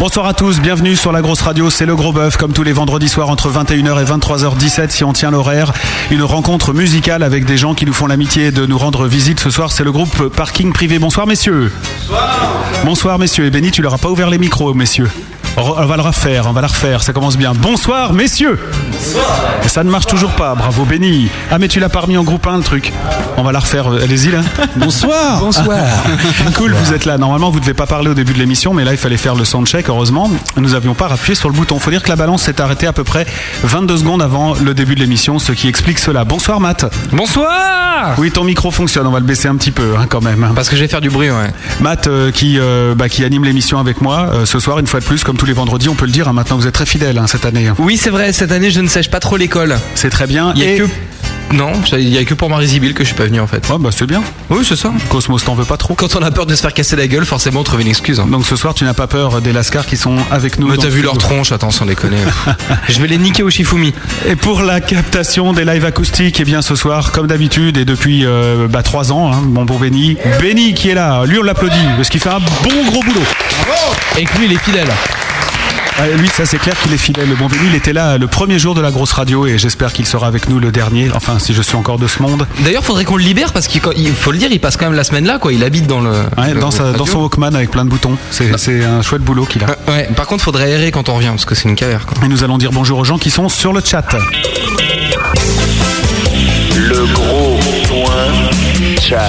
Bonsoir à tous, bienvenue sur la grosse radio, c'est le gros bœuf comme tous les vendredis soirs entre 21h et 23h17 si on tient l'horaire. Une rencontre musicale avec des gens qui nous font l'amitié de nous rendre visite ce soir, c'est le groupe Parking Privé. Bonsoir messieurs. Bonsoir. Bonsoir messieurs. Et Benny, tu leur as pas ouvert les micros messieurs. On va le refaire, on va la refaire, ça commence bien. Bonsoir messieurs. Ça ne marche toujours pas, bravo Benny. Ah mais tu l'as pas remis en groupe 1 le truc. On va la refaire, allez-y là. Bonsoir. Bonsoir. cool, vous êtes là. Normalement, vous devez pas parler au début de l'émission, mais là, il fallait faire le soundcheck. Heureusement, nous n'avions pas appuyé sur le bouton. Faut dire que la balance s'est arrêtée à peu près 22 secondes avant le début de l'émission, ce qui explique cela. Bonsoir Matt. Bonsoir Oui, ton micro fonctionne. On va le baisser un petit peu hein, quand même. Parce que je vais faire du bruit, ouais. Matt euh, qui, euh, bah, qui anime l'émission avec moi euh, ce soir, une fois de plus, comme tous les vendredis, on peut le dire. hein, maintenant, vous êtes très fidèle hein, cette année. Oui, c'est vrai, cette année, je ne sèche pas trop l'école. C'est très bien. Il y a Et- que. Non, il y a que pour Marie-Zibil que je suis pas venu en fait. Ouais, bah, c'est bien. Oui, c'est ça. Cosmos t'en veut pas trop. Quand on a peur de se faire casser la gueule, forcément, on trouve une excuse. hein. Donc ce soir, tu n'as pas peur des Lascars qui sont avec nous. Mais t'as vu leur tronche, attends, sans déconner. je vais les niquer au Shifumi. Et pour la captation des lives acoustiques, eh bien ce soir, comme d'habitude et depuis euh, bah, trois ans, hein, mon bon Benny, Benny qui est là, lui on l'applaudit parce qu'il fait un bon gros boulot. Et que lui, il est fidèle. Ah, lui, ça c'est clair qu'il est fidèle. Le bon Benny, il était là le premier jour de la grosse radio et j'espère qu'il sera avec nous le dernier. Enfin, si je suis encore de ce monde. D'ailleurs, faudrait qu'on le libère parce qu'il il faut le dire, il passe quand même la semaine là, quoi. Il habite dans le. Ouais, le- dans, sa- radio. dans son Walkman avec plein de boutons. C'est c'est un chouette boulot qu'il a. Euh, Ouais, par contre, faudrait errer quand on revient parce que c'est une galère, quoi. Et nous allons dire bonjour aux gens qui sont sur le chat. Le gros point chat.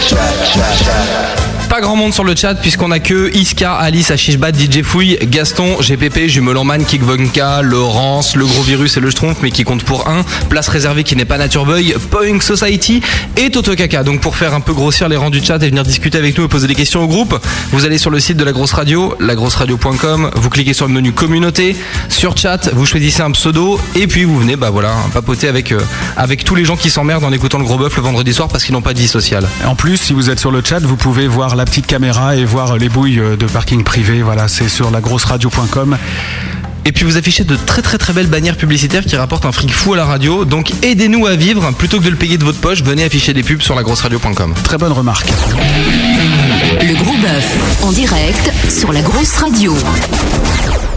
Chat, chat, chat. Pas grand monde sur le chat puisqu'on a que Iska, Alice, Ashishbat, DJ Fouille, Gaston, GPP, Jumelanman, Kickvonka, Laurence, Le Gros Virus et Le Schtroumpf mais qui compte pour un, Place Réservée qui n'est pas Nature Boy, Poing Society et Toto Kaka. Donc pour faire un peu grossir les rangs du chat et venir discuter avec nous et poser des questions au groupe, vous allez sur le site de la grosse radio, lagrosseradio.com, vous cliquez sur le menu communauté, sur chat, vous choisissez un pseudo et puis vous venez bah voilà, papoter avec, euh, avec tous les gens qui s'emmerdent en écoutant le gros bœuf le vendredi soir parce qu'ils n'ont pas de vie sociale. En plus, si vous êtes sur le chat, vous pouvez voir la petite caméra et voir les bouilles de parking privé. Voilà, c'est sur lagrosseradio.com. Et puis vous affichez de très très très belles bannières publicitaires qui rapportent un fric fou à la radio. Donc aidez-nous à vivre. Plutôt que de le payer de votre poche, venez afficher des pubs sur lagrosseradio.com. Très bonne remarque. Le gros bœuf. En direct sur la grosse radio.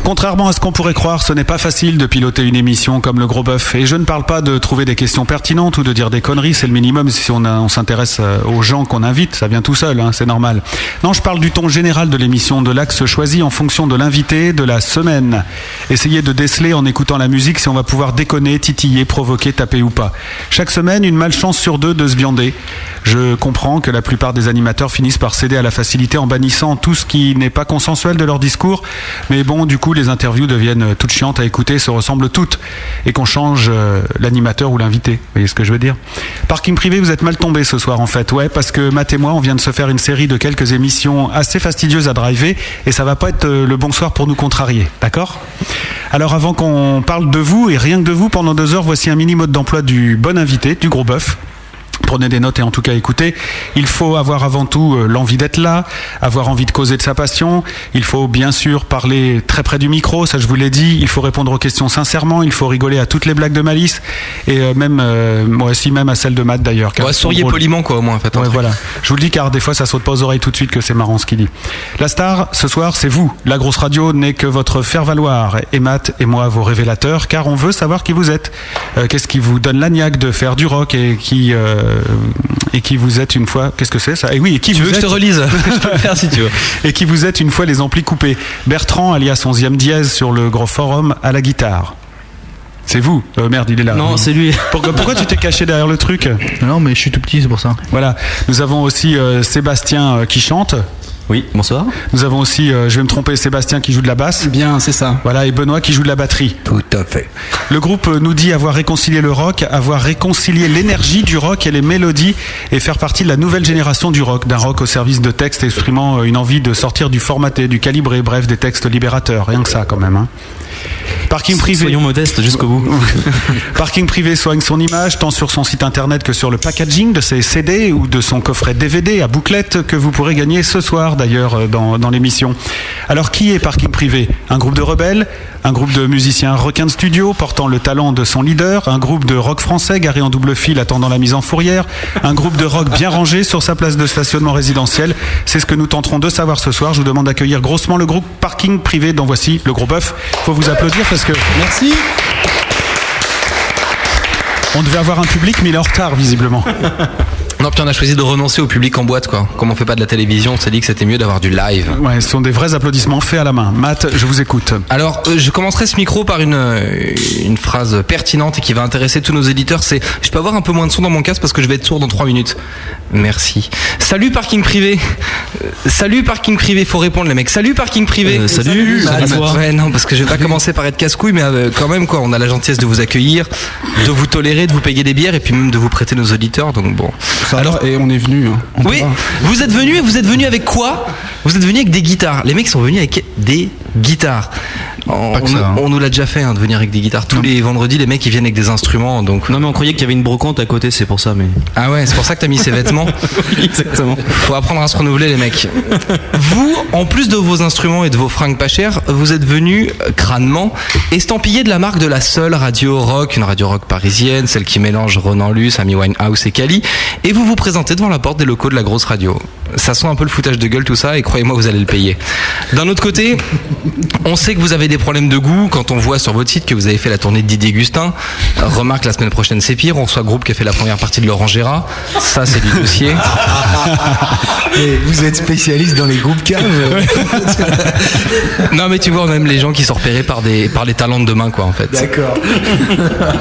Contrairement à ce qu'on pourrait croire, ce n'est pas facile de piloter une émission comme le gros bœuf. Et je ne parle pas de trouver des questions pertinentes ou de dire des conneries, c'est le minimum si on, s'intéresse euh, aux gens qu'on invite, ça vient tout seul, hein, c'est normal. Non, je parle du ton général de l'émission, de l'axe choisi en fonction de l'invité de la semaine. Essayez de déceler en écoutant la musique si on va pouvoir déconner, titiller, provoquer, taper ou pas. Chaque semaine, une malchance sur deux de se viander. Je comprends que la plupart des animateurs finissent par céder à la facilité en bannissant tout ce qui n'est pas consensuel de leur discours. Mais bon, du coup, les interviews deviennent toutes chiantes à écouter, se ressemblent toutes. Et qu'on change euh, l'animateur ou l'invité. Vous voyez ce que je veux dire? Parking privé, vous êtes mal tombé ce soir en fait. Ouais, parce que Matt et moi, on vient de se faire une série de quelques émissions assez fastidieuses à driver. Et ça va pas être euh, le bon soir pour nous contrarier. D'accord? Alors avant qu'on parle de vous, et rien que de vous, pendant deux heures, voici un mini mode d'emploi du bon invité, du gros bœuf. Prenez des notes et en tout cas écoutez. Il faut avoir avant tout euh, l'envie d'être là, avoir envie de causer de sa passion. Il faut bien sûr parler très près du micro, ça je vous l'ai dit. Il faut répondre aux questions sincèrement. Il faut rigoler à toutes les blagues de Malice et euh, même, euh, moi aussi même à celles de Matt d'ailleurs. Ouais, souriez poliment quoi au moins en fait. Ouais, voilà. Je vous le dis car des fois ça saute pas aux oreilles tout de suite que c'est marrant ce qu'il dit. La star, ce soir, c'est vous. La grosse radio n'est que votre faire-valoir. Et Matt et moi, vos révélateurs, car on veut savoir qui vous êtes. Euh, Qu'est-ce qui vous donne l'agnac de faire du rock et qui, euh, et qui vous êtes une fois. Qu'est-ce que c'est ça? Et oui, et qui Tu vous veux que je êtes te relise? Je peux le faire si tu veux. et qui vous êtes une fois les amplis coupés. Bertrand, alias 11e dièse sur le gros forum à la guitare. C'est vous Euh, Merde, il est là. Non, c'est lui. Pourquoi, pourquoi tu t'es caché derrière le truc? Non, mais je suis tout petit, c'est pour ça. Voilà. Nous avons aussi euh, Sébastien euh, qui chante. Oui, bonsoir. Nous avons aussi, euh, je vais me tromper, Sébastien qui joue de la basse. Bien, c'est ça. Voilà, et Benoît qui joue de la batterie. Tout à fait. Le groupe euh, nous dit avoir réconcilié le rock, avoir réconcilié l'énergie du rock et les mélodies et faire partie de la nouvelle génération du rock, d'un rock au service de textes exprimant euh, une envie de sortir du formaté, du calibré, bref, des textes libérateurs. Rien que ça quand même. Hein. Parking privé. Soyons modestes jusqu'au bout. Parking privé soigne son image tant sur son site internet que sur le packaging de ses CD ou de son coffret DVD à bouclette que vous pourrez gagner ce soir d'ailleurs euh, dans, dans l'émission. Alors qui est Parking privé? Un groupe de rebelles Un groupe de musiciens requins de studio portant le talent de son leader Un groupe de rock français garé en double fil attendant la mise en fourrière Un groupe de rock bien rangé sur sa place de stationnement résidentiel C'est ce que nous tenterons de savoir ce soir. Je vous demande d'accueillir grossement le groupe Parking privé dont voici le gros bœuf. Faut vous applaudir parce que Merci. on devait avoir un public mais il est en retard visiblement. Non, puis on a choisi de renoncer au public en boîte, quoi. Comme on fait pas de la télévision, on s'est dit que c'était mieux d'avoir du live. Ouais, ce sont des vrais applaudissements faits à la main. Matt, je vous écoute. Alors, euh, je commencerai ce micro par une, euh, une phrase pertinente et qui va intéresser tous nos éditeurs. C'est, je peux avoir un peu moins de son dans mon casque parce que je vais être sourd dans 3 minutes. Merci. Salut parking privé. Euh, Salut parking privé. Faut répondre les mecs. Salut parking privé. Euh, salut, salut, toi. Ouais, non, parce que je vais pas commencer par être casse-couille, mais euh, quand même quoi. On a la gentillesse de vous accueillir, de vous tolérer, de vous payer des bières et puis même de vous prêter nos auditeurs. Donc bon. Alors, et on est venu. hein. Oui, vous êtes venus et vous êtes venus avec quoi? Vous êtes venus avec des guitares. Les mecs sont venus avec des guitares. On, Pas que ça, hein. on nous l'a déjà fait hein, de venir avec des guitares. Tous les vendredis, les mecs ils viennent avec des instruments. Donc Non mais on croyait qu'il y avait une brocante à côté, c'est pour ça, mais. ah ouais, c'est pour ça que t'as mis ces vêtements. Exactement. Faut apprendre à se renouveler les mecs. Vous, en plus de vos instruments et de vos fringues pas chères, vous êtes venus euh, crânement estampillé de la marque de la seule radio rock, une radio rock parisienne, celle qui mélange Ronan Luce, Amy Winehouse et Cali, et vous vous présentez devant la porte des locaux de la grosse radio. Ça sent un peu le foutage de gueule tout ça, et croyez-moi, vous allez le payer. D'un autre côté, on sait que vous avez des problèmes de goût quand on voit sur votre site que vous avez fait la tournée de Didier Gustin. Remarque, la semaine prochaine c'est pire, on reçoit groupe qui a fait la première partie de Laurent Gérard. Ça, c'est du dossier. Et vous êtes spécialiste dans les groupes caves Non mais tu vois même les gens qui sont repérés par des par les talents de demain quoi en fait. D'accord.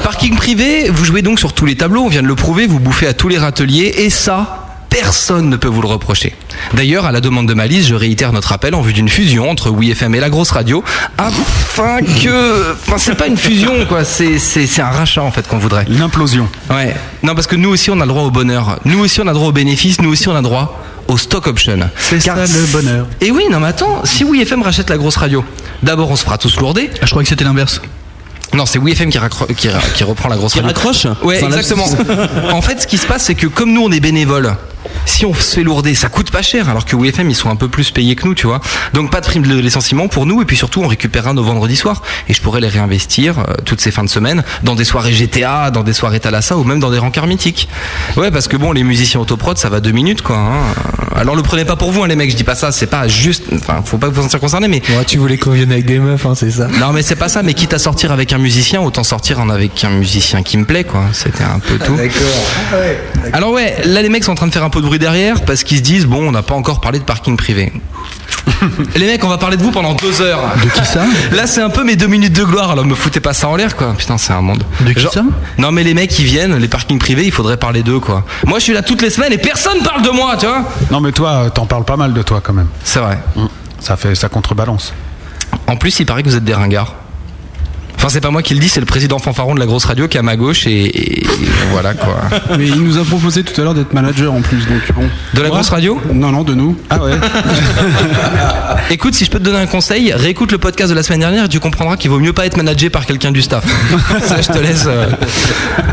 Parking privé, vous jouez donc sur tous les tableaux, on vient de le prouver, vous bouffez à tous les râteliers et ça Personne ne peut vous le reprocher. D'ailleurs, à la demande de Malice, je réitère notre appel en vue d'une fusion entre WeFM et la grosse radio, afin que, enfin, c'est pas une fusion, quoi. C'est, c'est, c'est un rachat, en fait, qu'on voudrait. Une implosion. Ouais. Non, parce que nous aussi, on a le droit au bonheur. Nous aussi, on a le droit aux bénéfices. Nous aussi, on a le droit au stock option. C'est ça le bonheur. Et oui, non, mais attends, si WeFM rachète la grosse radio, d'abord, on se fera tous lourder. Ah, je croyais que c'était l'inverse. Non, c'est WeFM qui, reprend la grosse Qui radio. raccroche Ouais, exactement. en fait, ce qui se passe, c'est que comme nous, on est bénévoles, si on se fait lourder, ça coûte pas cher, alors que WeFM, ils sont un peu plus payés que nous, tu vois. Donc, pas de prime de licenciement pour nous, et puis surtout, on récupérera nos vendredis soirs, et je pourrais les réinvestir euh, toutes ces fins de semaine dans des soirées GTA, dans des soirées Thalassa, ou même dans des rencarts mythiques. Ouais, parce que bon, les musiciens autoprod, ça va deux minutes, quoi. hein. Alors, le prenez pas pour vous, hein, les mecs, je dis pas ça, c'est pas juste, enfin, faut pas vous sentir concerné, mais Ouais, tu voulais qu'on vienne avec des meufs, hein, c'est ça non mais c'est pas ça, mais quitte à sortir avec un musicien, autant sortir en avec un musicien qui me plaît quoi. C'était un peu tout. D'accord. Alors ouais, là les mecs sont en train de faire un peu de bruit derrière parce qu'ils se disent bon on n'a pas encore parlé de parking privé. les mecs on va parler de vous pendant deux heures. De qui ça? Là c'est un peu mes deux minutes de gloire alors me foutez pas ça en l'air quoi. Putain c'est un monde. De qui ça? Non mais les mecs ils viennent, les parkings privés il faudrait parler d'eux quoi. Moi je suis là toutes les semaines et personne parle de moi tu vois. Non, mais toi, euh, t'en parles pas mal de toi quand même. C'est vrai. Hum, Ça fait, ça contrebalance. En plus il paraît que vous êtes des ringards. Enfin c'est pas moi qui le dis, c'est le président fanfaron de la grosse radio qui est à ma gauche et, et voilà quoi. Mais il nous a proposé tout à l'heure d'être manager en plus, donc bon. De la grosse radio Non, non, de nous. Ah ouais. Écoute, si je peux te donner un conseil, réécoute le podcast de la semaine dernière et tu comprendras qu'il vaut mieux pas être managé par quelqu'un du staff. Ça, je te laisse. euh.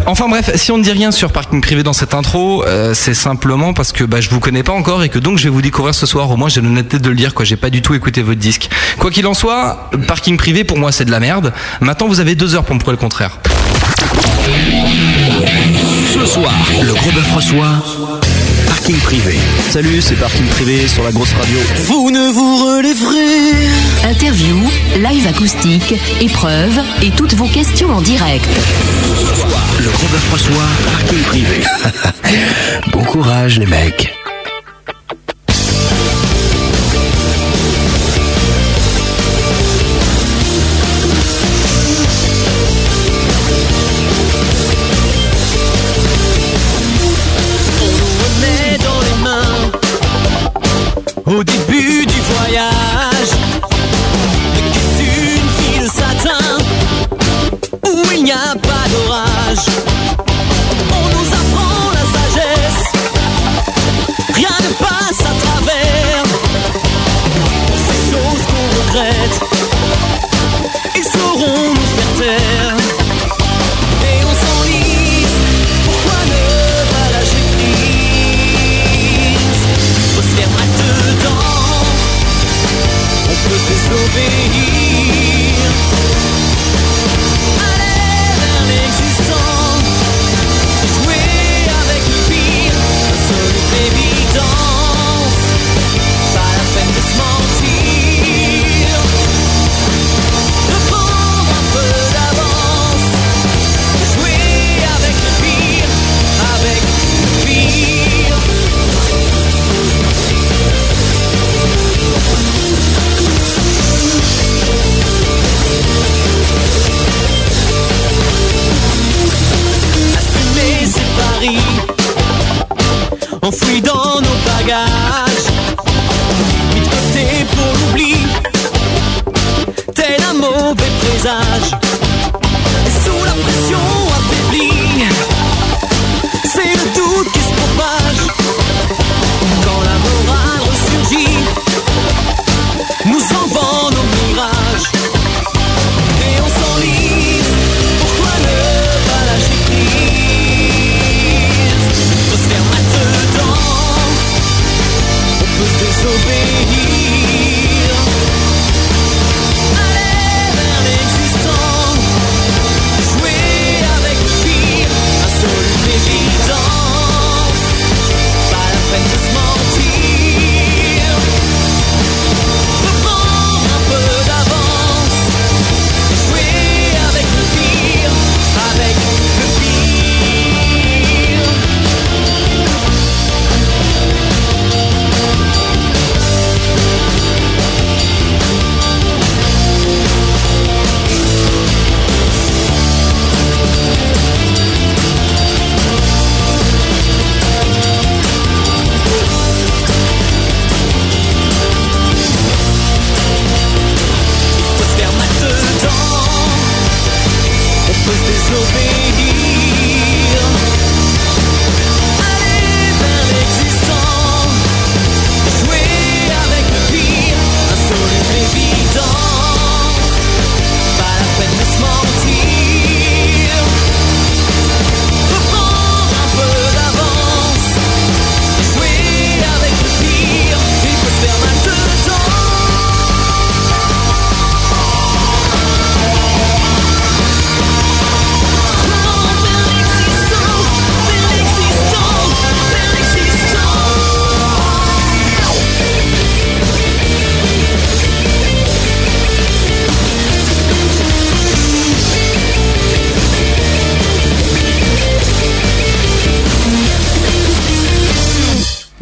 Enfin bref, si on ne dit rien sur parking privé dans cette intro, euh, c'est simplement parce que bah, je vous connais pas encore et que donc je vais vous découvrir ce soir. Au moins, j'ai l'honnêteté de le dire, quoi. J'ai pas du tout écouté votre disque. Quoi qu'il en soit, parking privé pour moi c'est de la merde. Maintenant, vous avez deux heures pour me prouver le contraire. Ce soir, le gros bœuf reçoit Parking privé. Salut, c'est parking privé sur la grosse radio. Vous ne vous relèverez. Interview, live acoustique, épreuves et toutes vos questions en direct. Le gros bœuf reçoit parking privé. bon courage les mecs. On nous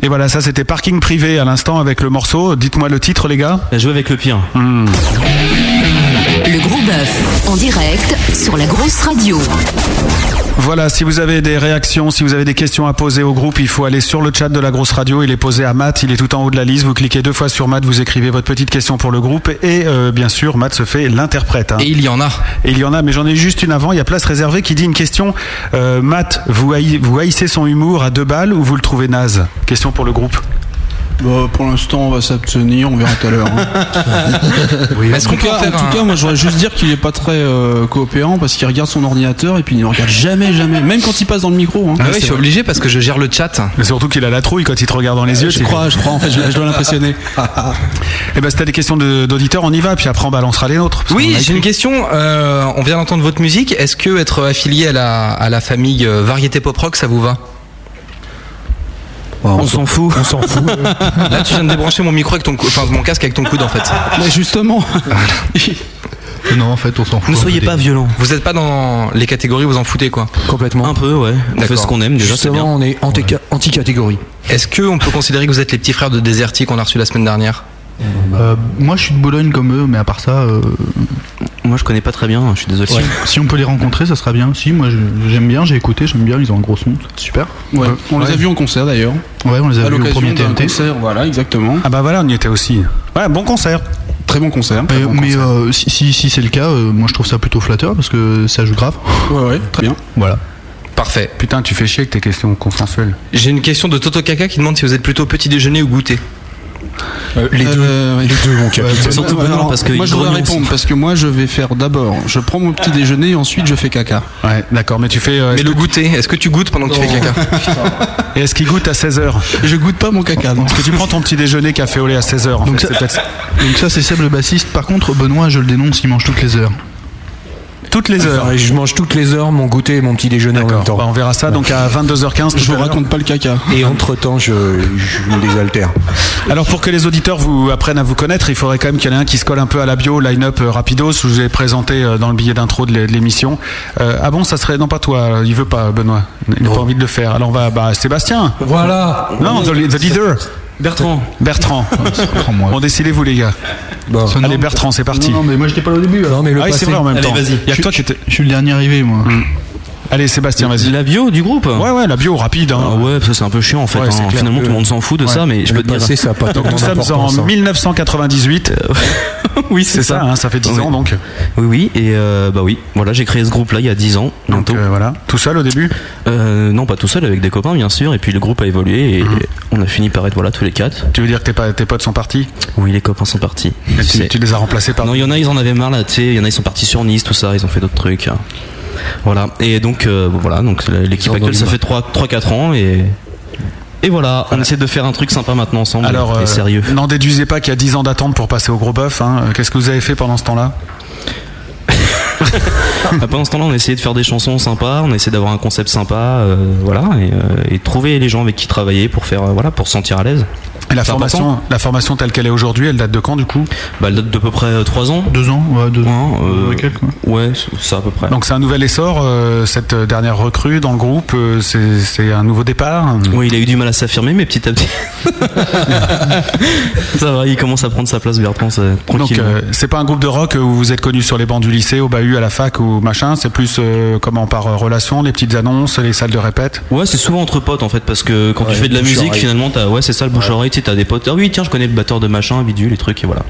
Et voilà, ça c'était parking privé à l'instant avec le morceau. Dites-moi le titre, les gars. Jouer avec le pire. Le gros bœuf en direct sur la grosse radio. Voilà, si vous avez des réactions, si vous avez des questions à poser au groupe, il faut aller sur le chat de la grosse radio. Il est posé à Matt, il est tout en haut de la liste. Vous cliquez deux fois sur Matt, vous écrivez votre petite question pour le groupe. Et euh, bien sûr, Matt se fait l'interprète. hein. Et il y en a. Et il y en a, mais j'en ai juste une avant. Il y a place réservée qui dit une question. Euh, Matt, vous, haï- vous haïssez son humour à deux balles ou vous le trouvez naze? Question pour le groupe. Bah, pour l'instant, on va s'abstenir, on verra tout à l'heure. hein. Est-ce en qu'on tout peut cas, faire en tout cas, moi, je voudrais juste dire qu'il est pas très euh, coopérant parce qu'il regarde son ordinateur et puis il ne regarde jamais, jamais, même quand il passe dans le micro. Hein. Ah oui, je suis obligé parce que je gère le chat. Mais surtout qu'il a la trouille quand il te regarde dans les yeux. je crois, je crois, en fait, je, je dois l'impressionner. Eh ben, si t'as des questions de- d'auditeurs, on y va, puis après on balancera les nôtres. parce qu'on Oui, a j'ai écrit. une question. Euh, on vient d'entendre votre musique. Est-ce que être affilié à la, à la famille euh, Variété Pop Rock, ça vous va? On s'en fout. On s'en fout. Là, tu viens de débrancher mon micro avec ton, enfin mon casque avec ton coude en fait. Mais justement, non, en fait, on s'en fout. Ne soyez pas violents. Vous êtes pas dans les catégories, vous en foutez quoi. complètement. Un peu, ouais. On fait ce qu'on aime déjà, bien. Justement, on est anti- anti-catégorie. Est-ce que on peut considérer que vous êtes les petits frères de Déserti qu'on a reçu la semaine dernière? Euh, moi, je suis de Bologne comme eux, mais à part ça, euh, Moi, je connais pas très bien, je suis désolé. si, si on peut les rencontrer, ça sera bien. Si, moi, je- j'aime bien, j'ai écouté, j'aime bien, ils ont un gros son, c'est super. ouais, on les a vus en concert d'ailleurs. Ouais, on les a À vus au l'occasion premier d'un TNT. concert, voilà, exactement. Ah bah voilà, on y était aussi. Ouais, bon concert. Très bon concert. Mais, mais, euh, si, si, si c'est le cas, euh, moi je trouve ça plutôt flatteur parce que ça joue grave. Ouais, ouais, très bien. Voilà. Parfait. Putain, tu fais chier avec tes questions consensuelles. J'ai une question de Toto Kaka qui demande si vous êtes plutôt petit déjeuner ou goûter. Les deux. les deux, mon capitaine. Surtout Benoît, parce que Moi, je voudrais grognon répondre parce que moi, je vais faire d'abord, je prends mon petit déjeuner et ensuite je fais caca. Ouais, d'accord, mais tu fais. euh, Mais le goûter, est-ce que tu goûtes pendant que tu fais caca Et est-ce qu'il goûte à 16h Je goûte pas mon caca. Est-ce que tu prends ton petit déjeuner café au lait à 16h en Donc fait, ça- Donc ça c'est Seb le bassiste. Par contre, Benoît, je le dénonce, il mange toutes les heures. Toutes les heures. Enfin, je mange toutes les heures mon goûter et mon petit déjeuner en même temps. bah, on verra ça donc à 22h15. Je vous raconte pas le caca. Et entre temps, je, je me désaltère. Alors pour que les auditeurs vous apprennent à vous connaître, il faudrait quand même qu'il y en ait un qui se colle un peu à la bio, line-up euh, rapidos. Je vous ai présenté euh, dans le billet d'intro de l'émission. Euh, ah bon, ça serait non pas toi, il veut pas Benoît, il n'a pas envie de le faire. Alors on va bah Sébastien. Voilà. Non, the, the leader. Bertrand. Bertrand. Bon, décidez-vous les gars. Bon. Allez non, Bertrand, c'est parti. Non, non, mais moi j'étais pas là au début. alors. Non, mais le Ah oui, passé. c'est vrai en même Allez, temps. vas-y. Il y a que toi qui étais. Je suis le dernier arrivé, moi. Allez Sébastien, vas-y. La bio du groupe Ouais, ouais, la bio rapide. hein. Ah ouais, parce que c'est un peu chiant en fait. Ouais, hein. Finalement, tout le monde s'en fout de ça, mais je le peux te dire. passé, ça pas Donc nous sommes en hein. 1998. oui, C'est ça, hein, ça fait 10 Oui. ans donc. Oui, oui, et euh, bah oui, voilà, j'ai créé ce groupe-là il y a 10 ans, Donc bientôt. euh, voilà. Tout seul au début Euh, non, pas tout seul, avec des copains bien sûr, et puis le groupe a évolué et Mhm. on a fini par être voilà tous les quatre. Tu veux dire que tes, potes sont partis Oui, les copains sont partis. Tu les as remplacés par. Non, il y en a, ils en avaient marre là, tu sais, il y en a, ils sont partis sur Nice, tout ça, ils ont fait d'autres trucs. Voilà, et donc euh, voilà, donc l'équipe actuelle, ça fait 3-4 ans et. Et voilà, on essaie de faire un truc sympa maintenant ensemble Alors, et euh, sérieux. n'en déduisez pas qu'il y a 10 ans d'attente pour passer au gros bœuf. hein. Qu'est-ce que vous avez fait pendant ce temps-là? Pendant ce temps-là, on a essayé de faire des chansons sympas, on a essayé d'avoir un concept sympa, euh, voilà, et, euh, et trouver les gens avec qui travailler pour faire, euh, voilà, pour se sentir à l'aise. Et la formation, important. la formation telle qu'elle est aujourd'hui, elle date de quand du coup? Bah, elle date d'à peu près 3 ans. Deux ans, ouais, deux ans. Ouais, euh, ça à peu près. Donc c'est un nouvel essor, euh, cette dernière recrue dans le groupe, euh, c'est un nouveau départ? Oui, il a eu du mal à s'affirmer, mais petit à petit. ça va, il commence à prendre sa place, Bertrand, c'est Donc tranquille. euh, c'est pas un groupe de rock où vous êtes connu sur les bancs du lycée, au bahut, à la fac ou machin, c'est plus euh, comment par euh, relation, les petites annonces, les salles de répète? Ouais, c'est souvent entre potes en fait, parce que quand tu Ouais, fais de la bouche musique, oreille. finalement, t'as, ouais, c'est ça le bouche-oreille, tu sais, t'as des potes. Ah oui, tiens, je connais le batteur de machin, bidule, les trucs, et voilà.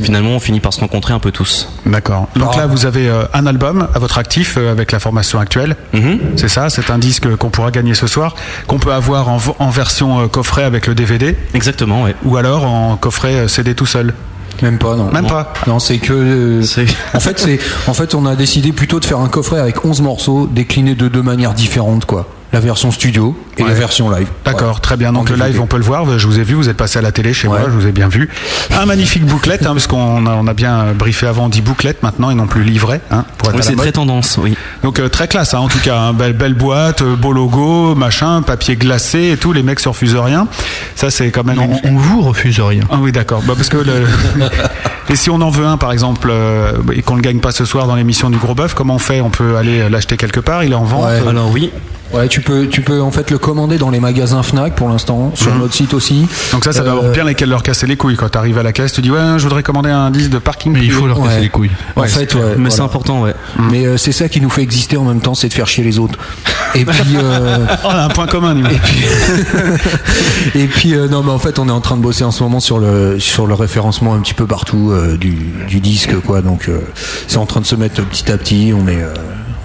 Finalement, on finit par se rencontrer un peu tous. D'accord. Donc là vous avez euh, un album à votre actif euh, avec la formation actuelle. Mhm. C'est ça, c'est un disque qu'on pourra gagner ce soir, qu'on peut avoir en, version euh, coffret avec le DVD, Exactement, ouais. ou alors en coffret euh, CD tout seul. Même pas, non. Même pas. Non, c'est que. euh, C'est- en fait, c'est. En fait, on a décidé plutôt de faire un coffret avec 11 morceaux déclinés de deux manières différentes, quoi. La version studio et Ouais. la version live. D'accord, très bien. Donc En le live, on peut le voir. Je vous ai vu, vous êtes passé à la télé chez Ouais. moi, je vous ai bien vu. Un magnifique bouclette, hein, parce qu'on a, on a bien briefé avant, on dit bouclette maintenant et non plus livret, hein, pour être Oui, c'est très tendance, oui. Donc euh, très classe, hein, en tout cas. hein. belle, belle boîte, euh, beau logo, machin, papier glacé et tout. Les mecs se refusent rien. Ça, c'est quand même. Non, une- on vous refuse rien. Ah oui, d'accord. Bah, parce que le... et si on en veut un, par exemple, euh, et qu'on ne gagne pas ce soir dans l'émission du Gros Bœuf, comment on fait? On peut aller l'acheter quelque part Il est en vente? Ouais. euh, Alors oui, Ouais, tu peux, tu peux en fait le commander dans les magasins Fnac pour l'instant, sur notre site aussi. Donc ça, ça doit Euh, avoir bien lesquels leur casser les couilles. Quand tu arrives à la caisse, tu dis ouais, je voudrais commander un disque de parking. Mais il faut leur casser Ouais. les couilles. En Ouais, fait, ouais, mais voilà. c'est important, ouais. Mais euh, c'est ça qui nous fait exister en même temps, c'est de faire chier les autres. Et puis, euh, Oh, on a un point commun, nous. et puis euh, non, mais en fait, on est en train de bosser en ce moment sur le sur le référencement un petit peu partout euh, du, du disque, quoi. Donc, euh, c'est en train de se mettre petit à petit. On est, euh,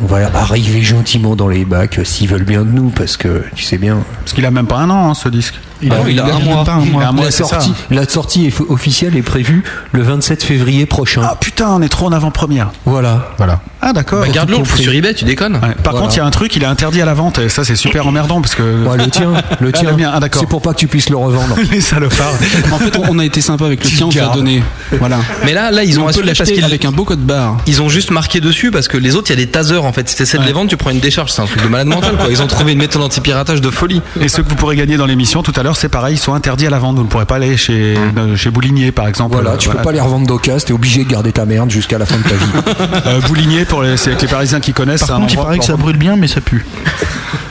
on va arriver gentiment dans les bacs euh, s'ils veulent bien de nous, parce que tu sais bien. Parce qu'il a même pas un an, hein, ce disque. Il Ah a, il a un mois. pas un mois. Il a un mois, la sortie, la sortie est- officielle est prévue le 27 février prochain. Ah putain, on est trop en avant-première. Voilà. Voilà. Ah d'accord. Bah, garde-le, sur eBay, tu déconnes. Ouais. Par Voilà. contre, il y a un truc, il est interdit à la vente. Et ça, c'est super emmerdant parce que. Ouais, le tien, le Ah, tien. le mien. Ah, d'accord. C'est pour pas que tu puisses le revendre. Les salopards. En fait, on- on a été sympa avec le tien, on te l'a donné. Voilà. Mais là, là, ils ont on assuré parce qu'ils avec un beau code barre. Ils ont juste marqué dessus parce que les autres, il y a des tasers en fait. Si t'essaies de les vendre, tu prends une décharge. C'est un truc de malade mental quoi. Ils ont trouvé une méthode anti-piratage de folie. Et ceux que vous pourrez gagner dans l'émission tout à l'heure, c'est pareil, ils sont interdits à la vente. Vous ne pourrez pas aller chez, euh, chez Boulinier, par exemple. Voilà, Euh, tu peux pas les revendre d'occasion, t'es obligé de garder ta merde jusqu'à la fin de ta vie. Euh, Boulinier, pour les, les Parisiens qui connaissent, c'est Par un contre, il paraît que ça brûle bien, mais ça pue.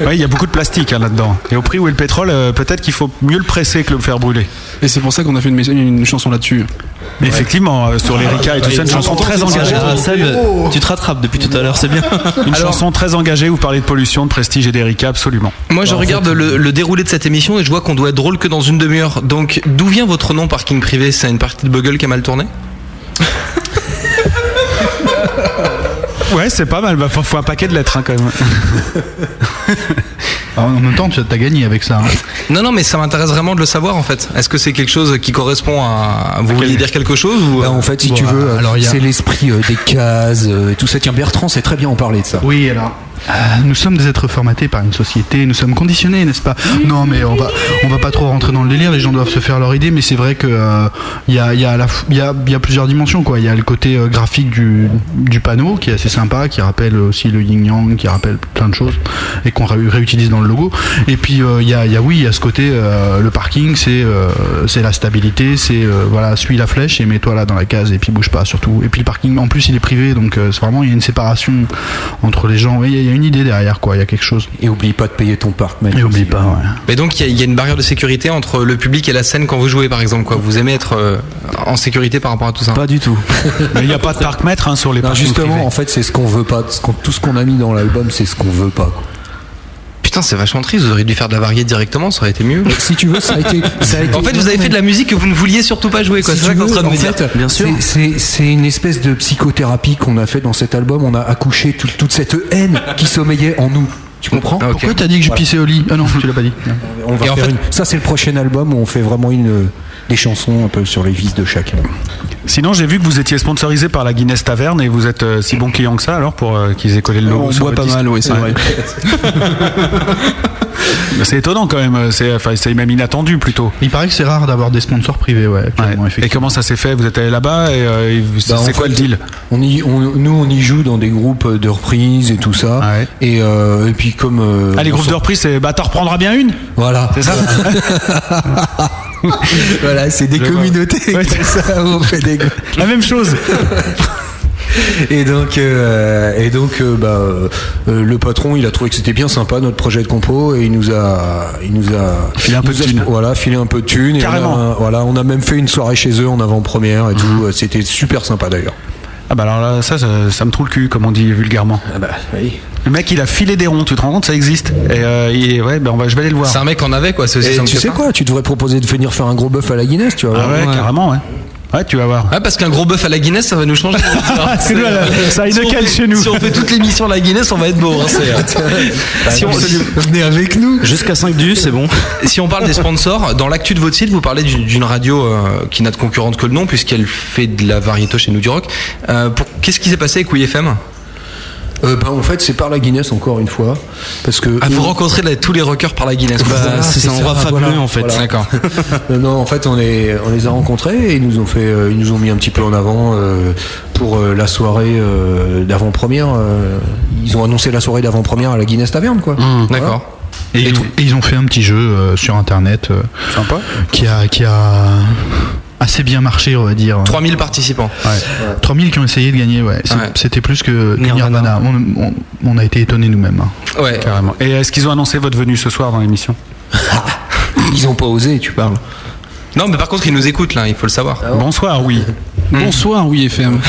Ouais, il y a beaucoup de plastique hein, là-dedans. Et au prix où est le pétrole, euh, peut-être qu'il faut mieux le presser que le faire brûler. Et c'est pour ça qu'on a fait une, une chanson là-dessus. Mais effectivement, euh, sur l'Erika et tout ça, une chanson très engagée. Seb, tu te rattrapes depuis tout à l'heure, c'est bien. Une chanson très engagée, vous parlez de pollution, de prestige et d'Erika, absolument. Moi, je regarde le, le déroulé de cette émission et je vois qu'on doit doit être drôle que dans une demi-heure. Donc, d'où vient votre nom parking privé? C'est une partie de Bugle qui a mal tourné? Ouais, c'est pas mal. Bah, faut, un paquet de lettres hein, quand même. Ah, en même temps, tu as gagné avec ça. Hein. Non, non, mais ça m'intéresse vraiment de le savoir en fait. Est-ce que c'est quelque chose qui correspond à. Vous vouliez dire quelque chose ou... Bah, en fait, si tu veux, c'est l'esprit euh, des cases euh, et tout ça. Tiens, Bertrand, c'est très bien en parler de ça. Oui, alors euh, nous sommes des êtres formatés par une société, nous sommes conditionnés, n'est-ce pas? Non, mais on va, on va pas trop rentrer dans le délire. Les gens doivent se faire leur idée, mais c'est vrai que euh, il y a, il y, a y, a, y a plusieurs dimensions, quoi. Il y a le côté euh, graphique du, du panneau qui est assez sympa, qui rappelle aussi le yin yang, qui rappelle plein de choses et qu'on ré- réutilise dans le logo. Et puis euh, il y a, il y a oui, il y a ce côté euh, le parking, c'est euh, c'est la stabilité, c'est euh, voilà, suis la flèche et mets-toi là dans la case et puis bouge pas surtout. Et puis le parking, en plus, il est privé, donc euh, c'est vraiment il y a une séparation entre les gens. A- une idée derrière, quoi. Il y a quelque chose. Et oublie pas de payer ton parc, mec. Et oublie pas, ouais. Mais donc il y, a- il y a une barrière de sécurité entre le public et la scène quand vous jouez par exemple quoi. Vous aimez être euh, en sécurité par rapport à tout ça? Pas du tout. Mais il n'y a pas de parc-mètre hein, sur les Non, justement, privés. en fait, c'est ce qu'on veut pas. Ce tout ce qu'on a mis dans l'album, c'est ce qu'on veut pas. quoi. Putain, c'est vachement triste. Vous auriez dû faire de la variété directement, ça aurait été mieux. Si tu veux, ça a été. Ça a été En fait, vous avez fait de la musique que vous ne vouliez surtout pas jouer, quoi. Si C'est ça tu qu'on est en veux, train de me en dire. fait, c'est- C'est c'est une espèce de psychothérapie qu'on a fait dans cet album. On a accouché tout- toute cette haine qui sommeillait en nous. Tu comprends Ah. Pourquoi t'as dit que je Voilà. pissais au lit? Ah non, tu l'as pas dit. On va Et en faire fait- une- Ça, c'est le prochain album où on fait vraiment une, des chansons un peu sur les vices de chacun. Sinon, j'ai vu que vous étiez sponsorisé par la Guinness Taverne et vous êtes euh, si bon client que ça alors pour euh, qu'ils aient collé le logo On sur boit votre pas disque mal, oui, c'est vrai. Mais C'est étonnant quand même. C'est enfin, c'est même inattendu plutôt. Il paraît que c'est rare d'avoir des sponsors privés, ouais. Et comment ça s'est fait? Vous êtes allé là-bas et, euh, Bah, c'est quoi fait, le deal? on y, on- Nous, on y joue dans des groupes de reprises et tout ça. Ouais. Et, euh, et puis, comme. euh, Ah, les groupes de reprise, c'est bah t'en reprendras bien une? Voilà. C'est ça? voilà, c'est des Je communautés. Ouais, ça, on fait des La même chose. Et donc, euh, et donc, euh, bah, euh, le patron, il a trouvé que c'était bien sympa notre projet de compo et il nous a, il nous a Filé un peu de thunes. Voilà, filé un peu de thunes. Et Carrément. on a, voilà, on a même fait une soirée chez eux en avant-première et tout. C'était super sympa d'ailleurs. Ah bah alors là, ça, ça, ça me trouve le cul, comme on dit vulgairement. Ah bah, oui. Le mec, il a filé des ronds. Tu te rends compte, ça existe. Et euh, il- ouais, ben on va, je vais aller le voir. C'est un mec en avait, quoi. C'est aussi Et simple tu que sais ça. quoi Tu devrais proposer de venir faire un gros bœuf à la Guinness, tu vois. Ah ouais, Ouais. carrément, ouais. Ouais, tu vas voir. Ouais, parce qu'un gros bœuf à la Guinness, ça va nous changer. Nous, là, ça a une Si on cale fait- chez nous. Si on fait toute l'émission à la Guinness, on va être beau. Hein, c'est, euh, si, on, Venez avec nous. Jusqu'à 5 dus, c'est bon. si on parle des sponsors, dans l'actu de votre site, vous parlez d'une d'une radio euh, qui n'a de concurrente que le nom, puisqu'elle fait de la variété chez nous du rock. Euh, pour- Qu'est-ce qui s'est passé avec WFM Euh, bah, en fait, c'est par la Guinness encore une fois, parce que. Ah, vous rencontrez là, tous les rockers par la Guinness. Bah, c'est c'est un endroit fabuleux voilà, en fait. voilà. D'accord. Non, en fait, on, est, on les a rencontrés et ils nous ont fait, euh, ils nous ont mis un petit peu en avant euh, pour euh, la soirée euh, d'avant-première. euh, ils ont annoncé la soirée d'avant-première à la Guinness Taverne, quoi. D'accord. Et, ils, et ils ont fait un petit jeu euh, sur internet euh, Sympa. qui a qui a assez bien marché, on va dire. 3000 participants. 3000 qui ont essayé de gagner, ouais. Ouais. C'était plus que Nirvana. Nirvana. On, on- on a été étonnés nous-mêmes. hein. Ouais. Carrément. Et est-ce qu'ils ont annoncé votre venue ce soir dans l'émission? Ils ont pas osé, tu parles. Non, mais par contre, ils nous écoutent là, il faut le savoir. Bonsoir, oui. Bonsoir, oui, FM.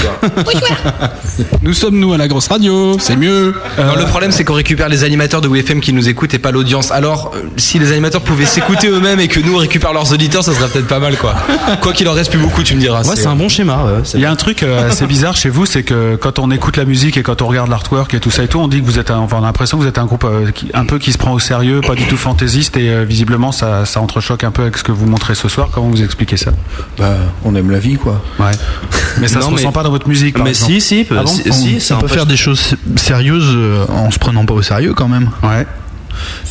nous sommes nous à la grosse radio, c'est mieux. Non, le problème, c'est qu'on récupère les animateurs de WFM qui nous écoutent et pas l'audience. Alors, euh, si les animateurs pouvaient s'écouter eux-mêmes et que nous on récupère leurs auditeurs, ça serait peut-être pas mal, quoi. Quoi qu'il en reste plus beaucoup, tu me diras. Ouais, c'est un bon schéma. ouais, Il y a un truc euh, assez bizarre chez vous, c'est que quand on écoute la musique et quand on regarde l'artwork et tout ça et tout, on dit que vous êtes, un, enfin, on a l'impression que vous êtes un groupe euh, qui, un peu qui se prend au sérieux, pas du tout fantaisiste et euh, visiblement ça, ça entrechoque un peu avec ce que vous montrez ce soir. Comment vous expliquez ça? Bah, on aime la vie, quoi. Ouais. Mais ça Non, se mais- ressent pas dans votre musique. par Mais exemple. si, si, Ah bon si, on, si, ça on peut faire des choses sérieuses euh, en se prenant pas au sérieux quand même. Ouais.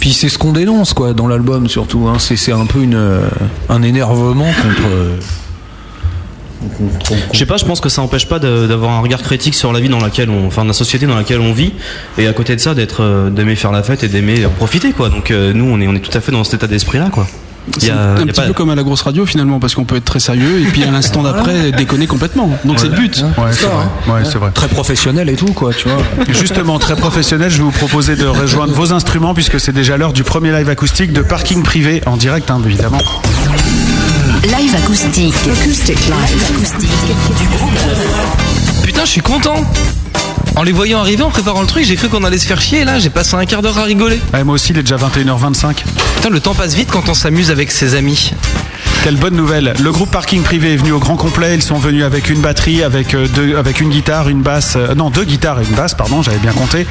Puis c'est ce qu'on dénonce, quoi, dans l'album surtout. Hein. C'est c'est un peu une, euh, un énervement contre. euh, Je sais pas, je pense que ça empêche pas d'avoir un regard critique sur la vie dans laquelle on, enfin, la société dans laquelle on vit, et à côté de ça, d'être, d'aimer faire la fête et d'aimer en profiter, quoi. Donc euh, nous, on est, on est tout à fait dans cet état d'esprit-là, quoi. C'est a- un petit pas- peu comme à la grosse radio finalement, parce qu'on peut être très sérieux et puis à l'instant d'après déconner complètement. Donc c'est le but. Ouais, c'est vrai. Ouais, c'est vrai. Très professionnel et tout, quoi, tu vois. Justement, très professionnel, je vais vous proposer de rejoindre vos instruments puisque c'est déjà l'heure du premier live acoustique de parking privé en direct, hein, évidemment. Live acoustique. Acoustic live. Acoustique du groupe. Putain, je suis content. En les voyant arriver, en préparant le truc, j'ai cru qu'on allait se faire chier. et Là, j'ai passé un quart d'heure à rigoler. Ouais, moi aussi, il est déjà 21h25. Putain, le temps passe vite quand on s'amuse avec ses amis. Quelle bonne nouvelle. Le groupe Parking Privé est venu au grand complet. Ils sont venus avec une batterie, avec, euh, deux, avec une guitare, une basse. euh, non, deux guitares et une basse, pardon, j'avais bien compté.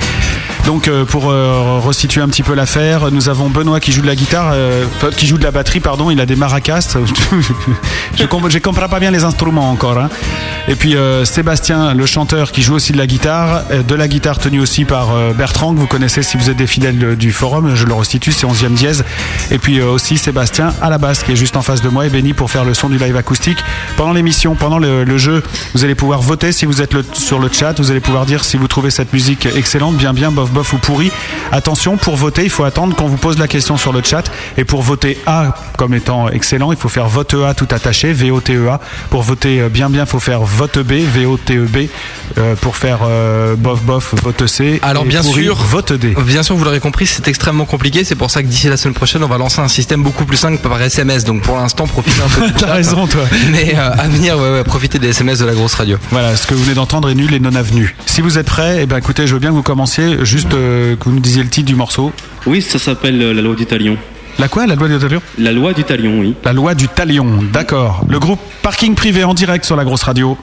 Donc euh, pour euh, resituer un petit peu l'affaire, nous avons Benoît qui joue de la guitare, qui joue de la batterie, pardon, il a des maracas. je je comprends pas bien les instruments encore. hein. Et puis Sébastien, le chanteur, qui joue aussi de la guitare, de la guitare tenue aussi par Bertrand, que vous connaissez si vous êtes des fidèles du forum, je le restitue, c'est 11e dièse. Et puis aussi Sébastien à la basse, qui est juste en face de moi, et Benny pour faire le son du live acoustique. Pendant l'émission, pendant le, le jeu, vous allez pouvoir voter si vous êtes le- sur le chat, vous allez pouvoir dire si vous trouvez cette musique excellente, bien bien, bof bof ou pourri. Attention, pour voter, il faut attendre qu'on vous pose la question sur le chat. Et pour voter A comme étant excellent, il faut faire vote A tout attaché, V-O-T-E-A. Pour voter euh, bien bien, il faut faire vote B, V-O-T-E-B. Euh, pour faire euh, bof bof, vote C. Alors Et bien pourri, sûr, vote D. Bien sûr, vous l'aurez compris, c'est extrêmement compliqué. C'est pour ça que d'ici la semaine prochaine, on va lancer un système beaucoup plus simple par SMS. Donc pour l'instant, profitez un peu. T'as raison, toi. Mais euh, à venir, ouais, ouais, profitez des SMS de la grosse radio. Voilà, ce que vous venez d'entendre est nul et non avenu. Si vous êtes prêts, eh ben, écoutez, je veux bien que vous commenciez, juste euh, que vous nous disiez le titre du morceau. Oui, ça s'appelle euh, la loi du talion. La quoi La loi du talion? La loi du talion, oui. La loi du talion, d'accord. Le groupe Parking Privé en direct sur la grosse radio.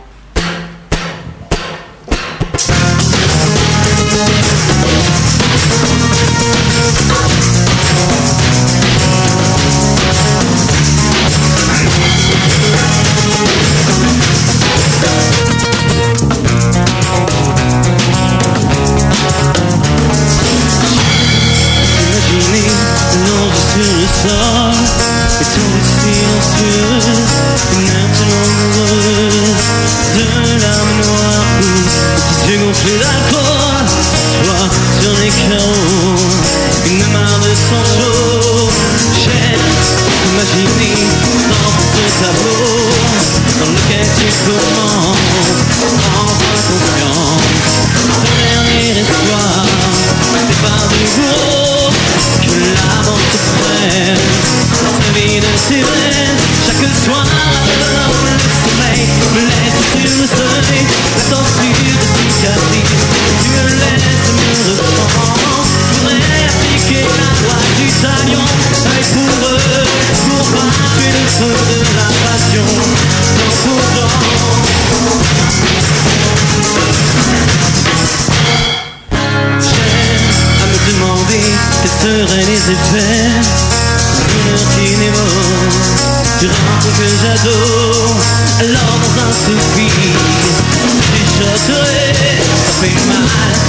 J'adore. Alors dans un soupir,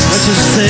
moi je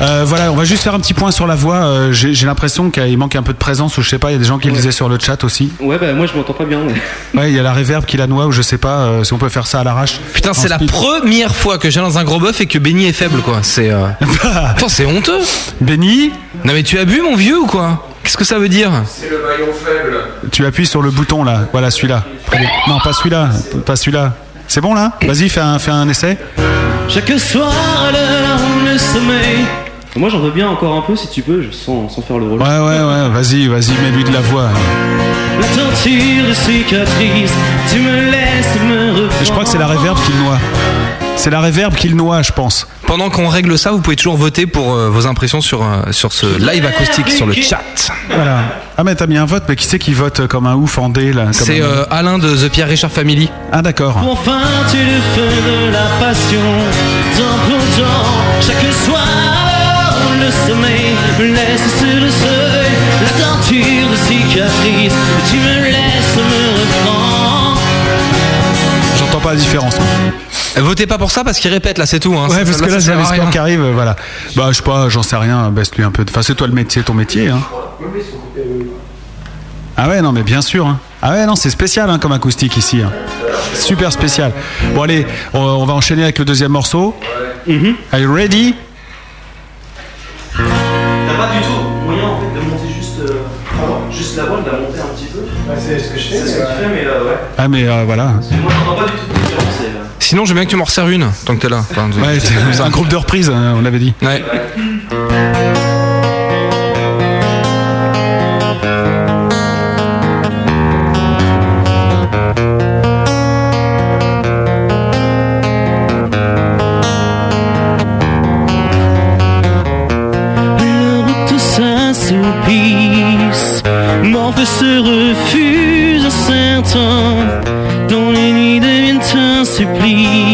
Euh, voilà, on va juste faire un petit point sur la voix. Euh, J'ai j'ai l'impression qu'il manque un peu de présence, ou je sais pas, il y a des gens qui le disaient sur le chat aussi. Ouais, bah moi je m'entends pas bien. ouais. Ouais, il y a la réverb qui la noie, ou je sais pas euh, si on peut faire ça à l'arrache. Putain, c'est la première fois que j'ai dans un gros bœuf et que Benny est faible, quoi. C'est. Euh... Attends, c'est honteux. Benny Non, mais tu as bu, mon vieux, ou quoi? Qu'est-ce que ça veut dire? C'est le maillon faible. Tu appuies sur le bouton là, voilà celui-là. Non, pas celui-là, pas celui-là. C'est bon là? Vas-y, fais un, fais un essai. Chaque soir à l'heure où le sommeil. Moi j'en veux bien encore un peu si tu peux, je sens, sans faire le rôle. Ouais, ouais, ouais, vas-y, vas-y, mets-lui de la voix. La torture de cicatrices, tu me laisses me reprendre. Et je crois que c'est la réverb qui le noie. C'est la réverb qui le noie, je pense. Pendant qu'on règle ça, vous pouvez toujours voter pour euh, vos impressions sur, euh, sur ce live acoustique sur le chat. Voilà. Ah, mais t'as mis un vote, mais qui c'est qui vote comme un ouf en D là comme C'est un- euh, Alain de The Pierre Richard Family. Ah, d'accord. Enfin tu le fais de la passion Tant pour temps Chaque soir le sommeil me laisse sur le seuil La torture de cicatrices Tu me laisses me reprendre J'entends pas la différence. Votez pas pour ça parce qu'il répète là, c'est tout. Hein. Ouais, parce que là, c'est sert les à scores rien. qui arrivent, euh, voilà. Bah, je sais pas, j'en sais rien, baisse-lui un peu. Enfin, c'est toi le métier, ton métier, hein. Ah ouais, non, mais bien sûr. hein. Ah ouais, non, c'est spécial hein, comme acoustique ici. hein. Super spécial. Bon, allez, on, on va enchaîner avec le deuxième morceau. Are you ready? T'as pas du tout moyen en fait de monter juste, euh, juste la de la monter un petit peu C'est ce que je fais. C'est ce que tu fais, mais euh, ouais. Ah, mais euh, voilà. Moi j'entends pas du tout Sinon, je veux bien que tu m'en resserres une tant que t'es là. Enfin, Ouais, c'est un groupe de reprise, hein, on l'avait dit. Ouais. Le route s'assoupisse Morphe se refuse un certain supplice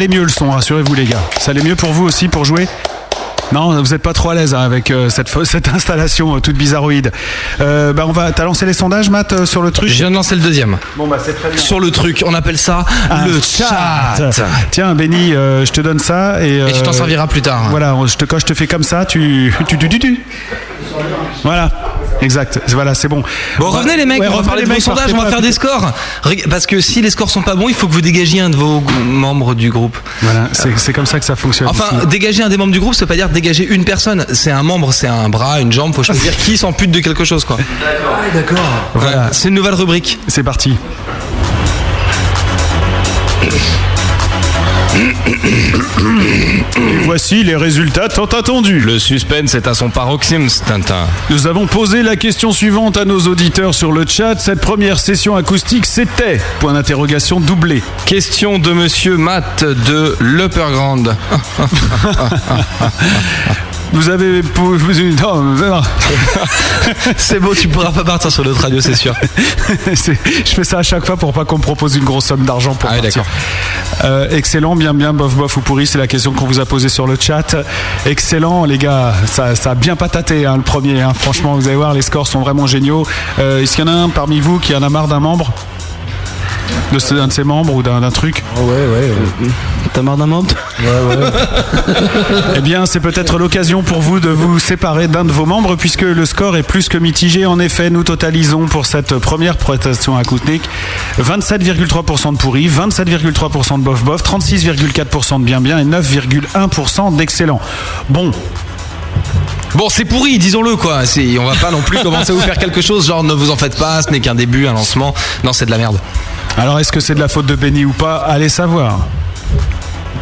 allait mieux le son, rassurez-vous les gars. Ça allait mieux pour vous aussi pour jouer non, vous n'êtes pas trop à l'aise hein, avec euh, cette, cette installation euh, toute bizarroïde. Euh, bah on va, t'as lancé les sondages, Matt, euh, sur le truc Je viens de lancer le deuxième. Bon bah c'est très bien. Sur le truc, on appelle ça Un le chat. Tiens, Benny, je te donne ça et. Et tu t'en serviras plus tard. Voilà, je te, quand je te fais comme ça, tu. tu, tu, tu, tu. Voilà, exact. Voilà, c'est bon. Bon, On va- revenez les mecs, Ouais, on va parler les de vos mecs, sondages, on va faire des scores. Parce que si les scores sont pas bons, il faut que vous dégagiez un de vos membres du groupe. Voilà, c'est comme ça que ça fonctionne. Enfin, ici. dégager un des membres du groupe, ça veut pas dire dégager une personne. C'est un membre, c'est un bras, une jambe, faut choisir qui s'ampute de quelque chose, quoi. D'accord. Voilà, c'est une nouvelle rubrique. C'est parti. Et voici les résultats tant attendus. Le suspense est à son paroxysme, Tintin. Nous avons posé la question suivante à nos auditeurs sur le chat. Cette première session acoustique, c'était point d'interrogation doublé. Question de monsieur Matt de l'Upper Grand. Vous avez non, non. c'est beau, tu pourras pas partir sur notre radio, c'est sûr. Je fais ça à chaque fois pour pas qu'on me propose une grosse somme d'argent pour Ah partir. Euh, excellent, bien, bien, bof, bof ou pourri, c'est la question qu'on vous a posée sur le chat. Excellent, les gars, ça, ça a bien pataté hein, le premier. hein. Franchement, vous allez voir, les scores sont vraiment géniaux. Euh, Est-ce qu'il y en a un parmi vous qui en a marre d'un membre? De ce- d'un de ses membres ou d'un d'un truc Ouais, ouais. T'as marre d'un membre Ouais, ouais. Eh bien, c'est peut-être l'occasion pour vous de vous séparer d'un de vos membres, puisque le score est plus que mitigé. En effet, nous totalisons pour cette première prestation acoustique 27,3% de pourri, 27,3% de bof-bof, 36,4% de bien-bien et 9,1% d'excellent. Bon, Bon, c'est pourri, disons-le quoi. C'est- On va pas non plus commencer à vous faire quelque chose, genre ne vous en faites pas, ce n'est qu'un début, un lancement. Non, c'est de la merde. Alors est-ce que c'est de la faute de Benny ou pas? Allez savoir.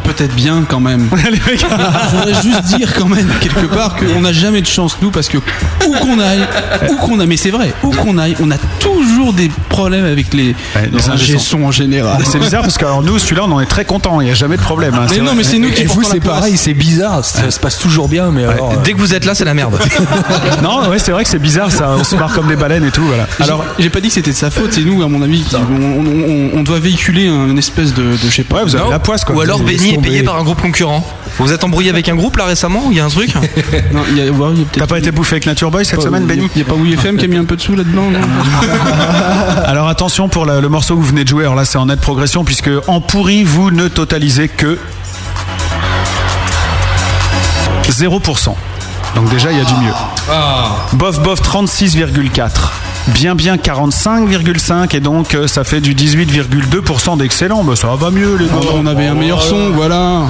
Peut-être bien quand même. Je voudrais juste dire quand même quelque part qu'on n'a jamais de chance nous parce que où qu'on aille, où qu'on aille, mais c'est vrai, où qu'on aille, on a toujours des problèmes avec les, les les ingé sons. en général. C'est bizarre parce que alors, nous, celui-là, on en est très content. Il n'y a jamais de problème. hein. Mais C'est non, vrai. mais c'est nous qui Et vous, c'est pareil, c'est bizarre. Ça se passe toujours bien, mais alors. euh, Dès que vous êtes là, c'est la merde. Non, ouais, c'est vrai que c'est bizarre. Ça, on se marre comme des baleines et tout. Voilà. Alors, j'ai pas dit que c'était de sa faute, c'est nous, à mon avis, qui, on, on- on- on doit véhiculer un- une espèce de, de je sais pas. Ouais, vous avez la poisse quoi. Ou alors Benny est payé par un groupe concurrent. Vous vous êtes embrouillé avec un groupe là récemment ou il y a un truc Non, il y a, ouais, il y a peut-être- T'as pas été bouffé avec Nature Boy cette semaine, Benny Il y a pas WFM qui a mis un peu de sous là-dedans non Alors attention pour la- le morceau que vous venez de jouer. Alors là, c'est en nette progression puisque en pourri, vous ne totalisez que 0%. Donc déjà, il y a du mieux. Bof bof 36,4. Bien bien 45,5 et donc euh, ça fait du 18,2% d'excellent. Bah, ça va mieux les gars. On avait un meilleur son, voilà.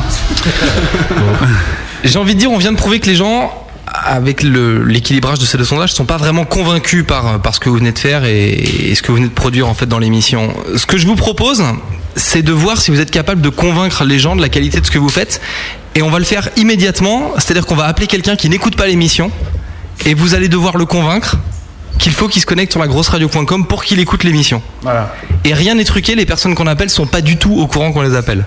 J'ai envie de dire, on vient de prouver que les gens, avec le- l'équilibrage de ces deux sondages, sont pas vraiment convaincus par, par ce que vous venez de faire et, et ce que vous venez de produire en fait dans l'émission. Ce que je vous propose, c'est de voir si vous êtes capable de convaincre les gens de la qualité de ce que vous faites. Et on va le faire immédiatement, c'est-à-dire qu'on va appeler quelqu'un qui n'écoute pas l'émission et vous allez devoir le convaincre qu'il faut qu'il se connecte sur la grosseradio.com pour qu'il écoute l'émission. Voilà. Et rien n'est truqué, les personnes qu'on appelle sont pas du tout au courant qu'on les appelle.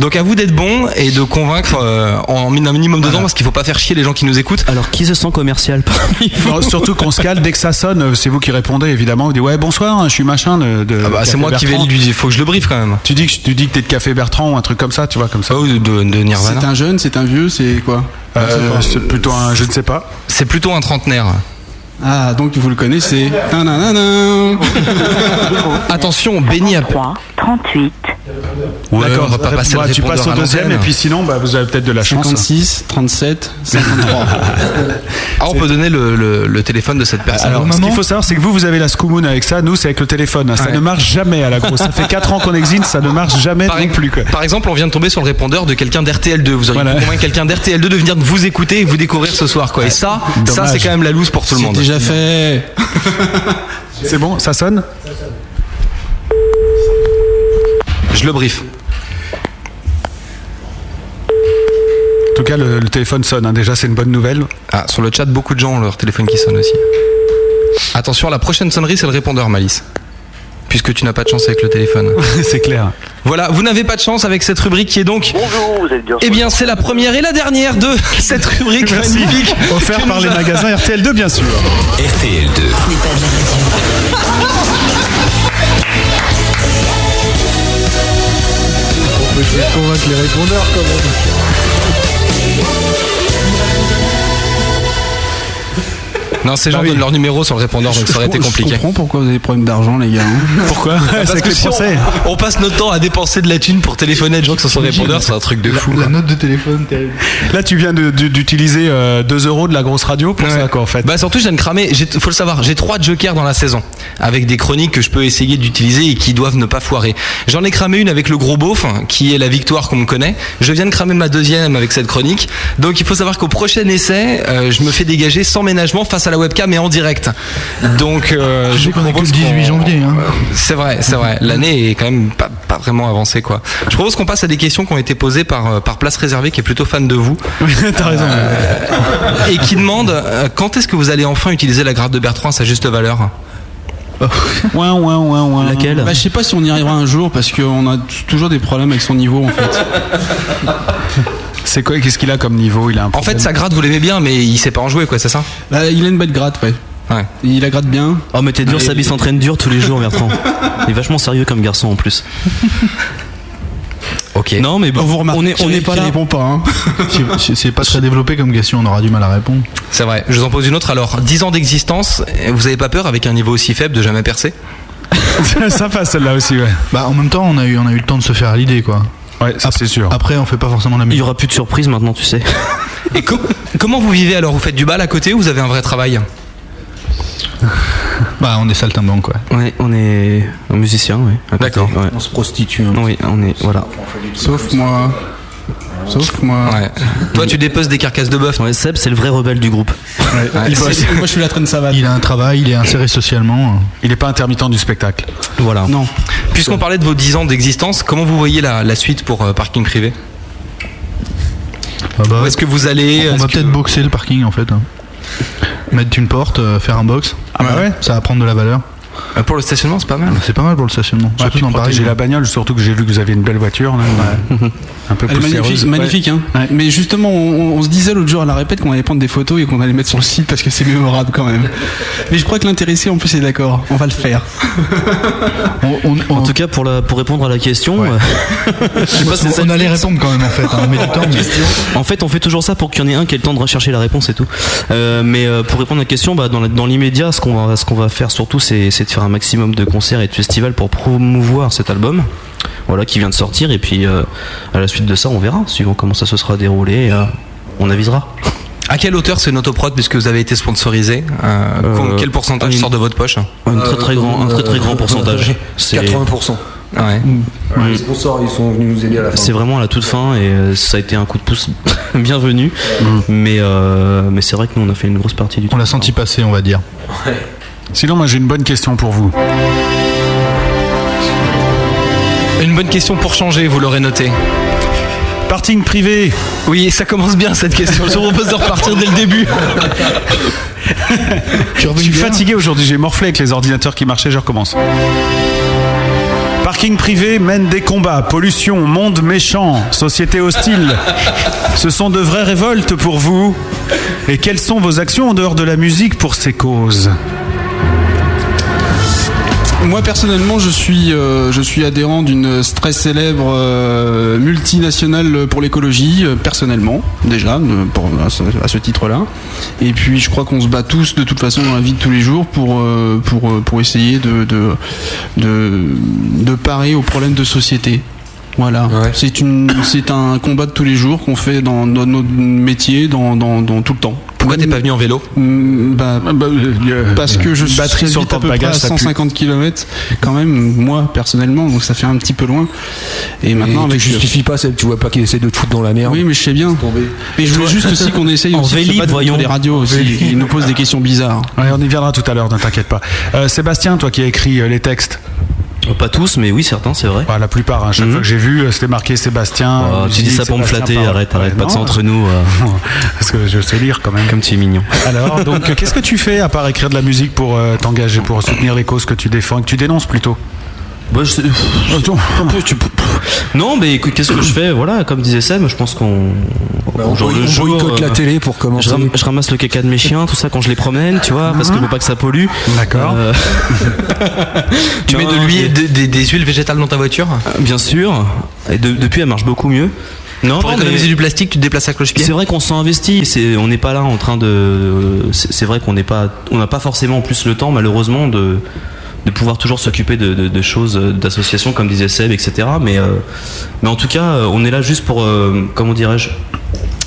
Donc à vous d'être bon et de convaincre euh, en un minimum de temps parce qu'il faut pas faire chier les gens qui nous écoutent. Alors, qui se sent commercial parmi vous Non, surtout qu'on se cale dès que ça sonne, euh, c'est vous qui répondez évidemment. Vous dites ouais bonsoir, je suis machin de. de Ah bah, c'est moi qui vais lui dire, faut que je le briefe quand même. Tu dis que tu dis que t'es de Café Bertrand ou un truc comme ça, tu vois comme ça. Oh, de, de, de C'est Nirvana. un jeune, c'est un vieux, c'est quoi? Euh, c'est plutôt un, je ne sais pas. C'est plutôt un trentenaire. Ah, donc vous le connaissez. Attention, Benny a... 3, 38. Ouais, D'accord, on va pas passer le Bah, tu passes au deuxième et puis sinon bah, vous avez peut-être de la chance. 56, 37, 53. Ah, on peut donner le, le- le téléphone de cette personne. Alors, ce qu'il faut savoir, c'est que vous, vous avez la Scoomoon avec ça. Nous, c'est avec le téléphone. Ça Ouais. ne marche jamais à la grosse. Ça fait 4 ans qu'on existe, ça ne marche jamais Par, non plus. Quoi. par exemple, on vient de tomber sur le répondeur de quelqu'un d'RTL2. Vous auriez Voilà. pu convaincre quelqu'un d'RTL2 de venir vous écouter et vous découvrir ce soir. Quoi. Et ça, ça c'est quand même la loose pour tout le C'est monde. déjà fait. C'est bon, ça sonne Je le brief. En tout cas, le, le téléphone sonne. hein. Déjà, c'est une bonne nouvelle. Ah, sur le chat, beaucoup de gens ont leur téléphone qui sonne aussi. Attention, la prochaine sonnerie, c'est le répondeur, Malice. Puisque tu n'as pas de chance avec le téléphone. c'est clair. Voilà, vous n'avez pas de chance avec cette rubrique qui est donc. Bonjour, vous êtes bien. Eh bien, c'est la première et la dernière de cette rubrique magnifique. Offert que par nous les a- magasins RTL2, bien sûr. RTL2. Faut essayer convaincre les répondeurs quand même. Non, ces gens donnent leur numéro sur le répondeur, donc ça aurait été Je compliqué. comprends pourquoi vous avez des problèmes d'argent, les gars. hein. Pourquoi Parce C'est que les si on, passe notre temps à dépenser de la thune pour téléphoner à des gens qui sont sur répondeur, c'est un truc de fou. La note de téléphone, terrible. Là, tu viens d'utiliser 2 euros de la grosse radio pour ça, quoi, en fait. Bah surtout, je viens de cramer. Faut le savoir, j'ai trois jokers dans la saison, avec des chroniques que je peux essayer d'utiliser et qui doivent ne pas foirer. J'en ai cramé une avec le gros beauf, qui est la victoire qu'on me connaît. Je viens de cramer ma deuxième avec cette chronique. Donc il faut savoir qu'au prochain essai, euh, je me fais dégager sans ménagement face à la webcam et en direct. Donc euh, je qu'on est que propose le 18 qu'on- janvier. Hein. C'est vrai, c'est vrai. L'année est quand même pas, pas vraiment avancée, quoi. Je propose qu'on passe à des questions qui ont été posées par, euh, par Place Réservée, qui est plutôt fan de vous. T'as raison. Et qui demande euh, quand est-ce que vous allez enfin utiliser la grade de Bertrand à sa juste valeur? Ouin, ouin, ouin, ouin. Laquelle? Bah, je sais pas si on y arrivera un jour parce qu'on a toujours des problèmes avec son niveau en fait. C'est quoi Qu'est-ce qu'il a comme niveau? Il a un En fait, sa grade, vous l'aimez bien, mais il sait pas en jouer, quoi, c'est ça? Bah, il a une belle gratte, ouais. Ouais. Il la gratte bien. Oh, mais t'es dur, Sabi s'entraîne dur tous les jours, Bertrand. Il est vachement sérieux comme garçon en plus. Ok. Non, mais bon, vous remarquez on est, on qu'il- est pas là. répond pas. Hein. C'est- C'est pas très développé comme question, on aura du mal à répondre. C'est vrai. Je vous en pose une autre. Alors, 10 ans d'existence, vous avez pas peur, avec un niveau aussi faible, de jamais percer? Ça passe celle-là aussi, ouais. Bah en même temps, on a eu, on a eu le temps de se faire à l'idée, quoi. Ouais, ça c'est sûr. Après, on fait pas forcément la Il y aura plus de surprises maintenant, tu sais. Et co- comment vous vivez alors? Vous faites du bal à côté ou vous avez un vrai travail? Bah, on est saltimbanque, quoi. Ouais, on est un musicien, oui. D'accord. ouais. On se prostitue. hein. Oui, on est. Voilà. Sauf moi. Sauf moi. Ouais. Toi, tu déposes des carcasses de bœuf. Ouais, Seb, c'est le vrai rebelle du groupe. Il bosse. Moi, je suis la traîne savate. Il a un travail, il est inséré socialement. Il est pas intermittent du spectacle. Voilà. Non. Puisqu'on parlait de vos 10 ans d'existence, comment vous voyez la, la suite pour euh, parking privé? Ah bah, Où est-ce que vous allez on va que- peut-être boxer le parking, en fait. hein. Mettre une porte, euh, faire un box. Ah bah ouais Ça va prendre de la valeur. Euh, Pour le stationnement, c'est pas mal. C'est pas mal pour le stationnement. Protéger la bagnole, surtout que j'ai vu que vous aviez une belle voiture. Là, Un peu Elle magnifique, magnifique hein. Ouais. Mais justement, on, on se disait l'autre jour à la répète qu'on allait prendre des photos et qu'on allait mettre sur le site parce que c'est mémorable quand même. Mais je crois que l'intéressé en plus est d'accord. On va le faire. On, on- on- En tout cas, pour, la, pour répondre à la question, euh, je sais pas, c'est ça on allait répondre quand même, en fait. hein, on met du temps, mais- En fait, on fait toujours ça pour qu'il y en ait un qui ait le temps de rechercher la réponse et tout. Euh, mais euh, pour répondre à la question, bah, dans, l'immédiat, ce qu'on va, ce qu'on va faire surtout, c'est, c'est de faire un maximum de concerts et de festivals pour promouvoir cet album. Voilà, qui vient de sortir. Et puis, euh, à la suite de ça, on verra, suivant comment ça se sera déroulé. euh, on avisera. À quelle hauteur c'est une autoprod puisque vous avez été sponsorisé Euh, Euh, Quel pourcentage une- sort de votre poche? Un très très grand, un très très grand pourcentage. C'est, 80%. Ouais. Les sponsors, ils sont venus nous aider à la fin. c'est vraiment à la toute fin et ça a été un coup de pouce bienvenu. Mais, euh, mais c'est vrai que nous, on a fait une grosse partie du On l'a senti passer, on va dire. Sinon, moi j'ai une bonne question pour vous. Une bonne question pour changer, vous l'aurez noté. Parking privé. Oui, ça commence bien cette question. Je vous propose de repartir dès le début. Je suis fatigué aujourd'hui, j'ai morflé avec les ordinateurs qui marchaient, je recommence. Parking privé mène des combats, pollution, monde méchant, société hostile. Ce sont de vraies révoltes pour vous. Et quelles sont vos actions en dehors de la musique pour ces causes? Moi personnellement, je suis, euh, je suis adhérent d'une très célèbre euh, multinationale pour l'écologie, euh, personnellement déjà, euh, à ce, titre-là. Et puis, je crois qu'on se bat tous de toute façon dans la vie de tous les jours pour pour pour essayer de de, de parer aux problèmes de société. Voilà, c'est une, c'est un combat de tous les jours qu'on fait dans, dans notre métier, dans, dans, dans tout le temps. Pourquoi t'es pas venu en vélo? Mm, bah, parce que je suis batterie sur le à peu près à ça pue. 150 km quand même moi personnellement donc ça fait un petit peu loin. Et maintenant tu avec justifies pas, tu vois pas qu'il essaie de te foutre dans la merde? oui mais je sais bien. Mais je voulais juste aussi qu'on essaye En aussi de se Vélib, contre voyons. les radios aussi. Ils nous posent des questions bizarres. Ouais, on y viendra tout à l'heure, ne t'inquiète pas. Euh, Sébastien, toi qui as écrit euh, les textes, Pas tous, mais oui, certains, c'est vrai. Bah, la plupart, hein, chaque Mhm. fois que j'ai vu, euh, c'était marqué Sébastien. Oh, euh, tu dis ça pour me flatter, arrête, arrête, Ouais, pas de ça entre nous. euh, Parce que je sais lire quand même. comme tu es mignon. Alors, donc, euh, qu'est-ce que tu fais à part écrire de la musique pour euh, t'engager, pour soutenir les causes que tu défends, que tu dénonces plutôt? Bah, je sais- Attends. tu peux- Non, mais écoute, qu'est-ce que je fais? Voilà, comme disait Sam, je pense qu'on. on le on jour, boycotte la euh, télé pour commencer. Je, ram- je ramasse le caca de mes chiens, tout ça quand je les promène, tu vois, parce que faut pas que ça pollue. D'accord. Euh, Tu mets de l'huile, des, des- des huiles végétales dans ta voiture? Bien sûr. Et de- depuis, elle marche beaucoup mieux. Non, Pour économiser mais- du plastique, tu te déplaces à cloche-pied? C'est vrai qu'on s'en investit. C'est, on n'est pas là en train de. C'est c'est vrai qu'on n'est pas, on n'a pas forcément en plus le temps, malheureusement, de de pouvoir toujours s'occuper de, de- choses, euh, d'associations comme disait Seb, etc. Mais euh, mais en tout cas, euh, on est là juste pour, comment dirais-je.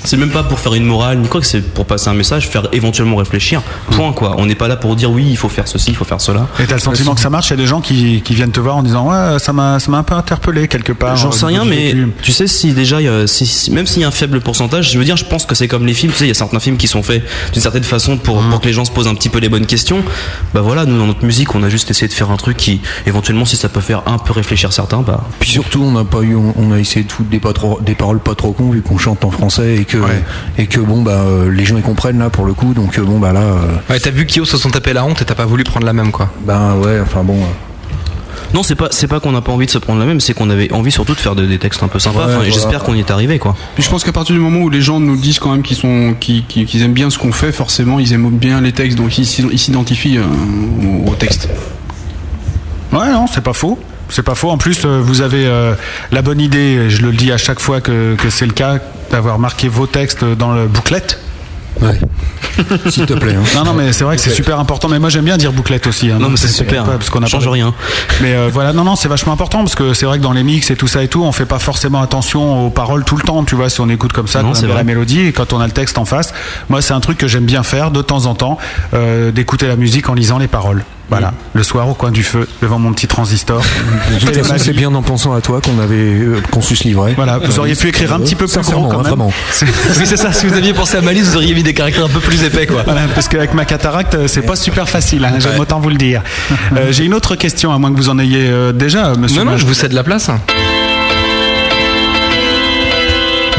C'est même pas pour faire une morale ni quoi que c'est pour passer un message, faire éventuellement réfléchir. Point quoi. On n'est pas là pour dire oui, il faut faire ceci, il faut faire cela. Et t'as le sentiment que ça marche? Il y a des gens qui, qui viennent te voir en disant Ouais, ça m'a ça m'a un peu interpellé quelque part. J'en euh, sais rien, mais tu sais, si déjà, il y a- si- si- même s'il y a un faible pourcentage, je veux dire, je pense que c'est comme les films, tu sais, il y a certains films qui sont faits d'une certaine façon pour, Mmh. pour que les gens se posent un petit peu les bonnes questions. Bah voilà, nous, dans notre musique, on a juste essayé de faire un truc qui, éventuellement, si ça peut faire un peu réfléchir certains, bah. Puis surtout, on n'a pas eu, on, on a essayé de foutre des, pas trop- des paroles pas trop cons vu qu'on chante en français et que et que bon bah euh, les gens ils comprennent là pour le coup. Donc euh, bon bah là. euh, Ouais, t'as vu Kyo se sont tapés la honte et t'as pas voulu prendre la même quoi. Bah ouais, enfin bon. Non, c'est pas, c'est pas qu'on n'a pas envie de se prendre la même, c'est qu'on avait envie surtout de faire de- des textes un peu sympas. Ouais, Enfin, et voilà. J'espère qu'on y est arrivé, quoi. Puis je pense qu'à partir du moment où les gens nous disent quand même qu'ils sont, qu'ils, aiment bien ce qu'on fait, forcément ils aiment bien les textes, donc ils, s'id- ils s'identifient euh, au, texte. Ouais, non, c'est pas faux. C'est pas faux. En plus, euh, vous avez euh, la bonne idée, je le dis à chaque fois que, que c'est le cas, d'avoir marqué vos textes dans le bouclette. Ouais. S'il te plaît. hein. Non, non, mais c'est vrai que c'est super important. Mais moi, j'aime bien dire bouclette aussi. hein. Non, mais c'est super. pas parce qu'on a Change rien. Mais euh, voilà, non, non, c'est vachement important parce que c'est vrai que dans les mix et tout ça et tout, on fait pas forcément attention aux paroles tout le temps. Tu vois, si on écoute comme ça, Non, quand on vrai. la mélodie et quand on a le texte en face, moi, c'est un truc que j'aime bien faire de temps en temps, euh, d'écouter la musique en lisant les paroles. Voilà, le soir au coin du feu, devant mon petit transistor. C'est bien en pensant à toi qu'on avait euh, qu'on se livrait. Voilà, vous auriez pu écrire un petit peu plus Sincèrement, gros quand hein, même. Oui, c'est ça. Si vous aviez pensé à Malice, vous auriez mis des caractères un peu plus épais quoi. Voilà, parce qu'avec ma cataracte, euh, c'est pas super facile, hein, j'aime autant vous le dire. Euh, J'ai une autre question, à moins que vous en ayez euh, déjà, euh, monsieur. Non, non, je vous cède la place.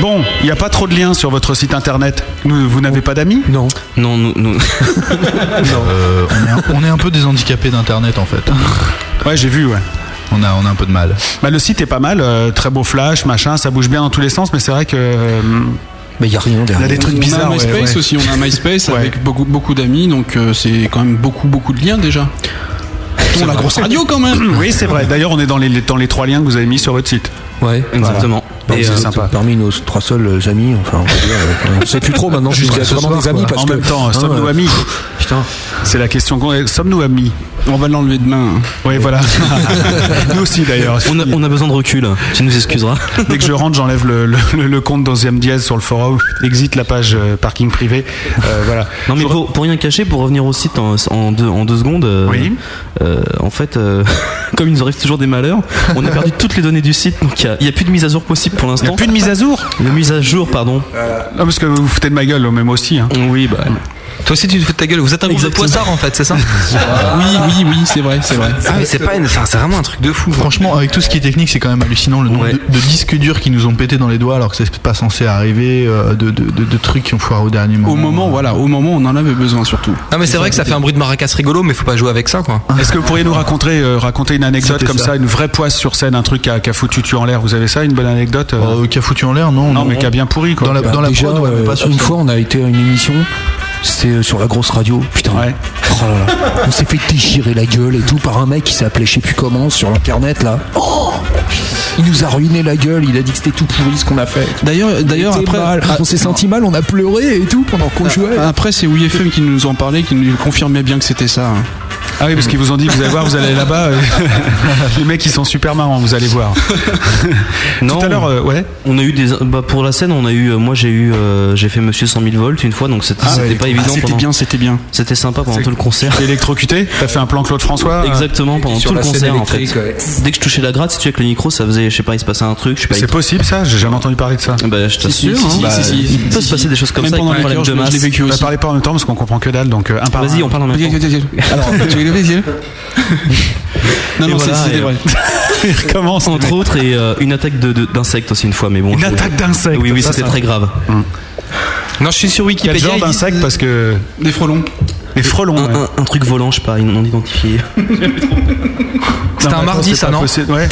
Bon, il n'y a pas trop de liens sur votre site internet. Nous, vous n'avez pas d'amis Non. Non, nous, nous- Euh, on, est un, on est un peu des handicapés d'internet en fait. Ouais, j'ai vu, ouais. On a, on a un peu de mal. Bah, le site est pas mal, euh, très beau flash, machin, ça bouge bien dans tous les sens, mais c'est vrai que. euh, Mais il y a rien il y a derrière. des trucs on bizarres. a un ouais, MySpace ouais. aussi, on a un MySpace Ouais. avec beaucoup, beaucoup d'amis, donc euh, c'est quand même beaucoup, beaucoup de liens déjà. On la grosse radio quand même. Oui, c'est vrai. D'ailleurs, on est dans les, dans les trois liens que vous avez mis sur votre site. Ouais. exactement. Et, c'est euh, sympa. Parmi nos trois seuls euh, amis, enfin, on peut dire, euh, on sait plus trop maintenant ce vraiment soir, des amis parce en que même temps, hein, sommes-nous amis Putain. C'est la question. qu'on- Sommes-nous amis On va l'enlever demain. hein. Oui, voilà. Nous aussi, d'ailleurs. on, a, on a besoin de recul, tu nous excuseras. Dès que je rentre, j'enlève le, le, le- le compte deuxième dièse sur le forum, exit la page euh, parking privé. Euh, voilà. Non mais pour, pour rien cacher, pour revenir au site en, en deux, en deux secondes, euh, Oui. euh, en fait, euh, comme il nous arrive toujours des malheurs, on a perdu toutes les données du site, donc il n'y a, plus de mise à jour possible pour Il n'y l'instant. a plus de mise à jour De mise à jour, pardon. Non, parce que vous vous foutez de ma gueule, même aussi. Hein. Oui, bah. Toi aussi, tu te fous de ta gueule. Vous êtes un groupe de poissards en fait, c'est ça? Oui, oui, oui, c'est vrai, c'est vrai. Ah, mais c'est pas une. Enfin, c'est vraiment un truc de fou. Franchement, avec tout ce qui est technique, c'est quand même hallucinant le nombre Ouais. de, de disques durs qui nous ont pété dans les doigts alors que c'est pas censé arriver, euh, de, de, de- de trucs qui ont foiré au dernier moment. Au moment, voilà, au moment, on en avait besoin surtout. Non, mais c'est vrai que ça fait un bruit de maracas rigolo, mais faut pas jouer avec ça quoi. Est-ce que vous pourriez nous raconter, euh, raconter une anecdote comme ça. ça. une vraie poisse sur scène, un truc qui a, qui a foutu tu en l'air Vous avez ça, une bonne anecdote euh qui a foutu en l'air, non Non, mais qui a bien pourri, quoi. Dans la, Bah, dans la déjà, prod, ouais, mais euh, pas sur une fois, on a été à une émission. C'était euh, sur la grosse radio. Putain. Ouais. Oh là là. On s'est fait déchirer la gueule et tout par un mec qui s'appelait je sais plus comment sur l'internet là. Oh il nous a ruiné la gueule. Il a dit que c'était tout pourri ce qu'on a fait. D'ailleurs, d'ailleurs On était après, mal. ah, on s'est senti mal. On a pleuré et tout pendant qu'on jouait. après c'est WFM qui nous en parlait, qui nous confirmait bien que c'était ça. hein. Ah oui, parce qu'ils vous ont dit, vous allez voir, vous allez là-bas. euh, les mecs, ils sont super marrants, vous allez voir. Non. Tout à l'heure, euh, ouais. On a eu des, bah, pour la scène, on a eu, euh, moi j'ai eu, euh, j'ai fait Monsieur 100 000 volts une fois, donc c'était Ah c'était ouais. pas Ah, évident. c'était pendant- bien, c'était bien. C'était sympa pendant tout le concert. T'es électrocuté T'as fait un plan Claude François Exactement, pendant tout le concert en fait. ouais. Dès que je touchais la gratte, si tu veux, avec le micro, ça faisait, je sais pas, il se passait un truc. C'est possible ça? J'ai jamais entendu parler de ça. Bah, je t'assure, Si, si, hein. si, Bah, si, si, il si, peut si, se passer si. des choses comme Même ça avec pendant de je- je masse. l'ai vécu Bah, aussi. parlez pas en même temps parce qu'on comprend que dalle, donc un par un. Vas-y, on parle en même temps. Vas-y. Non, Et voilà, vrai. Il recommence. Entre autres, et euh, une attaque d'insectes aussi une fois, mais bon. Une je- attaque d'insectes, Oui, oui, c'était très grave. Non, je suis sur Quel Wikipédia. genre ils disent- d'insecte Parce que. Des frelons. Les frelons. Un, ouais. un- un truc volant, je sais pas, non identifié. C'était un mardi, ça, non Ouais.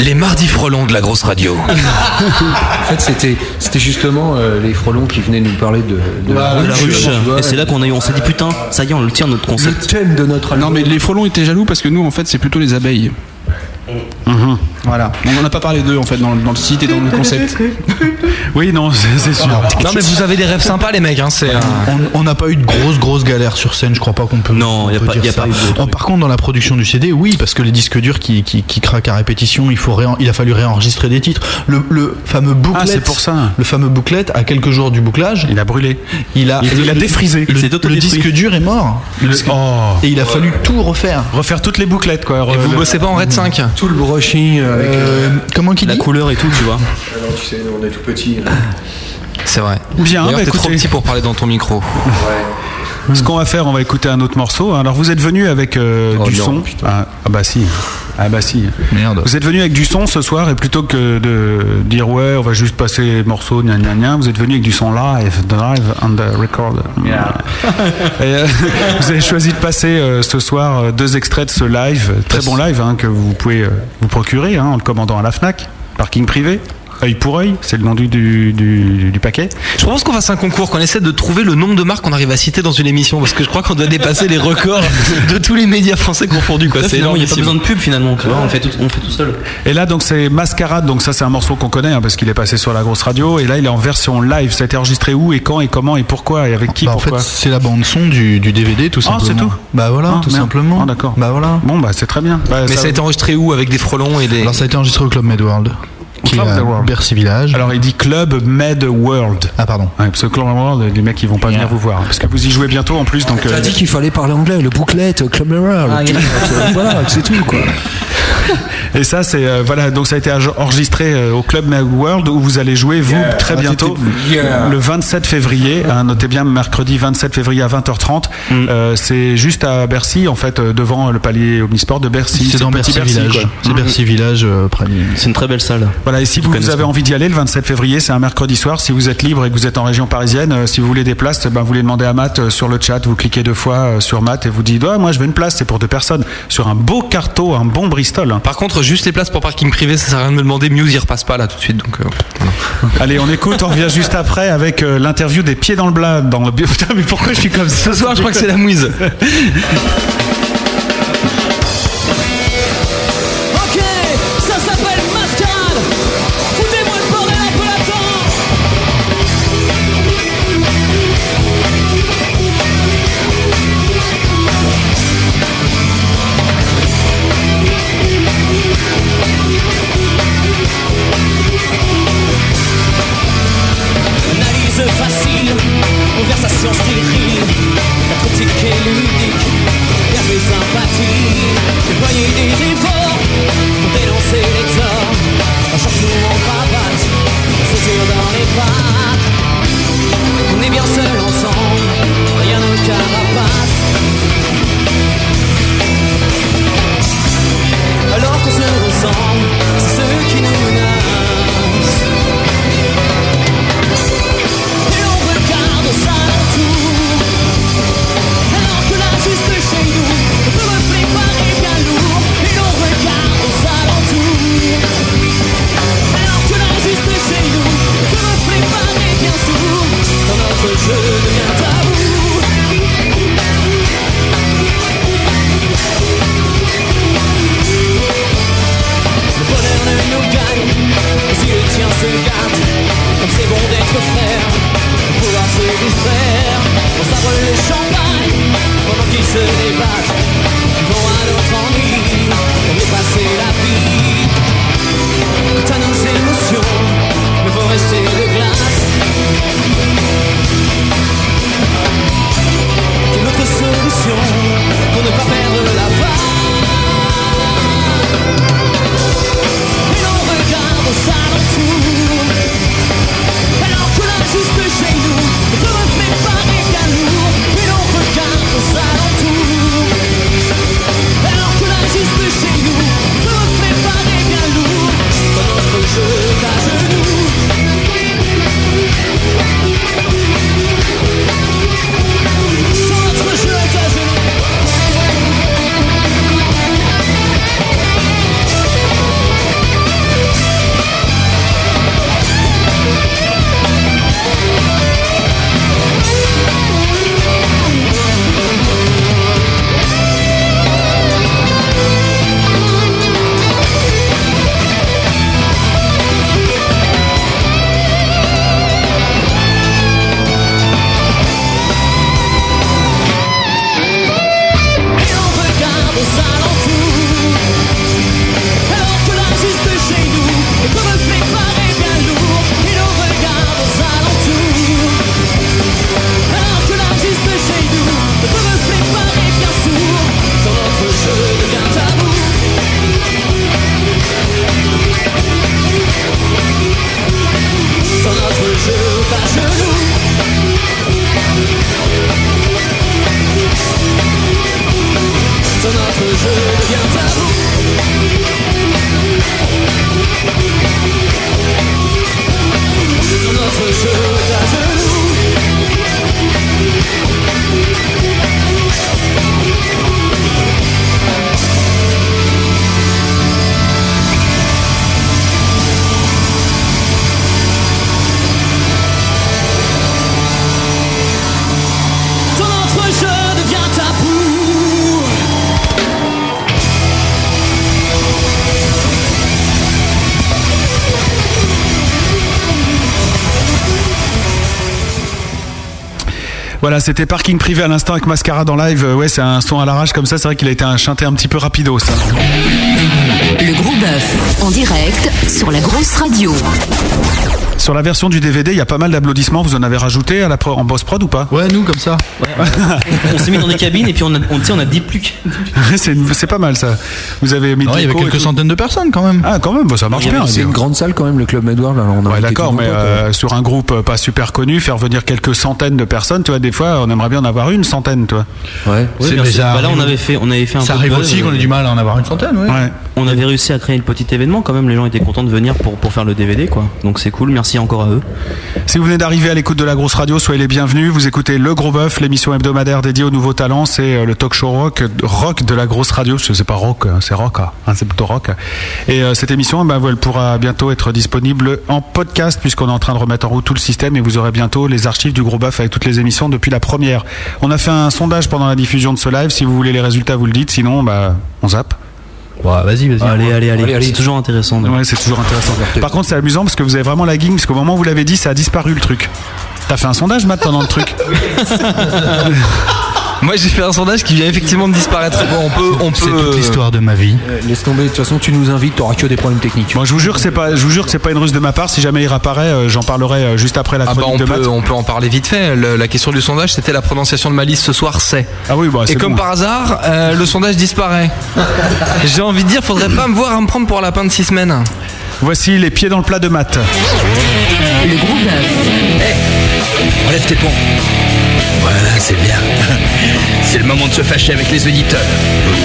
Les mardis frelons de la grosse radio. En fait, c'était, c'était justement euh, les frelons qui venaient nous parler de, de La ruche. Et c'est là qu'on a eu, on s'est dit putain, ça y est, on le tient notre Le concept. thème de notre Non, mais les frelons étaient jaloux parce que nous, en fait, c'est plutôt les abeilles. Voilà. On n'en a pas parlé d'eux, en fait, dans, le- dans le site et dans le concept. Oui, non, c'est sûr. Non mais vous avez des rêves sympas les mecs, hein, c'est. euh, On n'a pas eu de grosses grosses galères sur scène, je crois pas qu'on peut. Non, on y a pas- dire y a ça. pas Oh, par contre, dans la production du CD, oui, parce que les disques durs qui, qui, qui craquent à répétition, il faut réen- il a fallu réenregistrer des titres. Le, le fameux booklet, Ah, c'est pour ça. Le fameux booklet, à quelques jours du bouclage, Il a brûlé. il a, Il- il a le- défrisé. Le, Il disque dur est mort. Le- Oh. Et il a fallu tout refaire. Refaire toutes les bouclettes, quoi. Et vous Le- bossez pas en Red 5 Tout le brushing avec. Euh, comment qu'il La dit couleur et tout, tu vois. Alors, tu sais, on est tout petit. C'est vrai. Bien, D'ailleurs, bah, t'es trop petit pour parler dans ton micro. Ce qu'on va faire, on va écouter un autre morceau. Alors vous êtes venu avec euh, Oh du non, son. Ah, ah bah si. Ah bah si. Merde. Vous êtes venu avec du son ce soir et plutôt que de dire ouais, on va juste passer les morceaux, gna gna gna, vous êtes venu avec du son live, live on the record. Et, euh, vous avez choisi de passer euh, ce soir deux extraits de ce live, très bon live hein, que vous pouvez vous procurer hein, en le commandant à la Fnac, parking privé. Œil pour œil, c'est le nom du, du, du- du paquet. Je propose qu'on fasse un concours, qu'on essaie de trouver le nombre de marques qu'on arrive à citer dans une émission, parce que je crois qu'on doit dépasser les records de tous les médias français confondus. Quoi. Là, C'est finalement, il n'y a pas besoin de pub finalement, tu vois. On fait tout, on fait tout seul. Et là, donc, c'est Mascarade. Donc, ça, c'est un morceau qu'on connaît hein, parce qu'il est passé sur la grosse radio. Et là, il est en version live. Ça a été enregistré où et quand et comment et pourquoi et avec qui Bah, en fait, pourquoi c'est la bande son du, du DVD, tout Ah, simplement. c'est tout Bah voilà, Ah, tout merde. simplement. Ah, d'accord. Bah voilà. Bon, bah, c'est très bien. Bah, Mais ça a été enregistré où? Avec des frelons et des. Alors ça a été enregistré au Club Med World, qui est Club à Med World. Bercy Village. Alors, il dit Club Med World. Ah pardon. Ouais, parce que Club Med World, les mecs, ils vont pas venir vous voir. Parce que vous y jouez bientôt en plus. Donc, T'as euh, dit qu'il fallait parler anglais, le booklet, Club Mirror, le t-shirt, euh, voilà, c'est tout quoi. Et ça, c'est euh, voilà. Donc, ça a été enregistré euh, au Club Med World où vous allez jouer vous très Ah, bientôt, Yeah. le 27 février. hein, notez bien, mercredi 27 février à 20h30. Euh, c'est juste à Bercy, en fait, euh, devant le palier Omnisport de Bercy. C'est dans Bercy, Village. quoi. C'est Bercy Village euh, près du- C'est une très belle salle. Voilà, et si vous, vous avez envie d'y aller le 27 février, c'est un mercredi soir. Si vous êtes libre et que vous êtes en région parisienne, euh, si vous voulez des places, ben, vous les demandez à Matt euh, sur le chat. Vous cliquez deux fois euh, sur Matt et vous dites ouais, moi je veux une place. C'est pour deux personnes sur un beau carto, un bon Bristol. hein. Par contre, juste les places pour parking privé, ça sert à rien de me demander. Muse, il repasse pas là tout de suite. Donc, euh, voilà. Allez, on écoute. On revient juste après avec euh, l'interview des pieds dans le blas dans le. Putain, mais pourquoi je suis comme ça? Ce soir, je crois que c'est la mouise. c'était parking privé à l'instant avec Mascara dans live. Euh, Ouais, c'est un son à l'arrache comme ça. C'est vrai qu'il a été un chanté un petit peu rapido, ça. Le gros bœuf en direct sur la grosse radio. Sur la version du DVD, il y a pas mal d'applaudissements. Vous en avez rajouté à la pro- en boss prod ou pas? Ouais, nous comme ça. On s'est mis dans des cabines et puis on a, on, a dit plus c'est pas mal ça. Vous avez mis. Ouais, il y avait quelques centaines de personnes quand même. Ah, quand même, bah, ça marche bien. C'est une grande salle quand même, le Club Medward. Ouais, d'accord, mais euh, sur un groupe euh, pas super connu, faire venir quelques centaines de personnes, tu vois, des fois, on aimerait bien en avoir une centaine, toi. Ouais. Oui, C'est déjà Bah là, on avait fait, on avait fait un Ça arrive aussi qu'on ait du mal à en avoir une centaine, ouais. Ouais. On avait réussi à créer le petit événement quand même. Les gens étaient contents de venir pour, pour faire le DVD, quoi. Donc c'est cool. Merci encore à eux. Si vous venez d'arriver à l'écoute de la grosse radio, soyez les bienvenus. Vous écoutez Le Gros Bœuf, l'émission hebdomadaire dédiée aux nouveaux talents. C'est euh, le talk show rock, rock de la grosse radio. Sais pas rock, hein, c'est rock, hein, c'est plutôt rock. Et euh, cette émission, eh ben, elle pourra bientôt être disponible en podcast puisqu'on est en train de remettre en route tout le système et vous aurez bientôt les archives du Gros Bœuf avec toutes les émissions depuis la première. On a fait un sondage pendant la diffusion de ce live. Si vous voulez les résultats, vous le dites. Sinon, bah, on zappe. Ouais, vas-y, vas-y. Allez, allez, allez. Allez, allez. C'est toujours intéressant. de- Ouais, c'est toujours intéressant. Par contre, c'est amusant parce que vous avez vraiment la guigne, parce qu'au moment où vous l'avez dit, ça a disparu le truc. T'as fait un sondage, Matt, pendant le truc Moi, j'ai fait un sondage qui vient effectivement de disparaître. Bon, on peut, on C'est peut. toute l'histoire de ma vie. Euh, Laisse tomber, de toute façon, tu nous invites, t'auras que des problèmes techniques. Bon, je vous jure que c'est pas, je vous jure que c'est pas une ruse de ma part. Si jamais il réapparaît, euh, j'en parlerai euh, juste après la Ah bah on de peut, on peut en parler vite fait. Le- la question du sondage, c'était la prononciation de ma liste ce soir, c'est. Ah oui, bah, Et c'est comme bon. par hasard, euh, le sondage disparaît. J'ai envie de dire, faudrait pas me voir à me prendre pour un lapin de six semaines. Voici les pieds dans le plat de Matt. Le gros bœuf. Enlève tes ponts. Voilà, c'est bien. C'est le moment de se fâcher avec les auditeurs.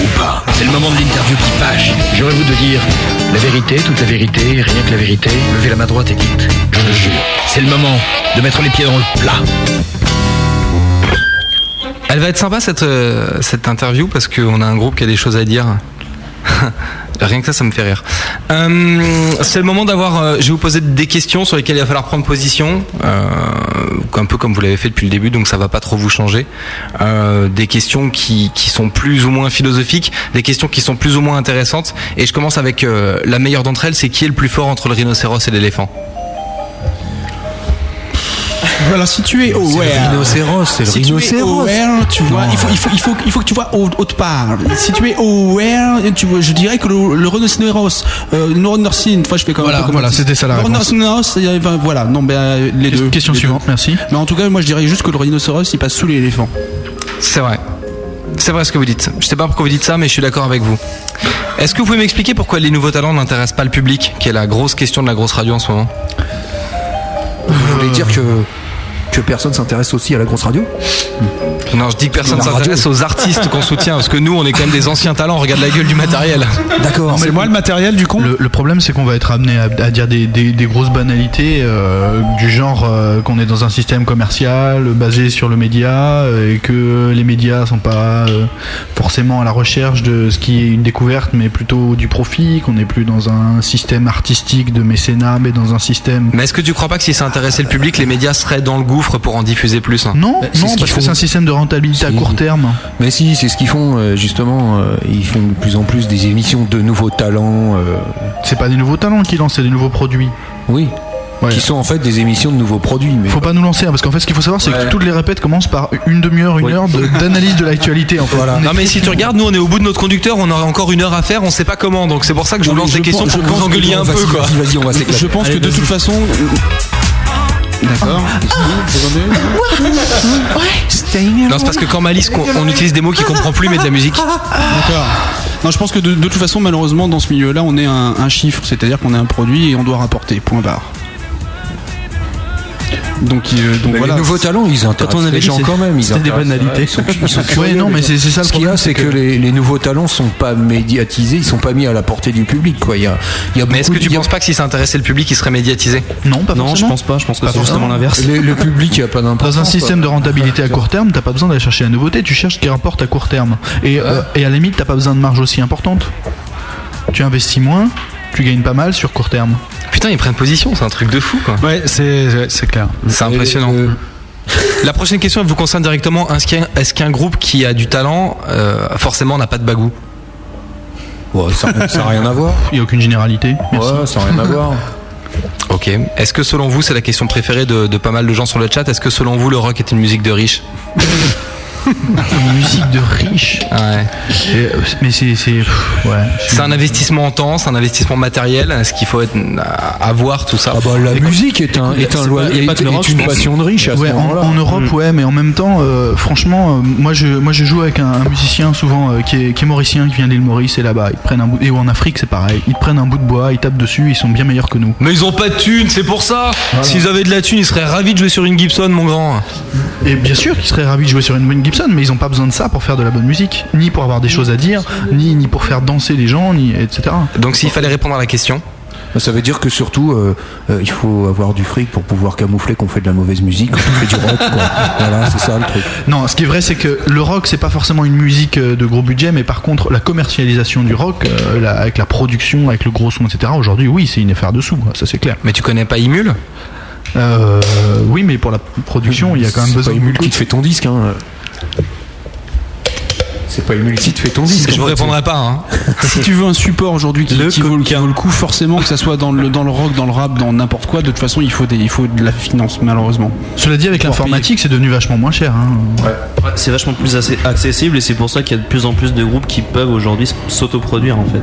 Ou pas. C'est le moment de l'interview qui fâche. J'aurais vous de dire la vérité, toute la vérité, rien que la vérité. Levez la main droite et dites, je le jure. C'est le moment de mettre les pieds dans le plat. Elle va être sympa cette, euh, cette interview parce qu'on a un groupe qui a des choses à dire. Rien que ça, ça me fait rire. Euh, c'est le moment d'avoir. euh, je vais vous poser des questions sur lesquelles il va falloir prendre position, euh, un peu comme vous l'avez fait depuis le début, donc ça va pas trop vous changer. Euh, des questions qui, qui sont plus ou moins philosophiques, des questions qui sont plus ou moins intéressantes. Et je commence avec euh, la meilleure d'entre elles, c'est qui est le plus fort entre le rhinocéros et l'éléphant? Voilà, si tu es aware. le rhinocéros, c'est le si tu es rhinocéros. aware, tu vois, il faut, il, faut, il, faut, il faut que tu vois au- autre part. Si tu es aware, tu vois, je dirais que le, le rhinocéros, euh, le rhinocéros, une fois je fais comme Voilà, comme voilà, c'était ça la Le réponse. rhinocéros, a- voilà, non, ben, les deux. Question les deux. suivante, merci. Mais en tout cas, moi je dirais juste que le rhinocéros il passe sous l'éléphant. C'est vrai. C'est vrai ce que vous dites. Je sais pas pourquoi vous dites ça, mais je suis d'accord avec vous. Est-ce que vous pouvez m'expliquer pourquoi les nouveaux talents n'intéressent pas le public, qui est la grosse question de la grosse radio en ce moment? Vous voulez dire que, que personne s'intéresse aussi à la grosse radio Non, je dis que personne s'intéresse aux artistes qu'on soutient, parce que nous, on est quand même des anciens talents. Regarde la gueule du matériel. D'accord. C'est moi le matériel du con Le, le problème, c'est qu'on va être amené à, à dire des, des- des grosses banalités euh, du genre euh, qu'on est dans un système commercial basé sur le média euh, et que les médias sont pas euh, forcément à la recherche de ce qui est une découverte, mais plutôt du profit, qu'on n'est plus dans un système artistique de mécénat, mais dans un système Mais est-ce que tu crois pas que si ça intéressait le public, les médias seraient dans le gouffre pour en diffuser plus hein non, c'est non, ce qu'ils parce que c'est un système de rentabilité à court terme. Mais si, c'est ce qu'ils font euh, justement. euh, ils font de plus en plus des émissions de nouveaux talents. euh, C'est pas des nouveaux talents qui lancent, c'est des nouveaux produits. oui. Ouais. Qui sont en fait des émissions de nouveaux produits. Mais Faut pas nous lancer, hein, parce qu'en fait, ce qu'il faut savoir, c'est que toutes les répètes commencent par une demi-heure, une Oui. heure d'analyse de l'actualité. En fait. Voilà. Non mais si tu regardes, nous on est au bout de notre conducteur, on aurait encore une heure à faire, on sait pas comment, donc c'est pour ça que je vous lance des questions pour je que vous engueuliez un peu quoi. On va. Je pense que de toute façon. D'accord. Non, c'est parce que quand Malice, on utilise des mots qu'il comprend plus, mais de la musique. D'accord. Non, je pense que de, de toute façon, malheureusement, dans ce milieu-là, on est un, un chiffre, c'est-à-dire qu'on est un produit et on doit rapporter. Point barre. Donc, euh, donc Mais voilà. Les nouveaux talents, ils intéressent les dit, gens quand même. Ils c'était des banalités. Ils sont, ils sont Ouais, curieux, non, mais c'est- ça le Ce qu'il y a, c'est que, les, les nouveaux talents sont pas médiatisés, ils sont pas mis à la portée du public. Quoi. Il y a, il y a Mais est-ce que tu a- penses pas que si ça intéressait le public, il serait médiatisé? Non, pas Non, je forcément. pense pas. Je pense que c'est justement forcément. l'inverse. le, le public, il n'y a pas d'importance. Dans un système de rentabilité à court terme, t'as pas besoin d'aller chercher la nouveauté, tu cherches ce qui rapporte à court terme. Et, euh, et à la limite, t'as pas besoin de marge aussi importante. Tu investis moins, tu gagnes pas mal sur court terme. Putain, ils prennent position, c'est un truc de fou quoi. Ouais, c'est c'est clair. C'est impressionnant. Euh, La prochaine question elle vous concerne directement. Est-ce qu'un est-ce qu'un groupe qui a du talent, euh, forcément n'a pas de bagou? Ouais, ça n'a rien à voir. Il y a aucune généralité. Merci. Ouais, ça n'a rien à voir. Ok. Est-ce que selon vous, c'est la question préférée de, de pas mal de gens sur le chat, est-ce que selon vous, le rock est une musique de riche Une musique de riche. Ouais. Et, euh, mais c'est. c'est- Ouais. C'est un investissement en temps, c'est un investissement matériel. Est-ce qu'il faut être, avoir tout ça? Ah bah, la musique est un, est un loi- est- est une passion de riche à ce Ouais, en, moment-là. en Europe, Mm. ouais, mais en même temps, euh, franchement, euh, moi je moi je joue avec un, un musicien souvent euh, qui, est, qui est mauricien, qui vient d'île Maurice, et là-bas ils prennent un bout et ou en Afrique c'est pareil, ils prennent un bout de bois, ils tapent dessus, ils sont bien meilleurs que nous. Mais ils ont pas de thunes, c'est pour ça. S'ils avaient de la thune, ils seraient ravis de jouer sur une Gibson, mon grand. Et bien sûr qu'ils seraient ravis de jouer sur une bonne Gibson, mais ils ont pas besoin de ça pour faire de la bonne musique, ni pour avoir des choses à dire, ni ni pour faire danser les gens, ni etc. Donc s'il fallait répondre à la question? Ça veut dire que surtout, euh, euh, il faut avoir du fric pour pouvoir camoufler qu'on fait de la mauvaise musique, qu'on fait du rock. Quoi. Voilà, c'est ça le truc. Non, ce qui est vrai, c'est que le rock, c'est pas forcément une musique euh, de gros budget, mais par contre, la commercialisation du rock, euh, la- avec la production, avec le gros son, etc., aujourd'hui, oui, c'est une affaire de sous, quoi, ça c'est clair. Mais tu connais pas Imul? Euh, Oui, mais pour la production, il y a quand même C'est besoin pas de Emule qui te fait ton disque. Hein. C'est pas Emule qui te fait ton disque. Je vous répondrai pas. Hein. Si tu veux un support aujourd'hui qui, qui vaut, qui vaut le coup, forcément que ça soit dans le, dans le rock, dans le rap, dans n'importe quoi, de toute façon il faut, des, il faut de la finance malheureusement. Cela dit, avec l'informatique, c'est devenu vachement moins cher. hein. Ouais, c'est vachement plus assez- accessible et c'est pour ça qu'il y a de plus en plus de groupes qui peuvent aujourd'hui s'autoproduire en fait.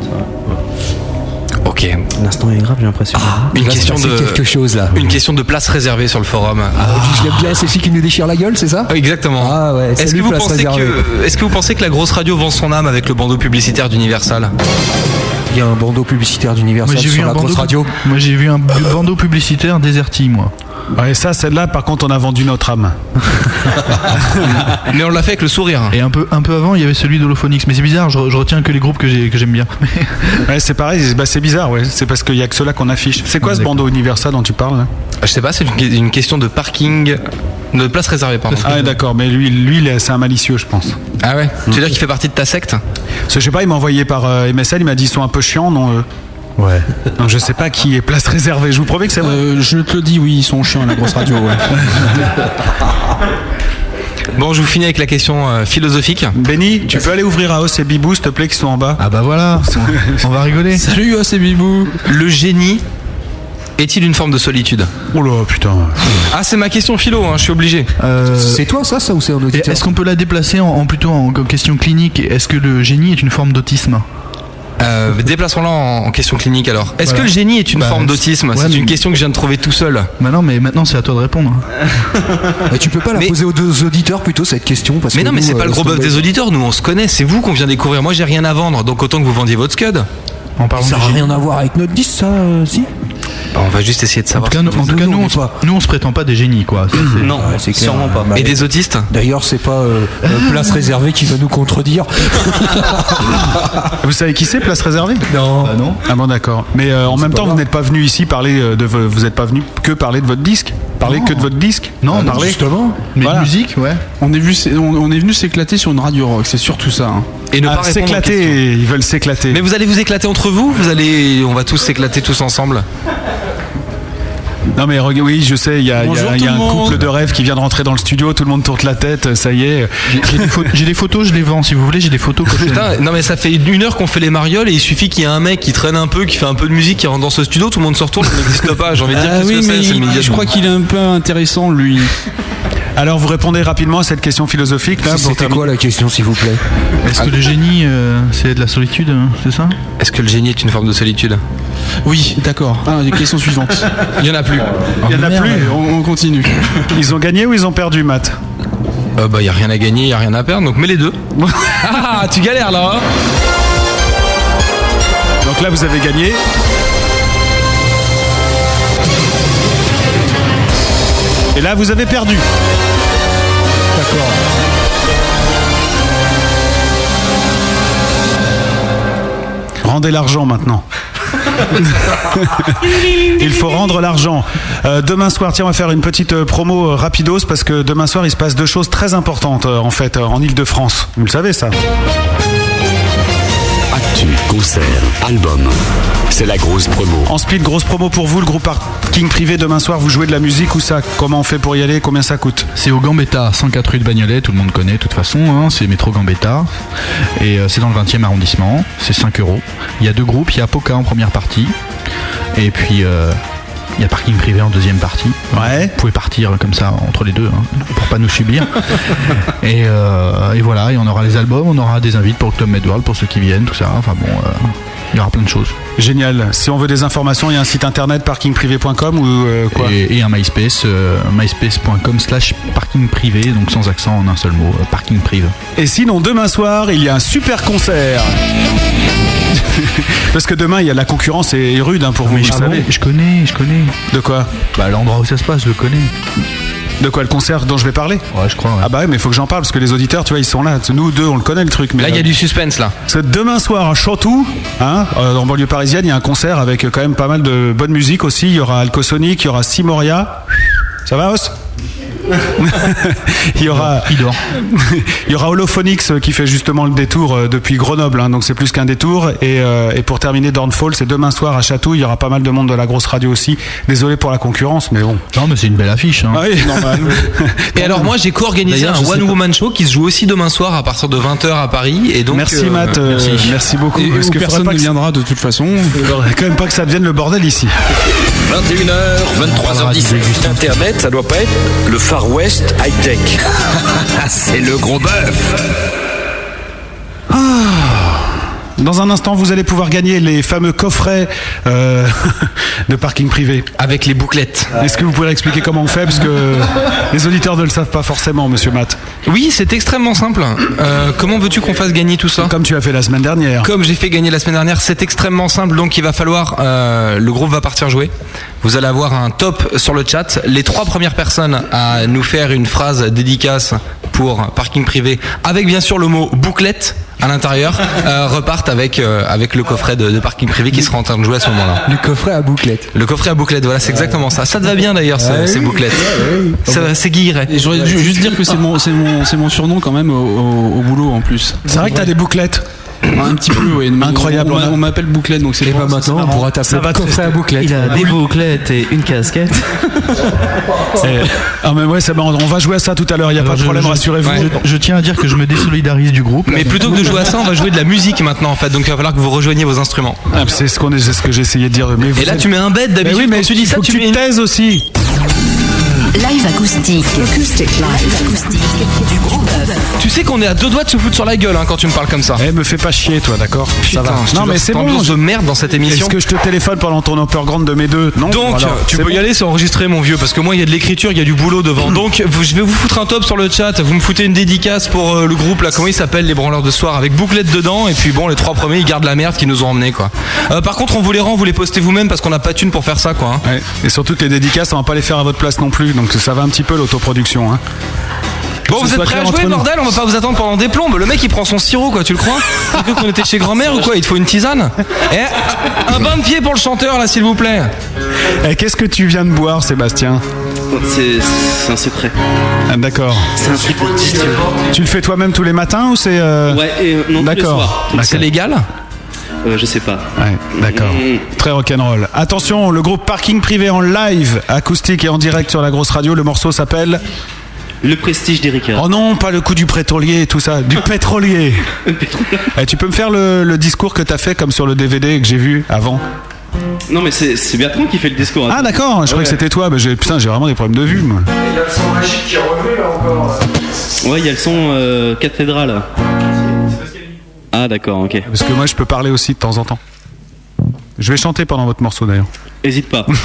Ok. L'instant est grave, j'ai l'impression. Une Il va se question de quelque chose là. une question de place réservée sur le forum. Ah, je l'aime bien, c'est celui qui nous déchire la gueule, c'est ça Exactement. Ah ouais, Est-ce que, vous pensez réservée. que, est-ce que vous pensez que la grosse radio vend son âme avec le bandeau publicitaire d'Universal Il y a un bandeau publicitaire d'Universal sur la grosse radio. moi, j'ai vu un bandeau publicitaire Deserti, moi. Ouais, ça, celle-là, par contre, on a vendu notre âme. Mais on l'a fait avec le sourire. Et un peu, un peu avant, il y avait celui d'Holophonix. Mais c'est bizarre, je, je retiens que les groupes que j'ai- que j'aime bien. Ouais, c'est pareil, c'est- bah, c'est bizarre, ouais. C'est parce qu'il y a que ceux-là qu'on affiche. C'est quoi ce bandeau Universal dont tu parles là Je sais pas, c'est une, une question de parking, de place réservée, pardon. Ah, ouais, d'accord, mais lui, lui, c'est un malicieux, je pense. Ah ouais? Tu veux dire qu'il fait partie de ta secte? Parce que je sais pas, il m'a envoyé par euh, MSL, il m'a dit ils sont un peu chiants, non Ouais. Donc je sais pas qui est place réservée. Je vous promets que c'est vrai. Euh, je te le dis, oui, ils sont chiants à la grosse radio. Ouais. Bon, je vous finis avec la question euh, philosophique. Benny, tu peux aller ouvrir à Os et Bibou, s'il te plaît, qui sont en bas Ah bah voilà, on va rigoler. Salut, c'est Bibou. Le génie est-il une forme de solitude Oh là, putain. Ah, c'est ma question philo, hein, je suis obligé. Euh, C'est toi ça, ça ou c'est un auditeur Est-ce qu'on peut la déplacer en, en plutôt en comme question clinique? Est-ce que le génie est une forme d'autisme? Euh, Déplaçons-la en, en question clinique alors. Est-ce Voilà. que le génie est une Bah, forme d'autisme ouais, C'est mais- une question que je viens de trouver tout seul. Bah non, mais maintenant c'est à toi de répondre. Mais tu peux pas la Mais- poser aux deux auditeurs plutôt cette question parce Mais que non, mais c'est pas euh, le gros bœuf des auditeurs, nous on se connaît, c'est vous qu'on vient découvrir. Moi j'ai rien à vendre, donc autant que vous vendiez votre scud. En parlant Ça n'a rien à voir avec notre disque, ça, euh, si Bah, on va juste essayer de En savoir. tout cas, nous, en tout cas, Nous, nous, on pas. nous, on se prétend pas des génies, quoi. Ça, c'est- Non, c'est clair. sûrement pas. Bah, Et des autistes? D'ailleurs, c'est pas euh, euh, place réservée qui va nous contredire. Vous savez qui c'est, place réservée? Non. Bah non. Ah bon, d'accord. Mais euh, en même temps, vous n'êtes pas venu ici parler de. vo- Vous n'êtes pas venu que parler de votre disque Parler que de votre disque Non, parler. Justement. Mais Voilà. musique, ouais. On est, vu, on, on est venu s'éclater sur une radio rock, c'est surtout ça. hein. Et ne Ah, pas s'éclater, ils veulent s'éclater. Mais vous allez vous éclater entre vous? Vous allez, on va tous s'éclater tous ensemble. Non mais oui, je sais, il y a, y y un monde. couple de rêves qui vient de rentrer dans le studio, tout le monde tourne la tête, ça y est. J'ai des, photos, je les vends. Si vous voulez, j'ai des photos. que je- Putain, non mais ça fait une heure qu'on fait les marioles et il suffit qu'il y ait un mec qui traîne un peu, qui fait un peu de musique, qui rentre dans ce studio, tout le monde se retourne, ça n'existe pas. J'ai envie de dire Ah oui, mais il- je crois qu'il est un peu intéressant, lui. Alors vous répondez rapidement à cette question philosophique là pour C'était quoi la question, s'il vous plaît? Est-ce que le génie, euh, c'est de la solitude, hein, c'est ça? Est-ce que le génie est une forme de solitude? Oui, d'accord. Ah, les questions suivantes. Il y en a plus. Il y en a merde. plus. On, on continue. Ils ont gagné ou ils ont perdu, Matt Euh, bah y a rien à gagner, y a rien à perdre, donc mets les deux. ah, tu galères là. hein Donc là vous avez gagné. Et là vous avez perdu. D'accord. Rendez l'argent maintenant. Il faut rendre l'argent. Euh, demain soir, tiens, on va faire une petite euh, promo euh, rapidos parce que demain soir, il se passe deux choses très importantes en fait en Ile-de-France. Vous le savez ça Actu, concert, album. C'est la grosse promo. En split, grosse promo pour vous, le groupe Parking Privé. Demain soir, vous jouez de la musique ou ça? Comment on fait pour y aller? Combien ça coûte? C'est au Gambetta, 104 rue de Bagnolet, tout le monde connaît de toute façon, hein, c'est métro Gambetta. Et euh, c'est dans le 20e arrondissement, c'est 5 euros. Il y a deux groupes, il y a Poca en première partie, et puis euh, Il y a parking privé en deuxième partie. Ouais. Vous pouvez partir comme ça entre les deux, hein, pour pas nous subir. et, euh, et voilà, et on aura les albums, on aura des invites pour le Club Medworld, pour ceux qui viennent, tout ça. Enfin bon, euh, il y aura plein de choses. Génial. Si on veut des informations, il y a un site internet parkingprivé.com ou euh, quoi? Et, et un MySpace, euh, myspace.com slash parking privé, donc sans accent en un seul mot, parking privé. Et sinon, demain soir, il y a un super concert. Parce que demain, il y a la concurrence est rude hein, pour vous, vous Ah bon savez. je connais, je connais. De quoi Bah l'endroit où ça se passe, je le connais. De quoi le concert dont je vais parler Ouais, je crois. ouais. Ah bah ouais, mais il faut que j'en parle parce que les auditeurs, tu vois, ils sont là. Nous deux, on le connaît le truc. Mais Là, il y a euh, du suspense là. Parce que demain soir à Chantou, hein, euh, en banlieue parisienne, il y a un concert avec euh, quand même pas mal de bonne musique aussi. Il y aura Alcosonic, il y aura Simoria. Ça va, Os? Il y aura. Il dort. il y aura Holophonics euh, qui fait justement le détour euh, depuis Grenoble, hein, donc c'est plus qu'un détour. Et, euh, et pour terminer, Dornfall, c'est demain soir à Château. Il y aura pas mal de monde de la grosse radio aussi. Désolé pour la concurrence, mais bon. Non, mais c'est une belle affiche. Hein. Ah oui, normal. Et alors moi j'ai co-organisé un One. Woman Show qui se joue aussi demain soir à partir de 20h à Paris et donc merci euh, Matt, euh, merci. beaucoup. Et Parce que personne ne viendra de toute façon. quand même pas que ça devienne le bordel ici. 21h, 23h17. Internet, ça doit pas être le Far West high-tech. C'est le gros bœuf. Dans un instant, vous allez pouvoir gagner les fameux coffrets euh, de parking privé. avec les bouclettes. Est-ce que vous pouvez expliquer comment on fait Parce que les auditeurs ne le savent pas forcément, monsieur Matt. Oui, c'est extrêmement simple. Euh, comment veux-tu qu'on fasse gagner tout ça Comme tu as fait la semaine dernière. Comme j'ai fait gagner la semaine dernière, c'est extrêmement simple. Donc il va falloir, euh, le groupe va partir jouer. Vous allez avoir un top sur le chat. Les trois premières personnes à nous faire une phrase dédicace pour parking privé, avec bien sûr le mot bouclette à l'intérieur, euh, repartent avec euh, avec le coffret de, de parking privé qui sera en train de jouer à ce moment-là. Le coffret à bouclette. Le coffret à bouclette, voilà, c'est exactement ça. Ça te va bien d'ailleurs, ce- Ouais, ces oui. bouclettes. Ça- C'est guilleret. Et j'aurais dû juste dire que c'est mon, c'est mon, c'est mon surnom quand même au, au- au boulot en plus. C'est vrai que t'as des bouclettes. Un petit peu, oui. mais Incroyable, On, m'appelle Bouclette, donc c'est bah c'est maintenant, on pourra Ça t'appeler coffret à bouclette. Il a des bouclettes et une casquette. Ah mais ouais, c'est marrant. On va jouer à ça tout à l'heure. Il y a Alors, pas de problème, rassurez-vous. Je, je tiens à dire que je me désolidarise du groupe. Mais plutôt que de jouer à ça, on va jouer de la musique maintenant en fait. Donc il va falloir que vous rejoigniez vos instruments. Ah, c'est ce qu'on est, c'est ce que essayé de dire. Mais vous Et là tu mets un bête Mais d'habitude. oui, mais tu dis ça, tu tu une- aussi. Live acoustique. Acoustic live. Acoustique du gros bœuf. Tu sais qu'on est à deux doigts de se foutre sur la gueule hein, quand tu me parles comme ça. Eh, me fais pas chier, toi, d'accord Ça va. Non, mais c'est bon. de merde dans cette émission. Est-ce que je te téléphone pendant ton Upperground de mes deux Non. Donc, tu peux y aller, c'est enregistré, mon vieux, parce que moi, il y a de l'écriture, il y a du boulot devant. Donc, je vais vous foutre un top sur le chat. Vous me foutez une dédicace pour euh, le groupe, là, comment il s'appelle, les branleurs de soir, avec bouclette dedans. Et puis, bon, les trois premiers, ils gardent la merde qu'ils nous ont emmené, quoi. Euh, par contre, on vous les rend, vous les postez vous-même parce qu'on n'a pas de thune pour faire ça, quoi. hein. Ouais. Et surtout que les dédicaces, on va pas les faire à votre place non plus. Donc ça va un petit peu l'autoproduction. Hein. Bon, vous êtes prêts à jouer, bordel On va pas vous attendre pendant des plombes. Le mec, il prend son sirop, quoi, tu le crois Tu qu'on était chez grand-mère ou quoi Il te faut une tisane Eh, un bain de pied pour le chanteur, là, s'il vous plaît. Eh, Qu'est-ce que tu viens de boire, Sébastien C'est un secret. Ah, D'accord. C'est un truc distillé. Tu le fais toi-même tous les matins ou c'est euh, Ouais, et euh, non, tous les D'accord. soirs. D'accord. C'est légal Euh, je sais pas. Ouais, d'accord. Mm. Très rock'n'roll. Attention, le groupe Parking Privé en live, acoustique et en direct sur la grosse radio. Le morceau s'appelle. Le prestige d'Erika. Oh non, pas le coup du pétrolier et tout ça, du pétrolier. Eh, tu peux me faire le, le discours que t'as fait comme sur le DVD que j'ai vu avant Non, mais c'est c'est Bertrand qui fait le discours. hein. Ah d'accord, je croyais que c'était toi. Mais j'ai, putain, j'ai vraiment des problèmes de vue. Moi. Il y a le son magique qui est revenu là encore. Ouais, il y a le son euh, cathédrale. Ah, d'accord, ok. Parce que moi, je peux parler aussi de temps en temps. Je vais chanter pendant votre morceau d'ailleurs. Hésite pas.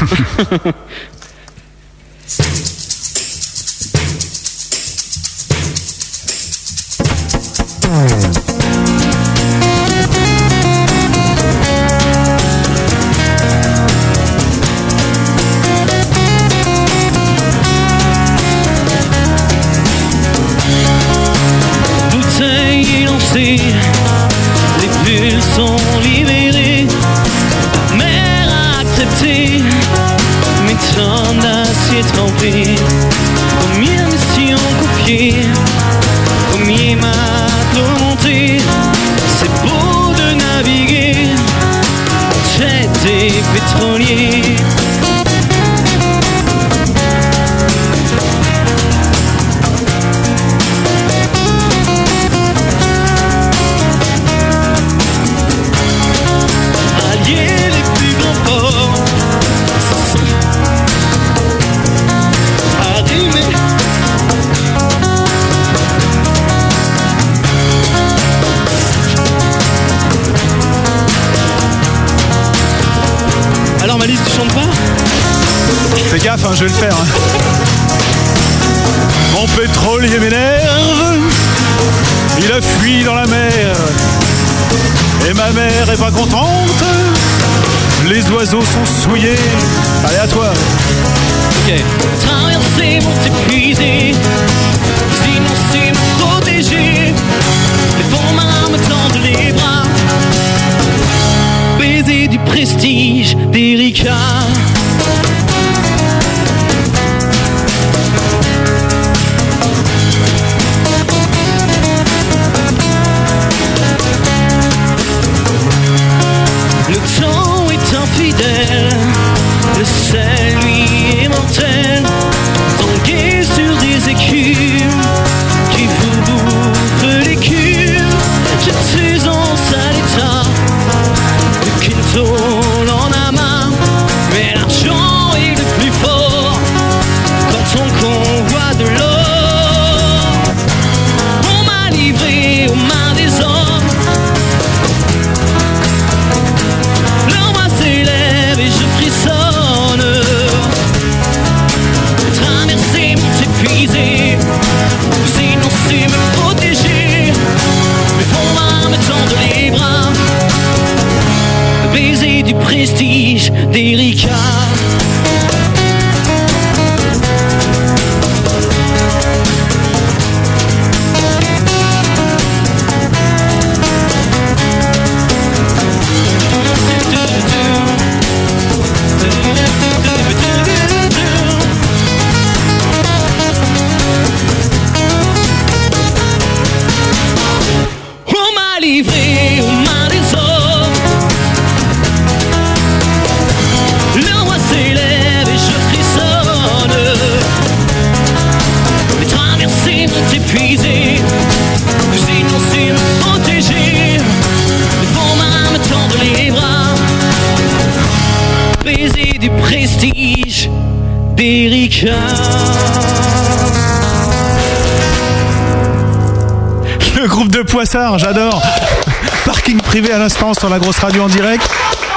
j'adore. Parking privé à l'instant sur la grosse radio en direct.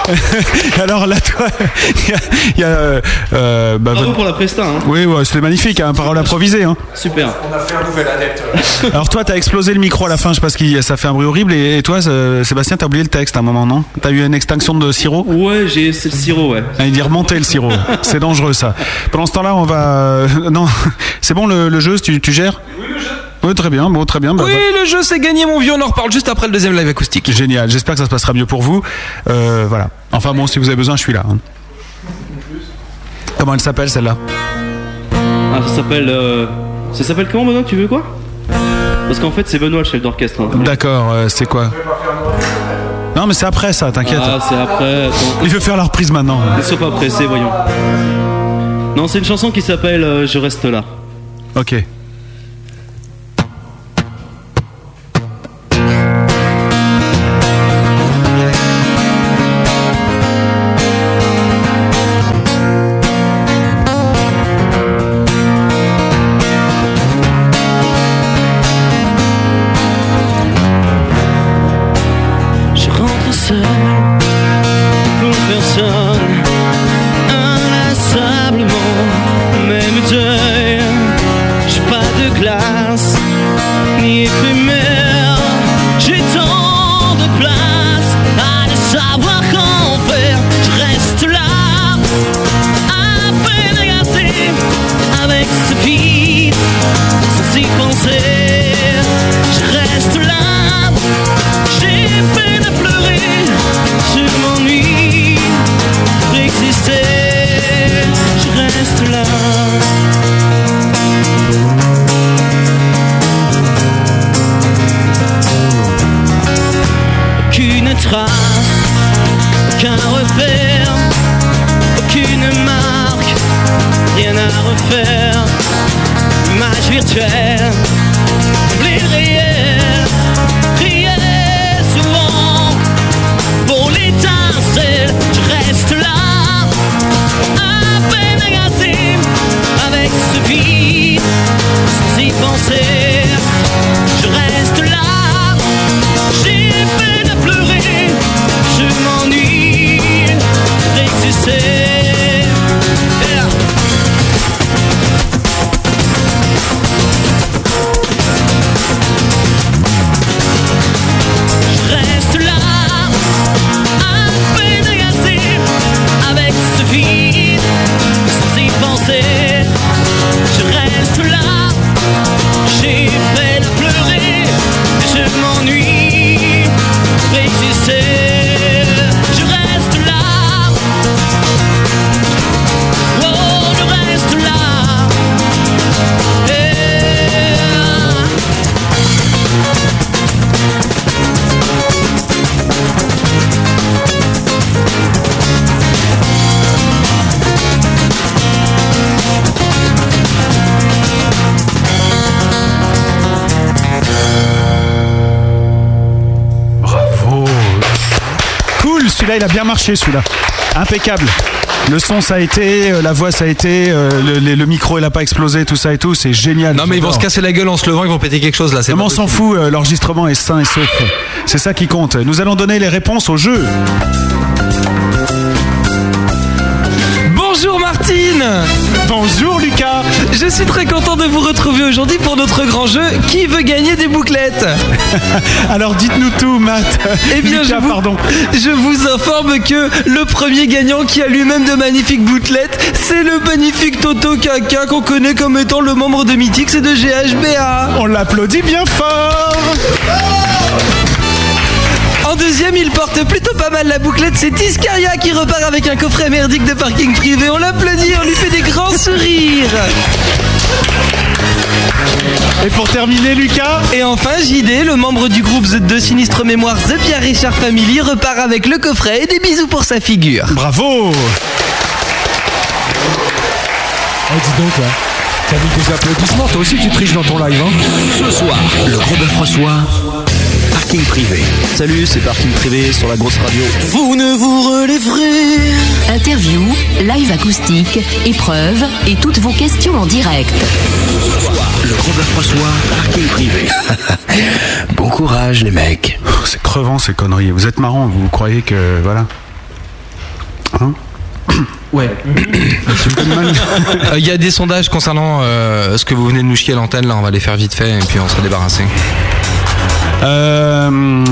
Alors là, toi, il y a. euh, euh, bah, Bravo votre- pour la presta. Hein. Oui, ouais, c'était magnifique, hein, parole improvisée. Hein. Super. On a fait un nouvel adepte. Alors toi, t'as explosé le micro à la fin, je sais pas qui, ça fait un bruit horrible. Et, et toi, euh, Sébastien, t'as oublié le texte à un moment, non? T'as eu une extinction de sirop? Ouais, j'ai c'est le sirop, ouais. Ah, Il dit remonter le sirop. C'est dangereux ça. Pendant ce temps-là, on va. non, c'est bon le, le jeu, tu, tu gères? Oui, le jeu. Oui, très bien, bon, très bien. Bah, Oui, le jeu c'est gagné mon vieux, on en reparle juste après le deuxième live acoustique. Génial, j'espère que ça se passera mieux pour vous. Euh, voilà. Enfin bon, si vous avez besoin, je suis là. hein. Comment elle s'appelle celle-là? Ah, ça s'appelle. euh, Ça s'appelle comment, Benoît? Tu veux quoi? Parce qu'en fait, c'est Benoît le chef d'orchestre. hein. D'accord, euh, c'est quoi? Non, mais c'est après ça, t'inquiète. Ah, c'est après. Attends. Il veut faire la reprise maintenant. Ne sois pas pressé, voyons. Non, c'est une chanson qui s'appelle euh, Je reste là. Ok. Celui-là, il a bien marché, celui-là. Impeccable. Le son, ça a été, euh, la voix, ça a été, euh, le, le- le micro, il a pas explosé, tout ça et tout, c'est génial. Non mais ils vont se casser la gueule en se levant, ils vont péter quelque chose là. Non, mais on s'en fout, euh, l'enregistrement est sain et sauf. C'est ça qui compte. Nous allons donner les réponses au jeu. Bonjour Lucas Je suis très content de vous retrouver aujourd'hui pour notre grand jeu Qui veut gagner des bouclettes Alors dites-nous tout Matt. Eh bien Lucas, je, vous, pardon. je vous informe que le premier gagnant qui a lui-même de magnifiques bouclettes, c'est le magnifique Toto Kaka qu'on connaît comme étant le membre de Mythix et de GHBA. On l'applaudit bien fort En deuxième, il porte plutôt pas mal la bouclette, c'est Tiscaria qui repart avec un coffret merdique de parking privé. On l'applaudit, on lui fait des grands sourires. Et pour terminer Lucas Et enfin, JD, le membre du groupe The de Sinistre Mémoire The Pierre Richard Family, repart avec le coffret et des bisous pour sa figure. Bravo Oh, dis donc, là. T'as mis des applaudissements, toi aussi tu triches dans ton live, hein Ce soir, le gros bœuf reçoit parking privé. Salut, c'est Parking Privé sur la grosse radio. Vous ne vous relèverez. Interview, live acoustique, épreuves et toutes vos questions en direct. Le gros reçoit parking privé. bon courage les mecs. C'est crevant ces conneries. Vous êtes marrant, vous croyez que. Voilà. Hein Ouais. Euh, Il y a des sondages concernant euh, ce que vous venez de nous chier à l'antenne, là on va les faire vite fait et puis on sera débarrassé. Euh,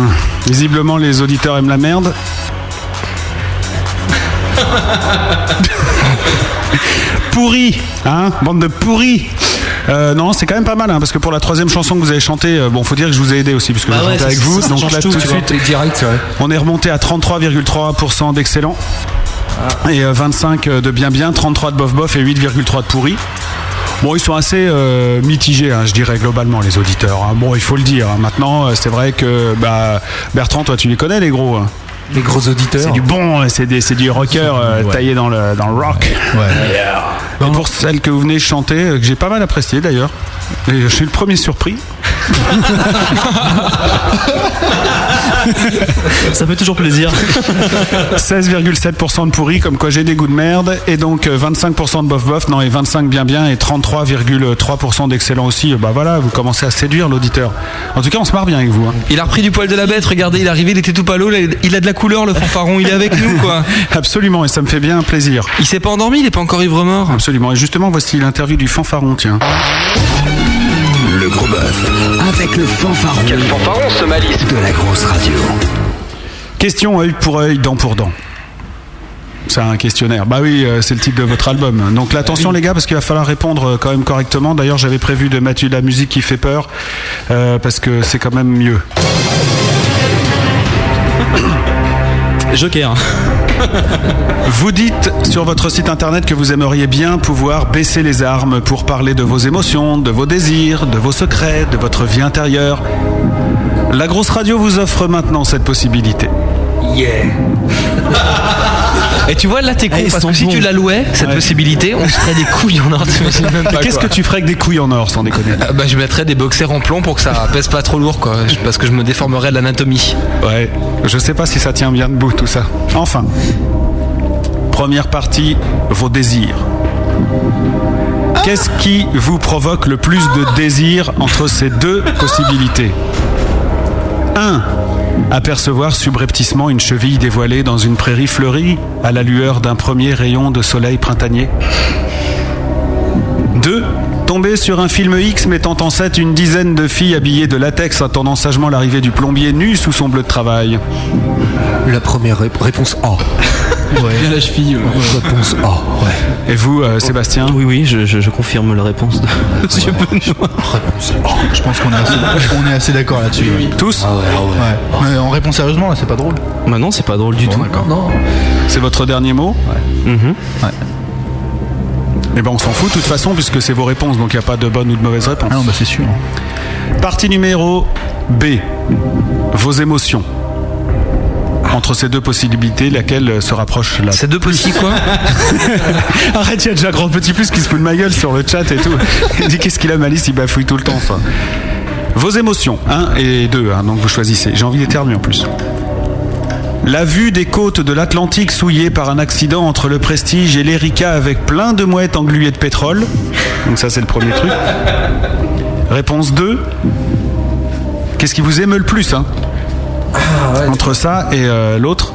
visiblement, les auditeurs aiment la merde. pourri, hein Bande de pourris. Euh, non, c'est quand même pas mal, hein, parce que pour la troisième chanson que vous avez chantée, euh, bon, faut dire que je vous ai aidé aussi, puisque Bah j'ai ouais, chanté ça- avec vous. ça donc là, tout, tout de suite, direct, on est remonté à 33,3% d'excellent. Et euh, 25 de bien bien, 33 de bof bof et 8,3 de pourri. Bon, ils sont assez euh, mitigés, hein, je dirais globalement, les auditeurs. hein. Bon, il faut le dire. hein. Maintenant, euh, c'est vrai que bah, Bertrand, toi, tu les connais, les gros. Les gros auditeurs. C'est du bon, c'est du rocker euh, taillé dans le, dans le rock. Et pour celle que vous venez chanter, que j'ai pas mal appréciée d'ailleurs, je suis le premier surpris. Ça fait toujours plaisir. 16,7% de pourri, comme quoi j'ai des goûts de merde, et donc euh, 25% de bof bof, non, et 25 bien bien, et 33,3% d'excellent aussi. Bah voilà, vous commencez à séduire l'auditeur. En tout cas, on se marre bien avec vous. hein. Il a repris du poil de la bête, regardez, il est arrivé, il était tout palo, il a- il a de la couleur, le fanfaron, il est avec nous quoi. Absolument, et ça me fait bien plaisir. Il s'est pas endormi, il est pas encore ivre mort. Absolument, et justement, voici l'interview du fanfaron, tiens. Gros bœuf avec le fanfaron. Quel fanfaron ce malice De la grosse radio. Question œil pour œil, dent pour dent. C'est un questionnaire. Bah oui, euh, c'est le titre de votre album. Donc l'attention les gars, parce qu'il va falloir répondre euh, quand même correctement. D'ailleurs, j'avais prévu de mettre de la musique qui fait peur, euh, parce que c'est quand même mieux. Joker. Vous dites sur votre site internet que vous aimeriez bien pouvoir baisser les armes pour parler de vos émotions, de vos désirs, de vos secrets, de votre vie intérieure. La grosse radio vous offre maintenant cette possibilité. Yeah. Et tu vois, là t'es con, Eh, parce que si bons. tu la louais, cette Ouais. possibilité, on se ferait des couilles en or, Qu'est-ce que tu ferais avec des couilles en or, sans déconner Ah Bah je mettrais des boxers en plomb pour que ça pèse pas trop lourd quoi, parce que je me déformerais de l'anatomie. Ouais, je sais pas si ça tient bien debout tout ça. Enfin, première partie, vos désirs. Qu'est-ce qui vous provoque le plus de désir entre ces deux possibilités? 1. Apercevoir subrepticement une cheville dévoilée dans une prairie fleurie à la lueur d'un premier rayon de soleil printanier 2. Tomber sur un film X mettant en scène une dizaine de filles habillées de latex attendant sagement l'arrivée du plombier nu sous son bleu de travail. La première ré- réponse A. Bien la cheville. Réponse A, ouais. Et vous, euh, Sébastien Oui, oui, je, je- je confirme la réponse de Monsieur Benoît. Je pense qu'on est assez, on est assez d'accord là-dessus. Tous Ouais. Mais on répond sérieusement là, c'est pas drôle. Bah non, c'est pas drôle du tout. D'accord. C'est votre dernier mot Mhm. Eh ben on s'en fout de toute façon puisque c'est vos réponses, donc il n'y a pas de bonne ou de mauvaise réponse. Ah non, bah c'est sûr. Partie numéro B. Vos émotions. Entre ces deux possibilités, laquelle se rapproche la Ces deux possibles quoi Arrête, il y a déjà grand petit plus qui se fout de ma gueule sur le chat et tout. Il dit qu'est-ce qu'il a malice, il bafouille tout le temps. Vos émotions, 1 et 2, donc vous choisissez. J'ai envie d'éternuer en plus. La vue des côtes de l'Atlantique souillées par un accident entre le Prestige et l'Erika avec plein de mouettes engluées de pétrole. Donc ça c'est le premier truc. Réponse 2. Qu'est-ce qui vous émeut le plus hein? Entre ça et euh, l'autre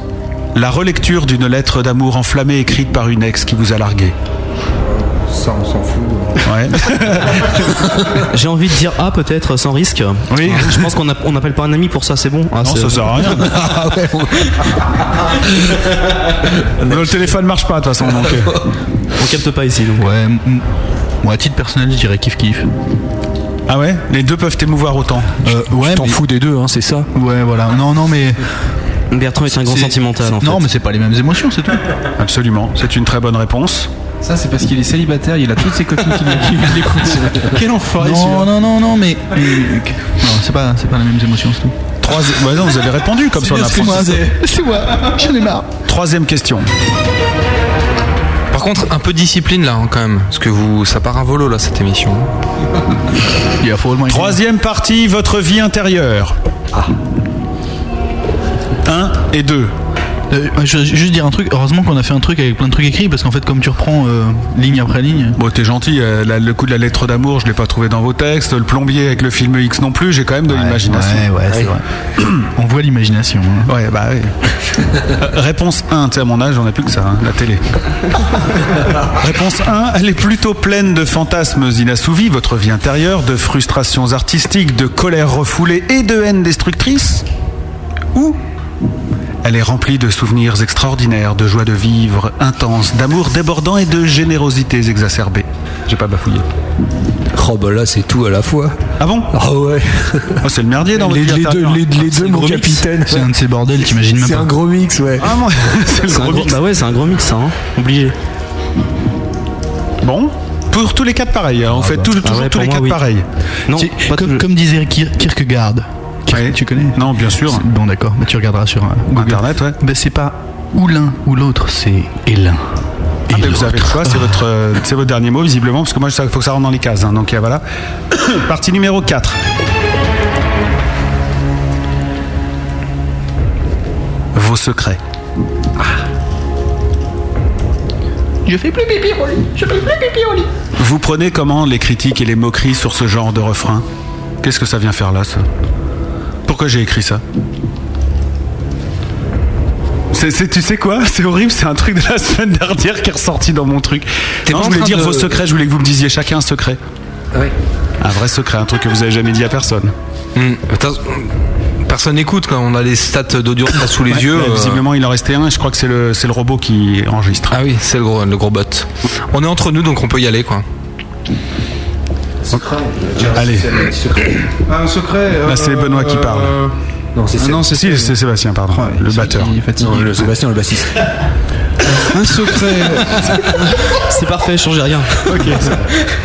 La relecture d'une lettre d'amour enflammée écrite par une ex qui vous a largué. Ça, on s'en fout. Ouais. J'ai envie de dire A peut-être sans risque. Oui. Je pense qu'on on n'appelle pas un ami pour ça, c'est bon. Ah, Non, ça sert à rien. le téléphone marche pas de toute façon. Donc, euh. On capte pas ici donc. Ouais. Moi, à titre personnel, je dirais kiff kiff. Ah ouais Les deux peuvent t'émouvoir autant. Euh, ouais, T'en mais- fous des deux, hein, c'est ça Ouais, voilà. Non, non, mais. Bertrand est un grand sentimental en fait. Non, mais c'est pas les mêmes émotions, c'est tout. Absolument. C'est une très bonne réponse. Ça, c'est parce qu'il est célibataire, il a toutes ses copines qui qui l'écoutent. Quel enfoiré Non, non, non, non, mais. Non, c'est pas, c'est pas les mêmes émotions, c'est tout. Troisi- ouais, non, vous avez répondu comme ça. on a C'est moi, processé. c'est c'est moi. J'en ai marre. Troisième question. Par contre, un peu de discipline là hein, quand même, parce que vous, ça part à volo là cette émission. Il faut au moins. Troisième partie, votre vie intérieure. Ah. 1 et 2. Euh, je veux juste dire un truc. Heureusement qu'on a fait un truc avec plein de trucs écrits parce qu'en fait, comme tu reprends euh, ligne après ligne. Bon, t'es gentil. euh, la- le coup de la lettre d'amour, je l'ai pas trouvé dans vos textes. Le plombier avec le film X non plus. J'ai quand même de l'imagination. Ouais, ouais, c'est vrai. On voit l'imagination. hein. Ouais, bah oui. Euh, Réponse 1, tu sais, à mon âge, on n'a plus que ça, hein, la télé. Réponse 1, elle est plutôt pleine de fantasmes inassouvis, votre vie intérieure, de frustrations artistiques, de colère refoulée et de haine destructrice. Ou elle est remplie de souvenirs extraordinaires, de joie de vivre intense, d'amour débordant et de générosités exacerbées. J'ai pas bafouillé. Oh bah là, c'est tout à la fois. Ah bon Ah ouais. Oh, c'est le merdier dans les, votre les deux, les, les deux, mon capitaine. C'est un de ces bordels, t'imagines même C'est pas. un gros mix, ouais. Ah, moi, c'est le C'est un gros mix. Bah ouais, c'est un gros mix ça, hein. obligé. Bon, pour tous les quatre pareils, hein, on fait tout- Ah toujours ouais, tous les moi, quatre oui. pareils. Non, C'est- pas comme, comme disait Kier- Kierkegaard. Ouais. Tu connais Non, bien sûr. Bon, d'accord, mais tu regarderas sur euh, Google. Internet, ouais. Ben, c'est pas ou l'un ou l'autre, c'est et l'un. Ah, et ben, vous avez le choix, c'est votre, euh, c'est votre dernier mot visiblement, parce que moi il faut que ça rentre dans les cases. hein, donc euh, voilà. Partie numéro 4. Vos secrets. Je fais plus pipi au lit. Je fais plus pipi au lit. Vous prenez comment les critiques et les moqueries sur ce genre de refrain? Qu'est-ce que ça vient faire là, ça? Pourquoi j'ai écrit ça C'est- tu sais quoi C'est horrible, c'est un truc de la semaine dernière qui est ressorti dans mon truc. Non, je voulais dire de- vos secrets, je voulais que vous me disiez chacun un secret. Ouais. Un vrai secret, un truc que vous avez jamais dit à personne. Hmm. Personne n'écoute quand on a les stats d'audience sous les Ouais, yeux. euh, Visiblement, il en restait un et je crois que c'est le, c'est le robot qui enregistre. Ah oui, c'est le gros, le gros bot. On est entre nous donc on peut y aller quoi. Allez, Un secret. là c'est Benoît qui parle. Non, c'est Ah non, c'est Si, c'est Sébastien, pardon, Ouais, le batteur. Non, le Sébastien, le bassiste. Un secret. C'est parfait, changez rien. Ok,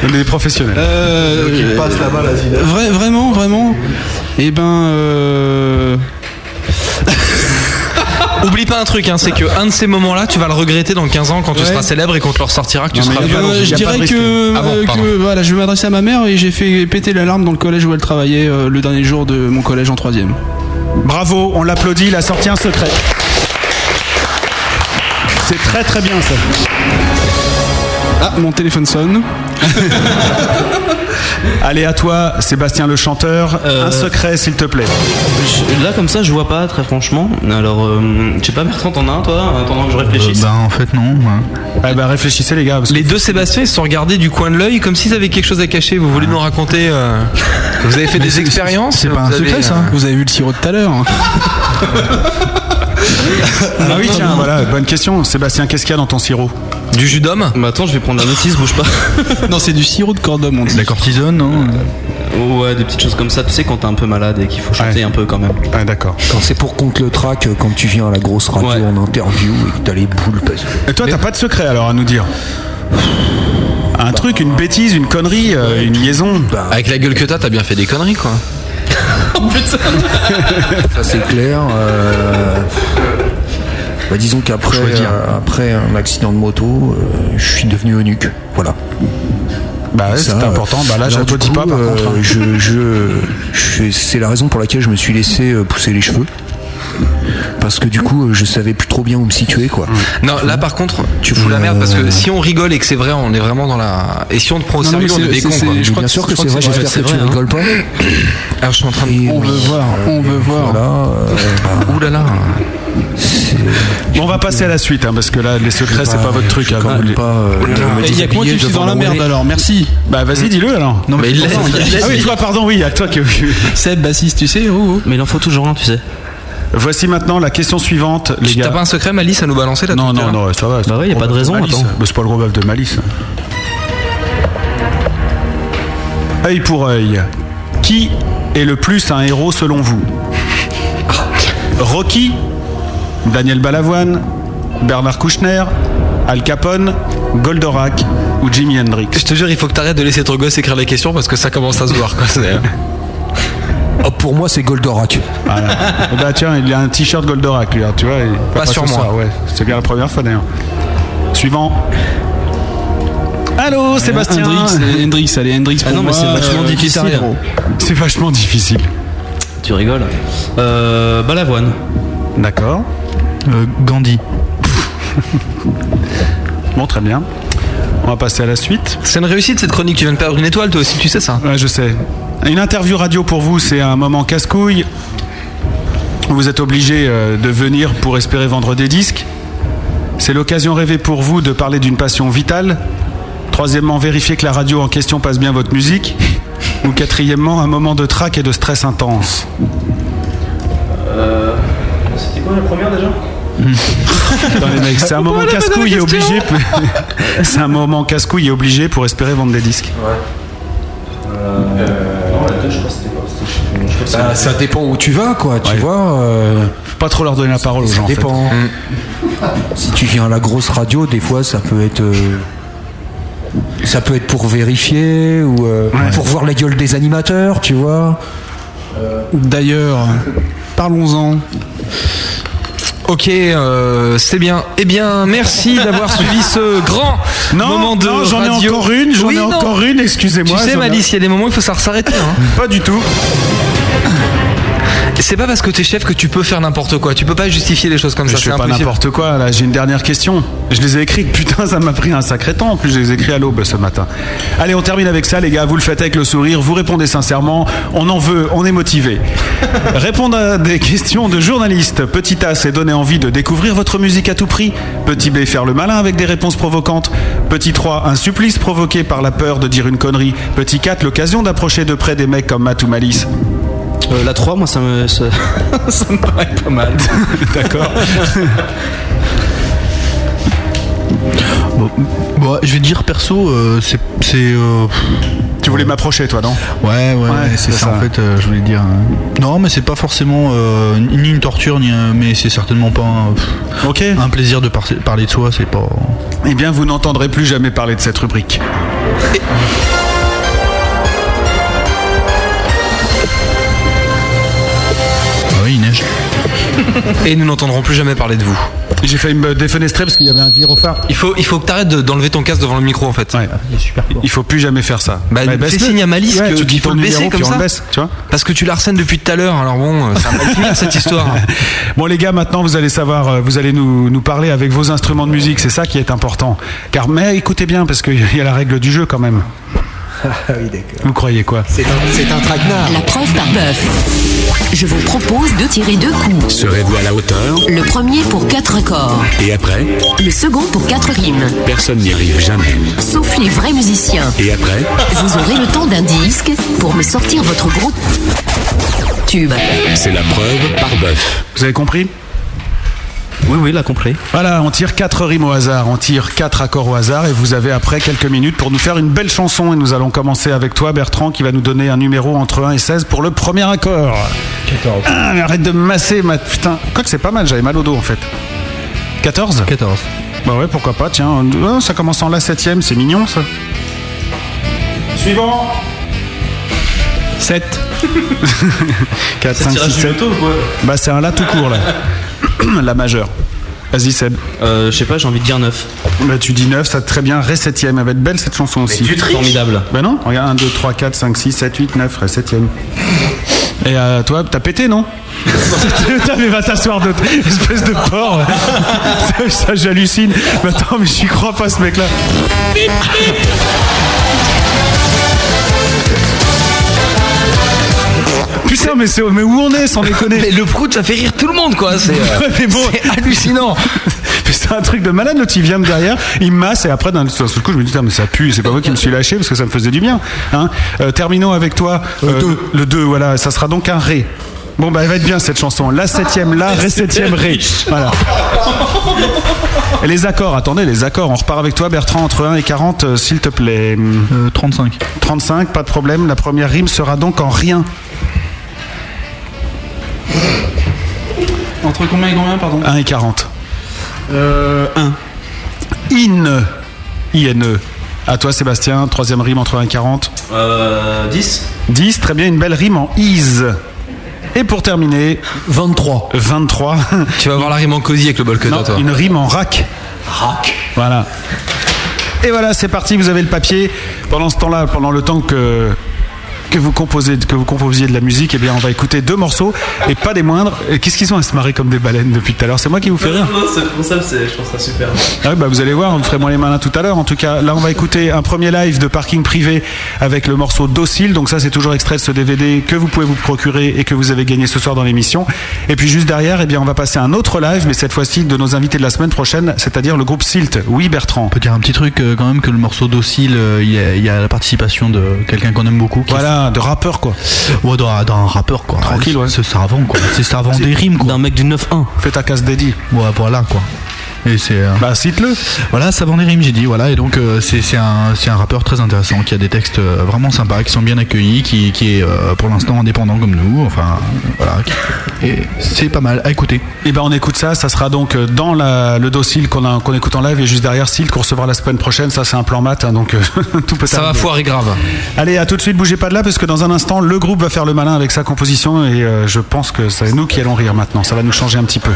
on est des professionnels. Euh, passe la à vraiment, vraiment. Eh ben. Euh... Oublie pas un truc, hein, c'est que un de ces moments-là, tu vas le regretter dans 15 ans quand tu seras célèbre et qu'on te le ressortira que tu seras vieux. Euh, je dirais que, Ah bon, euh, que, voilà, je vais m'adresser à ma mère et j'ai fait péter l'alarme dans le collège où elle travaillait euh, le dernier jour de mon collège en troisième. Bravo, on l'applaudit, il a sorti un secret. C'est très très bien ça. Ah, mon téléphone sonne. Allez, à toi, Sébastien le chanteur. Euh, Un secret, s'il te plaît. Je- Là, comme ça, je vois pas, très franchement. Alors, euh, je sais pas, Bertrand, t'en as un, toi Attends que je réfléchisse. bah en fait non. Eh ben réfléchissez les gars. Les deux Sébastien ils se sont regardés du coin de l'œil comme s'ils avaient quelque chose à cacher. Vous voulez nous raconter euh, Vous avez fait Mais des expériences c'est pas un avez, secret, ça. euh, Vous avez vu le sirop de tout à l'heure. Ah oui, tiens, voilà, bonne question. Sébastien, qu'est-ce qu'il y a dans ton sirop? Du jus d'homme Bah attends, je vais prendre la notice, bouge pas. non, c'est du sirop de cordon, on dit. La cortisone, non Ouais, des petites choses comme ça, tu sais, quand t'es un peu malade et qu'il faut chanter un peu quand même. Ah, d'accord. Quand c'est pour contre le track, quand tu viens à la grosse radio en interview et que t'as les boules. Parce... Et toi, t'as pas de secret alors à nous dire Un truc, une bêtise, une connerie, euh, une liaison Avec la gueule que t'as, t'as bien fait des conneries quoi. Ça c'est clair. euh, bah, disons qu'après euh, après un accident de moto, euh, je suis devenu eunuque. Voilà. Bah ouais, c'est important. Bah là, alors, j'applaudis du pas coup, par euh, contre. hein. Je, je, je- c'est la raison pour laquelle je me suis laissé pousser les cheveux. Parce que du coup, euh, je savais plus trop bien où me situer, quoi. Non, là par contre, tu fous la merde parce que si on rigole et que c'est vrai, on est vraiment dans la. Et si on te prend au sérieux, on est des cons quoi. je Bien sûr que c'est vrai, j'espère que tu rigoles pas. Alors je suis en train de. On veut voir, on veut voir. Euh, Ouh là là. Bon, on va passer à la suite, hein, parce que là, les secrets, c'est pas votre truc. hein, Et Il y a que moi qui suis dans la merde alors, merci. Bah vas-y, dis-le alors. Non, mais il. Ah oui, toi, pardon, oui, à toi que. Seb, bassiste, tu sais. Mais il en faut toujours un, tu sais. Voici maintenant la question suivante, les Tu gars. T'as pas un secret, Malice, à nous balancer là Non, non, l'heure non, ça va. Bah ouais, y a pas de raison, Malice. attends. Bah, c'est pas le gros bœuf de Malice. Œil pour œil. Qui est le plus un héros selon vous? Rocky Daniel Balavoine Bernard Kouchner Al Capone Goldorak ou Jimi Hendrix? Je te jure, il faut que t'arrêtes de laisser ton gosse écrire les questions parce que ça commence à se voir quoi. Oh, pour moi, c'est Goldorak. Voilà. Bah tiens, il a un t-shirt Goldorak, lui, hein, tu vois. il- Pas sur ça, moi. ouais. C'est bien la première fois d'ailleurs. Suivant. Allô, Sébastien Hendrix, Hendrix, allez, Hendrix pour Ah non, mais moi, c'est vachement euh, difficile. C'est vachement difficile. Tu rigoles. Euh, Balavoine. D'accord. Euh, Gandhi. Bon, très bien. On va passer à la suite. C'est une réussite cette chronique, tu viens de perdre une étoile toi aussi, tu sais ça Ouais, je sais. Une interview radio pour vous, c'est un moment casse-couille. Vous êtes obligé euh, de venir pour espérer vendre des disques. C'est l'occasion rêvée pour vous de parler d'une passion vitale. Troisièmement, vérifier que la radio en question passe bien votre musique. Ou quatrièmement, un moment de trac et de stress intense. Euh, C'était quoi la première déjà? C'est un moment casse-couille et obligé. c'est un moment casse-couille et obligé pour espérer vendre des disques. Bah, ça dépend où tu vas, quoi. Tu vois. euh, Faut pas trop leur donner la parole aux ça gens. en fait. dépend. Si tu viens à la grosse radio, des fois, ça peut être. euh, ça peut être pour vérifier ou euh, pour voir la gueule des animateurs, tu vois. D'ailleurs, parlons-en. Ok, euh, c'est bien. Eh bien, merci d'avoir suivi ce grand Non, moment de non, j'en ai radio. encore une, j'en Oui, ai non. encore une, excusez-moi. Tu sais, Malice, il y a des moments où il faut savoir s'arrêter. Hein. Pas du tout. C'est pas parce que t'es chef que tu peux faire n'importe quoi. Tu peux pas justifier les choses comme ça. je fais pas n'importe quoi, là j'ai une dernière question. Je les ai écrites, putain ça m'a pris un sacré temps, en plus je les ai écrits à l'aube ce matin. Allez on termine avec ça les gars, vous le faites avec le sourire, vous répondez sincèrement, on en veut, on est motivé. Répondre à des questions de journalistes. Petit A c'est donner envie de découvrir votre musique à tout prix. Petit B faire le malin avec des réponses provocantes. Petit 3 un supplice provoqué par la peur de dire une connerie. Petit 4 l'occasion d'approcher de près des mecs comme Matt ou Malice. Euh, La 3, moi, ça me, ça, ça me paraît pas mal. D'accord. Bon, bon, je vais dire perso, euh, c'est. c'est, euh, Tu voulais m'approcher toi non? Ouais, ouais, Ouais, c'est ça, ça. en fait, euh, je voulais dire. euh, Non, mais c'est pas forcément euh, ni une torture, ni un- mais c'est certainement pas un, Ok. un plaisir de par- parler de soi, c'est pas. Eh bien, vous n'entendrez plus jamais parler de cette rubrique. Et nous n'entendrons plus jamais parler de vous. J'ai failli me défenestrer parce qu'il y avait un gyrophare. Il faut, il faut que t'arrêtes de- d'enlever ton casque devant le micro en fait. Il faut plus jamais faire ça. Bah, Ouais, fais signe à Malice Ouais, que- tu qu'il faut le baisser comme ça. le baisse, tu vois. Parce que tu l'harcèles depuis tout à l'heure, alors bon, euh, ça va finir cette histoire. Bon les gars, maintenant vous allez savoir, euh, vous allez nous, nous parler avec vos instruments de musique, c'est ça qui est important. Car mais écoutez bien parce qu'il y a la règle du jeu quand même. Ah oui, d'accord. Vous croyez quoi? C'est un, un traquenard. La preuve par bœuf. Je vous propose de tirer deux coups. Serez-vous à la hauteur? Le premier pour quatre accords, Et après? Le second pour quatre rimes. Personne n'y arrive jamais. Sauf les vrais musiciens. Et après? Vous aurez le temps d'un disque pour me sortir votre gros tube. C'est la preuve par bœuf. Vous avez compris? Oui, oui, l'a compris. Voilà, on tire quatre rimes au hasard, on tire quatre accords au hasard et vous avez après quelques minutes pour nous faire une belle chanson et nous allons commencer avec toi Bertrand qui va nous donner un numéro entre 1 et 16 pour le premier accord. 14. Ah, mais arrête de me masser, ma putain. Quoi que c'est pas mal, j'avais mal au dos en fait. 14 14. Bah ouais, pourquoi pas, tiens. Oh, ça commence en la septième, c'est mignon ça. Suivant 7 4, 5, 6, 7. Bah c'est un la tout court là. la majeure. Vas-y Seb. Euh, je sais pas, j'ai envie de dire 9. Bah tu dis 9, ça te très bien, Ré 7 Elle va être belle cette chanson aussi. tu. Formidable. Bah non, regarde 1, 2, 3, 4, 5, 6, 7, 8, 9, Ré 7 Et euh, toi, t'as pété non? Putain mais va t'asseoir de espèce de porc Ça, ça, j'hallucine Mais attends mais j'y crois pas ce mec là Putain mais, c'est, mais où on est sans déconner Mais le prout, ça fait rire tout le monde quoi. C'est euh, Ouais, mais bon. c'est hallucinant. Mais c'est un truc de malade, l'autre il vient de derrière, il me masse et après d'un seul coup je me dis Putain, mais ça pue, c'est pas moi qui me suis lâché parce que ça me faisait du bien. Hein Euh, terminons avec toi euh, le 2, voilà, ça sera donc un Ré. Bon bah elle va être bien cette chanson. La septième La, Ré septième Ré. Voilà. Et les accords, attendez, les accords, on repart avec toi Bertrand entre 1 et 40 euh, s'il te plaît. Euh, 35. 35, pas de problème, la première rime sera donc en rien. Entre combien et combien, pardon 1 et 40. Euh, 1. In. I-N-E. À toi Sébastien, troisième rime entre 1 et 40. Euh, 10 10, très bien, une belle rime en is. Et pour terminer, 23. 23. Tu vas voir la rime en cosy avec le bol que Non, toi. une rime en rack. Rack. Voilà. Et voilà, c'est parti, vous avez le papier. Pendant ce temps-là, pendant le temps que que vous composez, que vous composiez de la musique, eh bien, on va écouter deux morceaux et pas des moindres. Et Qu'est-ce qu'ils ont à se marrer comme des baleines depuis tout à l'heure? C'est moi qui vous fais rire. c'est pour ça, je trouve ça super. Ah bah vous allez voir, on ferait moins les malins tout à l'heure. En tout cas, là, on va écouter un premier live de parking privé avec le morceau Docile. Donc ça, c'est toujours extrait de ce DVD que vous pouvez vous procurer et que vous avez gagné ce soir dans l'émission. Et puis juste derrière, eh bien, on va passer un autre live, mais cette fois-ci de nos invités de la semaine prochaine, c'est-à-dire le groupe Silt. Oui, Bertrand. On peut dire un petit truc euh, quand même que le morceau docile, euh, il y, a- il y a la participation de quelqu'un qu'on aime beaucoup. qui- Voilà, de rappeur quoi. Ouais, d'un d'un rappeur quoi. Tranquille, ouais. C'est savant quoi. C'est savant des rimes quoi. D'un mec du 9-1. Fais ta casse dédiée. Ouais, voilà quoi. Et c'est. euh, Bah, cite-le. Voilà, savant des rimes, j'ai dit. Voilà, et donc euh, c'est c'est un, c'est un rappeur très intéressant qui a des textes euh, vraiment sympas, qui sont bien accueillis, qui, qui est euh, pour l'instant indépendant comme nous. Enfin, voilà. Et c'est pas mal à écouter. Et ben on écoute ça, ça sera donc dans la, le docile qu'on a- qu'on écoute en live et juste derrière Silt qu'on recevra la semaine prochaine. Ça c'est un plan mat, hein, donc tout peut Ça va foirer grave. Allez, à tout de suite, bougez pas de là parce que dans un instant, le groupe va faire le malin avec sa composition et euh, je pense que c'est nous qui allons rire maintenant. Ça va nous changer un petit peu.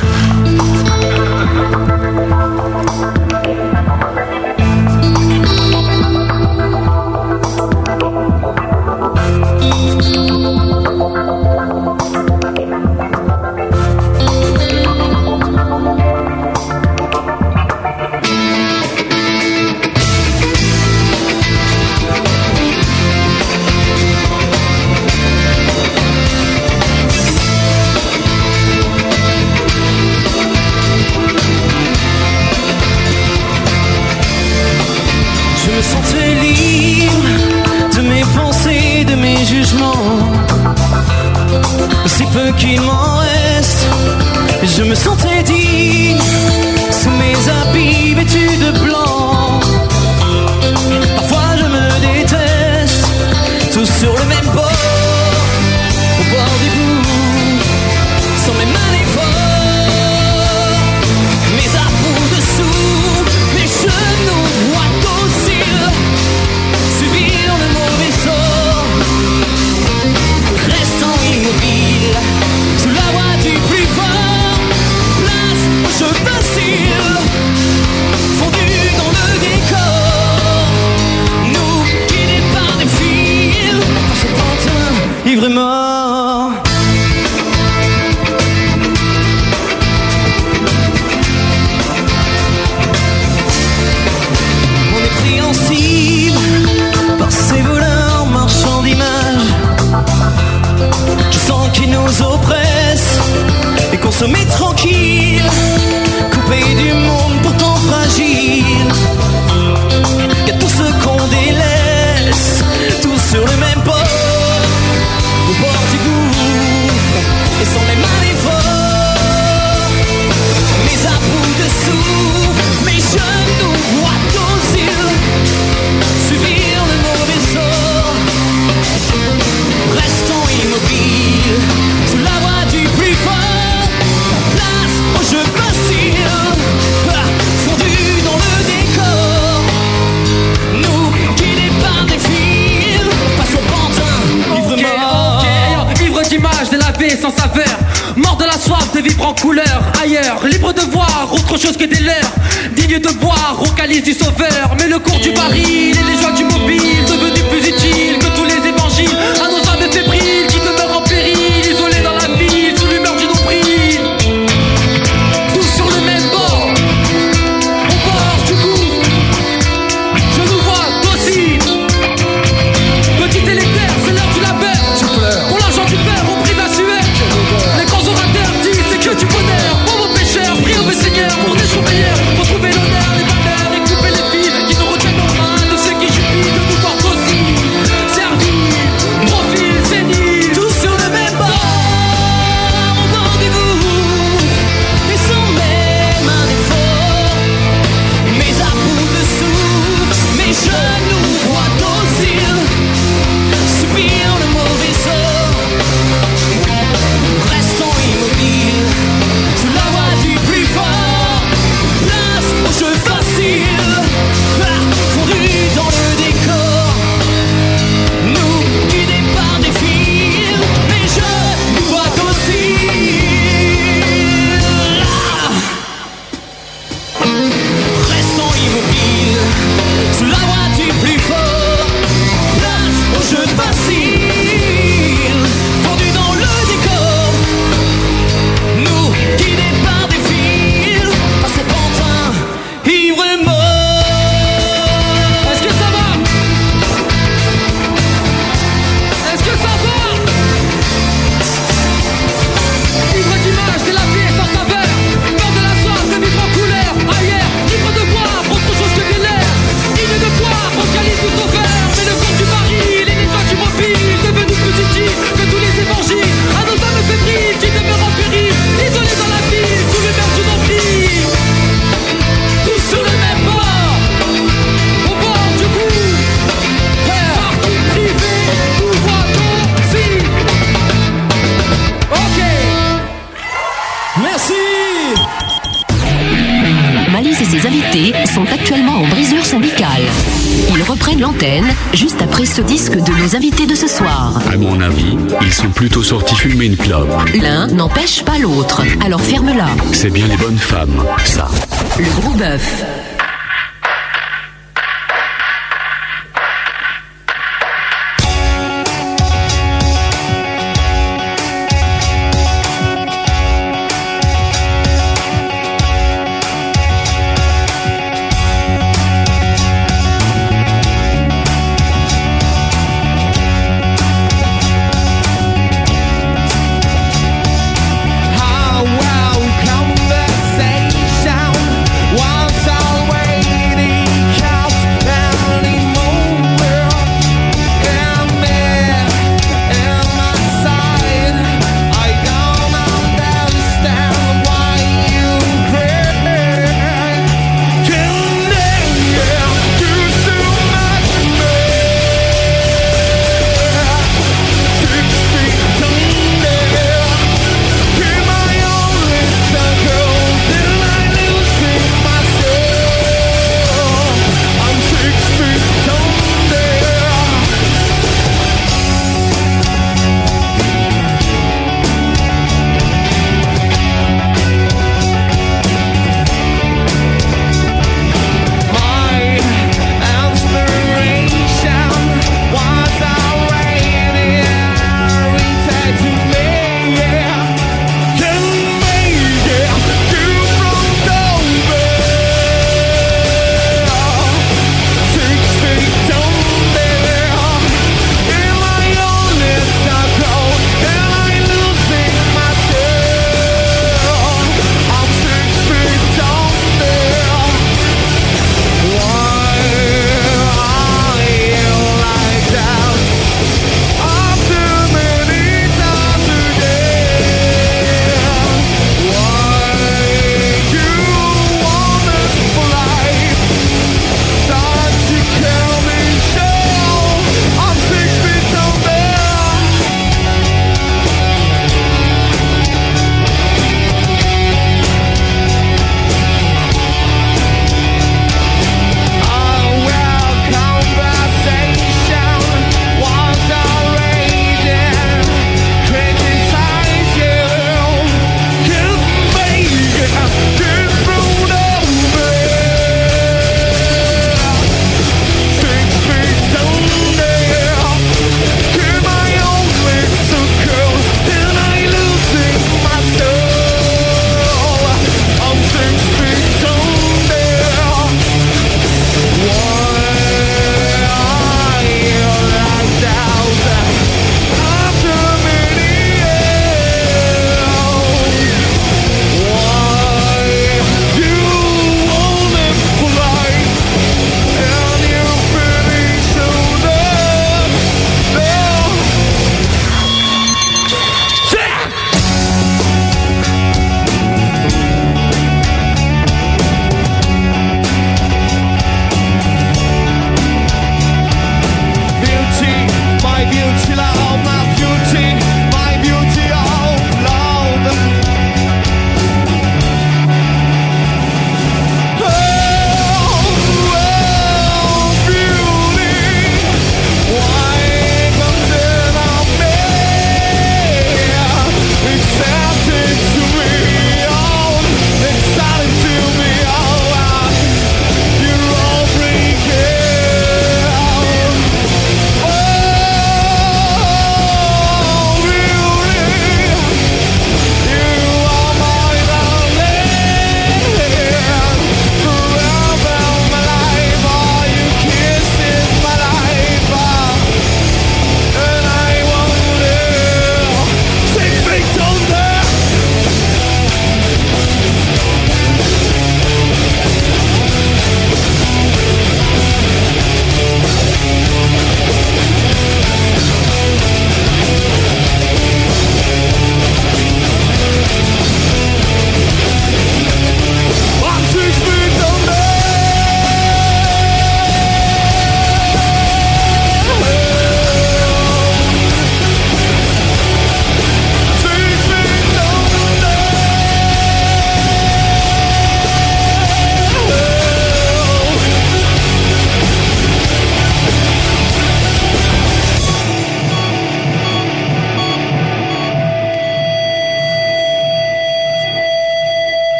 Peu qu'il m'en reste, je me sentais digne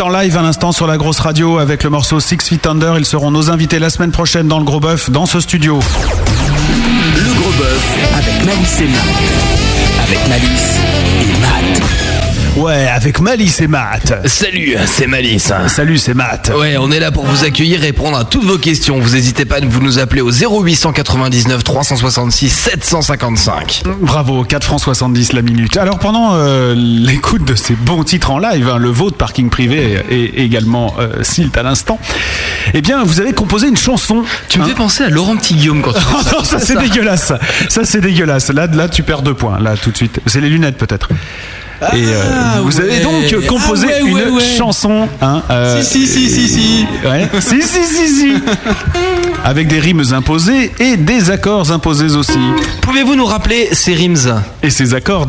En live à l'instant sur la grosse radio avec le morceau Six Feet Under. Ils seront nos invités la semaine prochaine dans le Gros Bœuf, dans ce studio. Le gros bœuf avec Malice et Matt. Avec Malice et Matt. Ouais, avec Malice et Matt. Salut, c'est Malice. Salut, c'est Matt. Ouais, on est là pour vous accueillir et répondre à toutes vos questions. Vous n'hésitez pas à vous nous appeler au 0899 366 755. Bravo, 4 francs 70 la minute. Alors pendant euh, l'écoute de ces bons titres en live, hein, le vôtre parking privé et également euh, Silt à l'instant, eh bien vous avez composé une chanson. Tu me hein. fais penser à Laurent Petit Guillaume quand tu Oh non, ça c'est dégueulasse. Ça c'est dégueulasse. Là, là tu perds deux points. Là tout de suite. C'est les lunettes peut-être. Et euh, vous avez donc composé Ah ouais, ouais, une ouais. chanson. Hein, euh, Si, si, si, si, si. Ouais. si, si, si, si. Avec des rimes imposées et des accords imposés aussi. Pouvez-vous nous rappeler ces rimes? Et ces accords?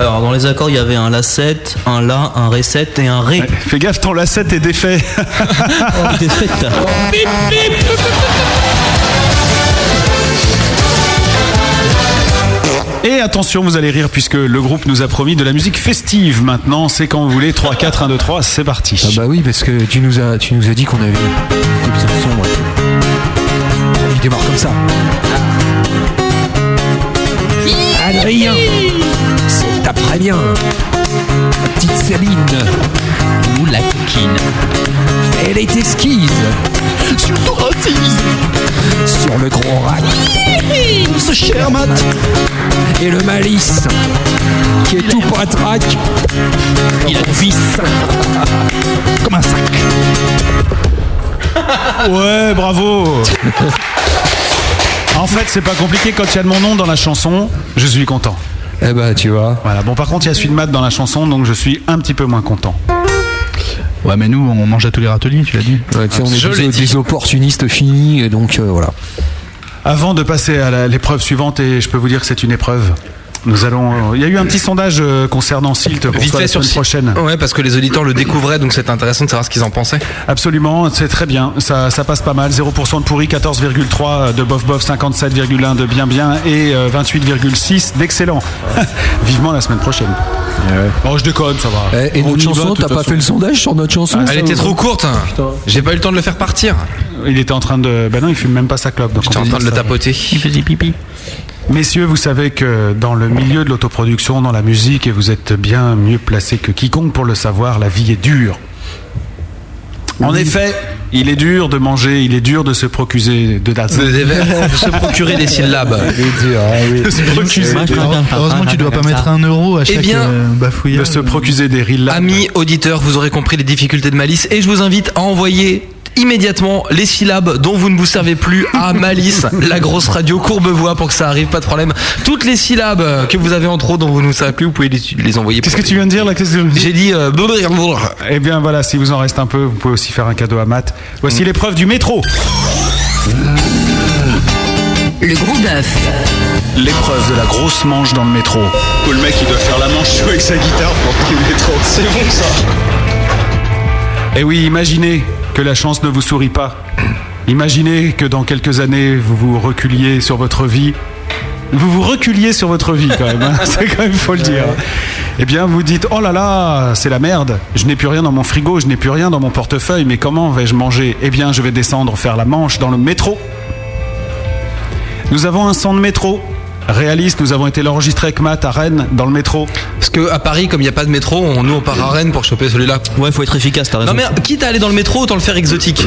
Alors dans les accords, il y avait un la 7, un la, un ré 7 et un ré. Fais gaffe, ton lacette est défait. Oh, défaite. Et attention, vous allez rire puisque le groupe nous a promis de la musique festive. Maintenant, c'est quand vous voulez. 3, 4, 1, 2, 3, c'est parti. Ah bah oui, parce que tu nous as, tu nous as dit qu'on avait des petites. Ouais. Il démarre comme ça. Adrien, c'est après bien. Petite Céline. Ou la coquine. Elle est esquise. Surtout raciste. Sur le gros rack. Ce cher Matt. Et le malice. Qui est tout patraque. Il a vis. Comme un sac. Ouais, bravo. En fait, c'est pas compliqué quand il y a de mon nom dans la chanson, je suis content. Eh bah, tu vois. Voilà. Bon, par contre, il y a celui de Matt dans la chanson, donc je suis un petit peu moins content. Ouais, mais nous, on mange à tous les râteliers, tu l'as dit. Ouais, tu sais, on est des, des opportunistes finis, et donc euh, voilà. Avant de passer à l'épreuve suivante, et je peux vous dire que c'est une épreuve, nous allons. Il y a eu un petit sondage euh, concernant Silt pour Vite toi fait la sur semaine Silt. prochaine. Ouais, parce que les auditeurs le découvraient, donc c'est intéressant de savoir ce qu'ils en pensaient. Absolument, c'est très bien, ça, ça passe pas mal. 0% de pourri, 14,3 de bof bof, 57,1 de bien bien et euh, 28,6 d'excellent. Vivement la semaine prochaine. Oh, je déconne, ça va. Eh, et notre chanson, t'as pas façon. fait le sondage sur notre chanson Elle était trop courte. J'ai pas eu le temps de le faire partir. Il était en train de. Ben non, il fume même pas sa clope. donc J'étais en train de le tapoter. Il faisait pipi. Messieurs, vous savez que dans le milieu de l'autoproduction, dans la musique, et vous êtes bien mieux placés que quiconque pour le savoir, la vie est dure. En effet, il est dur de manger, il est dur de se procurer de, De, de- se procurer des syllabes. de se procurer, Heureusement que tu dois pas mettre un euro à Eh chaque bien, euh, bafouillage. de se procurer des rilles. Amis auditeurs, vous aurez compris les difficultés de Malice et je vous invite à envoyer immédiatement les syllabes dont vous ne vous servez plus à Malice, la grosse radio Courbevoie pour que ça arrive, pas de problème. Toutes les syllabes que vous avez en trop dont vous ne vous servez plus, vous pouvez les, les envoyer. Qu'est-ce que tu viens de dire là Qu'est-ce que- J'ai dit euh, Eh bien voilà, si vous en reste un peu, vous pouvez aussi faire un cadeau à Matt. Voici l'épreuve du métro. Le gros bœuf. L'épreuve de la grosse manche dans le métro. Où le mec il doit faire la manche jouer avec sa guitare pour le métro. C'est bon ça. Et oui, imaginez que la chance ne vous sourit pas. Imaginez que dans quelques années vous vous reculiez sur votre vie. Vous vous reculiez sur votre vie quand même, hein. c'est quand même faut le dire. Eh bien, vous dites oh là là, c'est la merde. Je n'ai plus rien dans mon frigo, je n'ai plus rien dans mon portefeuille. Mais comment vais-je manger? Eh bien, je vais descendre faire la manche dans le métro. Nous avons un son de métro réaliste. Nous avons été l'enregistrer avec Matt à Rennes dans le métro. Parce que à Paris, comme il n'y a pas de métro, on, nous on part à Rennes pour choper celui-là. Ouais, faut être efficace, t'as raison. Non mais quitte à aller dans le métro, autant le faire exotique.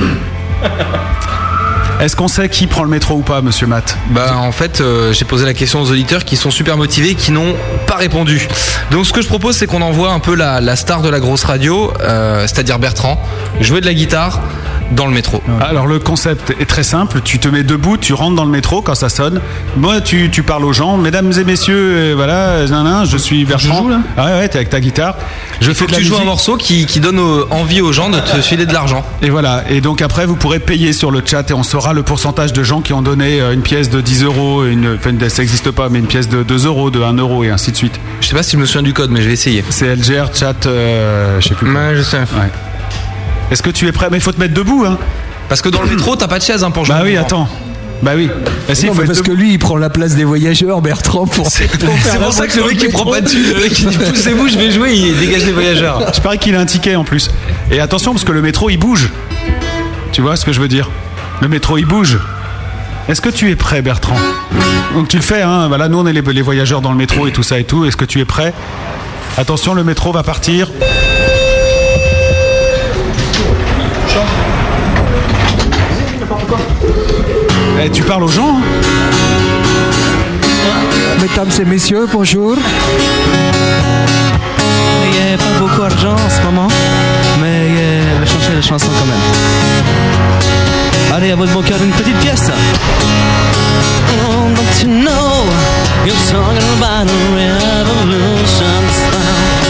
Est-ce qu'on sait qui prend le métro ou pas, monsieur Matt? Bah en fait, euh, j'ai posé la question aux auditeurs qui sont super motivés, qui n'ont pas répondu. Donc ce que je propose, c'est qu'on envoie un peu la, la star de la grosse radio, euh, c'est-à-dire Bertrand, jouer de la guitare dans le métro. Alors le concept est très simple. Tu te mets debout, tu rentres dans le métro quand ça sonne. Moi, tu, tu parles aux gens, mesdames et messieurs, euh, voilà, nan, nan, je suis Bertrand. Ah ouais, ouais, t'es avec ta guitare. Je fais que tu joues un morceau qui, qui donne envie aux gens de te filer de l'argent. Et voilà. Et donc après, vous pourrez payer sur le chat et on saura le pourcentage de gens qui ont donné euh, une pièce de 10 euros, une, enfin, ça n'existe pas, mais une pièce de 2 euros, de 1 euro et ainsi de suite. Je sais pas si je me souviens du code, mais je vais essayer. C'est LGR chat, euh, je sais plus. Ouais, je sais. Ouais. Est-ce que tu es prêt? Mais il faut te mettre debout, hein. Parce que dans le métro, t'as pas de chaise hein, pour jouer. Bah oui, attends. Bah oui. Bah si, Non, il faut mais être parce que lui, il prend la place des voyageurs, Bertrand, pour. C'est pour ça que le mec il prend pas de thune. Le mec il dit poussez-vous, je vais jouer, il dégage les voyageurs. Je parie qu'il a un ticket en plus. Et attention, parce que le métro, il bouge. Tu vois ce que je veux dire? Le métro, il bouge. Est-ce que tu es prêt, Bertrand? Donc tu le fais, hein Voilà, nous, on est les, les voyageurs dans le métro et tout ça et tout. Est-ce que tu es prêt? Attention, le métro va partir. Eh, tu parles aux gens hein Mesdames et messieurs, bonjour. Il n'y a pas beaucoup d'argent en ce moment, mais je vais changer de chanson quand même. Allez, à votre bon cœur, une petite pièce. Oh, don't you know you're talking about a revolution sound?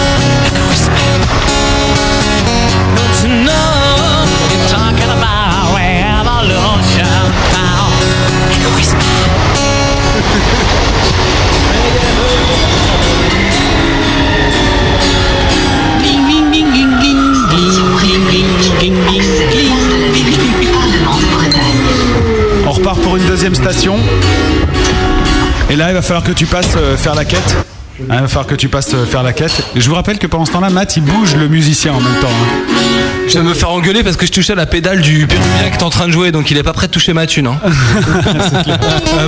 On repart pour une deuxième station. Et là, il va falloir que tu passes euh, faire la quête. Il va falloir que tu passes euh, faire la quête. Je vous rappelle que pendant ce temps-là, Matt, il bouge le musicien en même temps. hein. Je viens de me faire engueuler parce que je touchais la pédale du péruvien qui est en train de jouer, donc il est pas prêt de toucher ma thune. Hein. À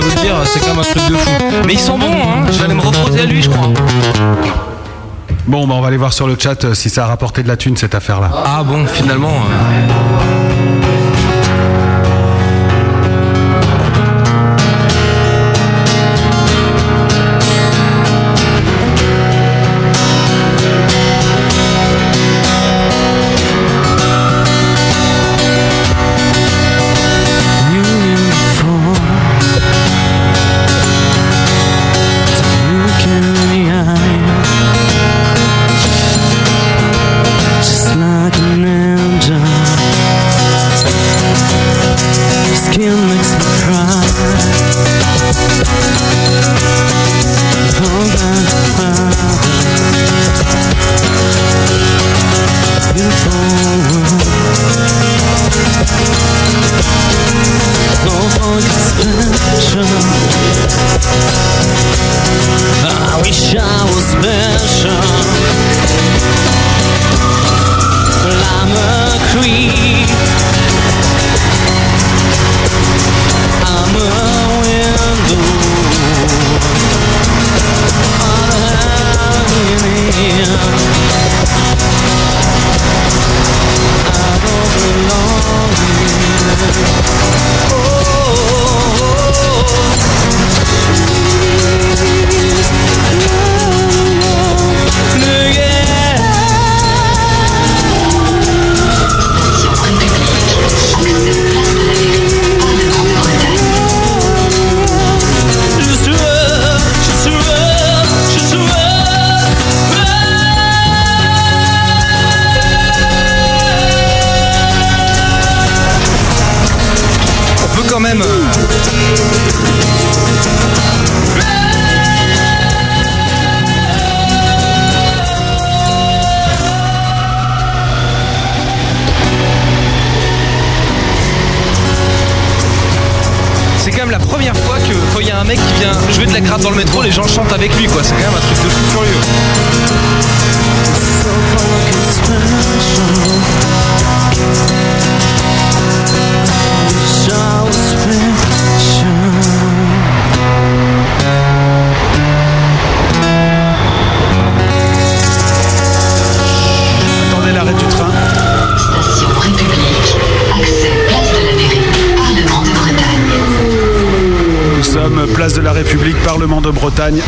vous le dire, c'est quand même un truc de fou. Mais ils sont bons, hein. Je vais aller me refrotter à lui, je crois. Bon, bah, on va aller voir sur le chat euh, si ça a rapporté de la thune cette affaire-là. Ah bon, finalement. euh,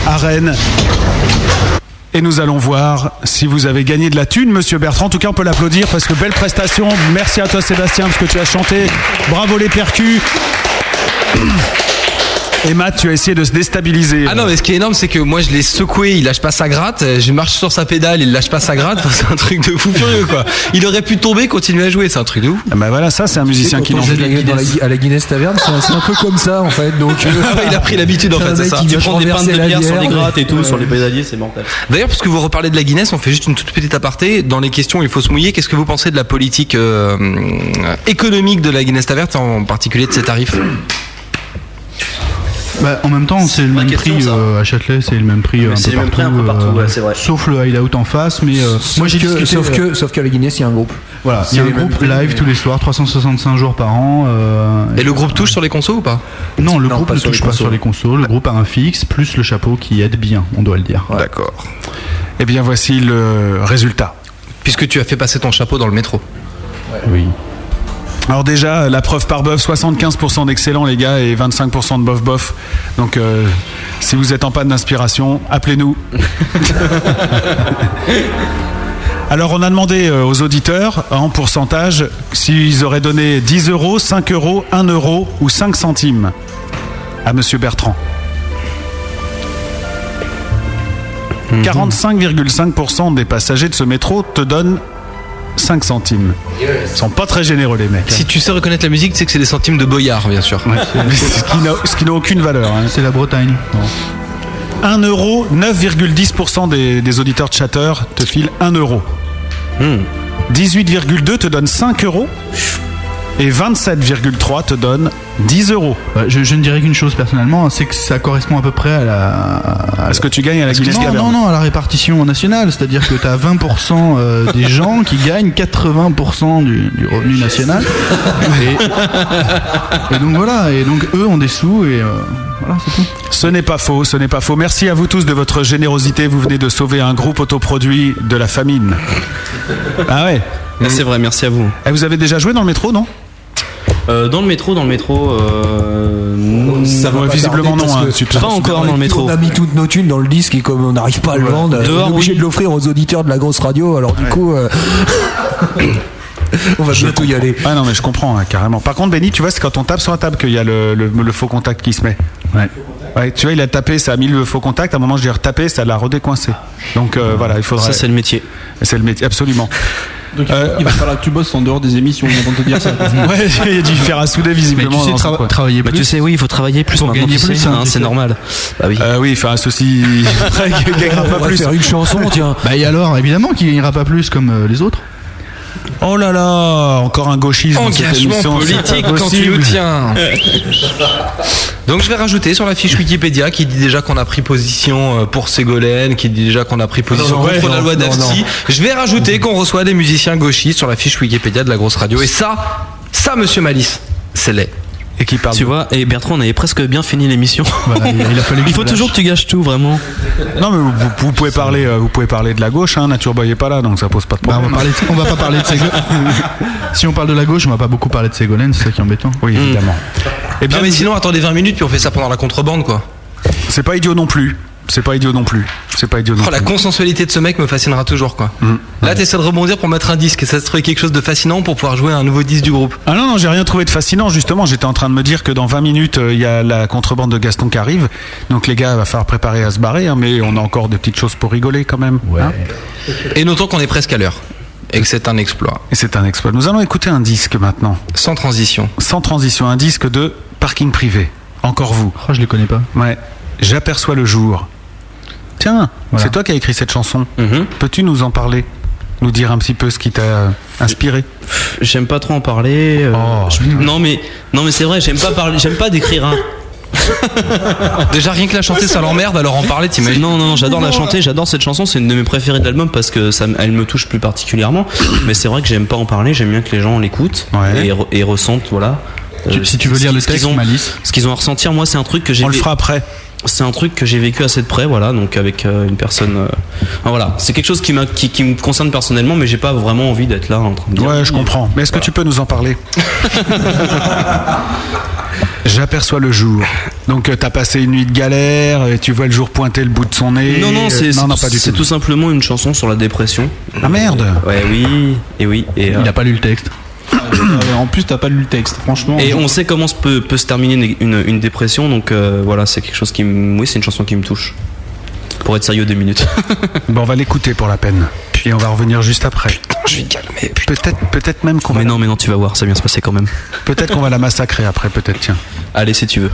À Rennes. Et nous allons voir si vous avez gagné de la thune, monsieur Bertrand. En tout cas, on peut l'applaudir parce que belle prestation. Merci à toi, Sébastien, parce que tu as chanté. Bravo les percus. Et Matt, tu as essayé de se déstabiliser. Ah non, mais ce qui est énorme, c'est que moi je l'ai secoué, il lâche pas sa gratte, euh, je marche sur sa pédale, il lâche pas sa gratte, Enfin, c'est un truc de fou furieux quoi. Il aurait pu tomber, continuer à jouer, c'est un truc de ouf. Bah voilà, ça c'est un musicien qui n'en à la Guinness Taverne, c'est un- peu comme ça en fait. Donc, euh, Ah il a pris l'habitude en fait, c'est ça. Tu prends des pintes de la bière sur des bière, grattes et tout, sur les pédaliers, c'est mortel. D'ailleurs, parce que vous reparlez de la Guinness, on fait juste une toute petite aparté. Dans les questions, il faut se mouiller. Qu'est-ce que vous pensez de la politique euh, économique de la Guinness Taverne, en particulier de ses tarifs? Bah, en même temps, c'est le même question, prix euh, à Châtelet, c'est le même prix euh, un c'est peu le même prix un peu partout, ouais, c'est vrai. Sauf le hideout en face, mais euh, Sauf moi j'ai que- discuté. sauf euh, que, sauf qu'à la Guinness, il y a un groupe. Voilà, il y a un groupe prix, live mais- tous les soirs, 365 jours par an. euh, Et le groupe touche sur les consos ou pas? Non, le Non, groupe pas ne touche pas consos. sur les consoles. Le groupe a un fixe plus le chapeau qui aide bien, on doit le dire. D'accord. Eh bien, voici le résultat. Puisque tu as fait passer ton chapeau dans le métro. Oui. Alors déjà, la preuve par bof, 75% d'excellent les gars et 25% de bof bof. Donc euh, si vous êtes en panne d'inspiration, appelez-nous. Alors on a demandé euh, aux auditeurs en pourcentage s'ils auraient donné 10 euros, 5 euros, 1 euro ou 5 centimes à Monsieur Bertrand. 45,5% des passagers de ce métro te donnent 5 centimes. Ils sont pas très généreux les mecs. Si tu sais reconnaître la musique, tu sais que c'est des centimes de Boyard, bien sûr. ce qui n'a- ce qui n'a aucune valeur. hein. C'est la Bretagne. 1 euro, 9,10% des, des auditeurs de chatter te filent 1 euro. 18,2 te donne 5 euros. Et 27,3 te donne 10 euros. Bah, je, je ne dirais qu'une chose personnellement, c'est que ça correspond à peu près à la. À ce que tu gagnes à la Guinness non, non, non, à la répartition nationale. C'est-à-dire que tu as 20% euh, des gens qui gagnent 80% du, du revenu national. Et, et donc voilà, et donc eux ont des sous et euh, voilà, c'est tout. Ce n'est pas faux, ce n'est pas faux. Merci à vous tous de votre générosité. Vous venez de sauver un groupe autoproduit de la famine. Ah ouais C'est vrai, merci à vous. Eh, vous avez déjà joué dans le métro, non? Euh, dans le métro, dans le métro. Euh... Ça va pas visiblement non, hein, te- Pas encore dans le métro. On a mis toutes nos thunes dans le disque et comme on n'arrive pas à le vendre, Dehors, on est obligé oui. de l'offrir aux auditeurs de la grosse radio. Alors du coup, euh, on va bientôt y aller. Ah non, mais je comprends, hein, carrément. Par contre, Benny, tu vois, c'est quand on tape sur la table qu'il y a le, le- le faux contact qui se met. Ouais. Ouais, tu vois, il a tapé, ça a mis le faux contact. À un moment, je l'ai retapé, ça l'a redécoincé. Donc euh, voilà, il faudra. Ça, c'est le métier. C'est le métier, absolument. Donc il va falloir que tu bosses en dehors des émissions de te dire ça. ouais, il a dû faire à souder visiblement. Mais tu sais trava- coin. travailler Bah, plus. tu sais, oui, il faut travailler plus Pour maintenant, gagner tu plus, sais, hein, hein, c'est normal. Bah oui. Euh, oui, faire un ceci. Gagnera On pas va plus. faire une chanson, tiens. Bah et alors, évidemment qu'il gagnera pas plus comme euh, les autres. Oh là là, encore un gauchisme. dans cette Engagement politique quand tu nous tiens. Donc je vais rajouter sur la fiche Wikipédia qui dit déjà qu'on a pris position euh, pour Ségolène, qui dit déjà qu'on a pris position Non, non, contre ouais, la loi d'Afti. Je vais rajouter qu'on reçoit des musiciens gauchistes sur la fiche Wikipédia de la grosse radio. Et ça, ça, monsieur Malice, c'est laid. Et qui parle Tu vois, et Bertrand, on avait presque bien fini l'émission. Voilà, il, il a fallu Il faut toujours que tu gâches tout, vraiment. Non, mais vous, vous pouvez parler, euh, vous pouvez parler de la gauche. Hein, Nature Boy est pas là, donc ça pose pas de Bah, on, problème. va parler de- on va pas parler de Ségolène. si on parle de la gauche, on va pas beaucoup parler de Ségolène, c'est ça qui est embêtant. Oui, évidemment. Eh bien, Non mais sinon attendez 20 minutes puis on fait ça pendant la contrebande quoi. c'est pas idiot non plus. C'est pas idiot non plus. C'est pas idiot non Oh, la consensualité de ce mec me fascinera toujours quoi. Mm. Là t'essaies de rebondir pour mettre un disque et ça se trouve quelque chose de fascinant pour pouvoir jouer un nouveau disque du groupe. Ah non, non, j'ai rien trouvé de fascinant. Justement, j'étais en train de me dire que dans 20 minutes, euh, il y a la contrebande de Gaston qui arrive. Donc les gars, il va falloir préparer à se barrer. hein, mais on a encore des petites choses pour rigoler quand même. hein. Et notons qu'on est presque à l'heure et que c'est un exploit. Et c'est un exploit. Nous allons écouter un disque maintenant. Sans transition. Sans transition, un disque de parking privé. Encore vous. Oh, je les connais pas. Ouais. J'aperçois le jour. Tiens, Voilà. c'est toi qui as écrit cette chanson. Mhm. Peux-tu nous en parler Nous dire un petit peu ce qui t'a euh, inspiré? J'aime pas trop en parler. euh, Oh. je- Non mais non mais c'est vrai, j'aime pas parler, j'aime pas décrire un. Déjà rien que la chanter ça l'emmerde alors en parler t'imagines? Non non non, j'adore la chanter, j'adore cette chanson, c'est une de mes préférées de l'album parce que ça, elle me touche plus particulièrement. Mais c'est vrai que j'aime pas en parler, j'aime bien que les gens l'écoutent Ouais. et, re- et ressentent voilà. Tu- euh, si tu veux ce lire qu'ils- le ce qu'ils texte, ont- Malice. Ce qu'ils ont à ressentir, moi c'est un truc que j'ai On le fera après. C'est un truc que j'ai vécu assez de près, voilà, donc avec euh, une personne. euh, enfin, voilà, c'est quelque chose qui, m'a- qui, qui me concerne personnellement, mais j'ai pas vraiment envie d'être là en train de dire. Ouais, je comprends. Mais est-ce que tu peux nous en parler J'aperçois le jour. Donc euh, t'as passé une nuit de galère et tu vois le jour pointer le bout de son nez. Non, non, c'est Euh, c'est non, non, tout, pas du c'est tout. simplement une chanson sur la dépression. Ah merde Ouais, oui, et oui. Et, euh, Il a pas lu le texte. Euh, en plus, t'as pas lu le texte, franchement. et on sait comment se peut, peut se terminer une, une- une dépression, donc euh, voilà, c'est quelque chose qui me. Oui, c'est une chanson qui me touche. Pour être sérieux deux minutes. Bon, on va l'écouter pour la peine. Et on va revenir juste après. Je vais calmer. Peut-être, peut-être même qu'on va, mais non, mais non, tu vas voir, ça va bien se passer quand même. peut-être qu'on va la massacrer après. Peut-être, tiens. Allez, si tu veux.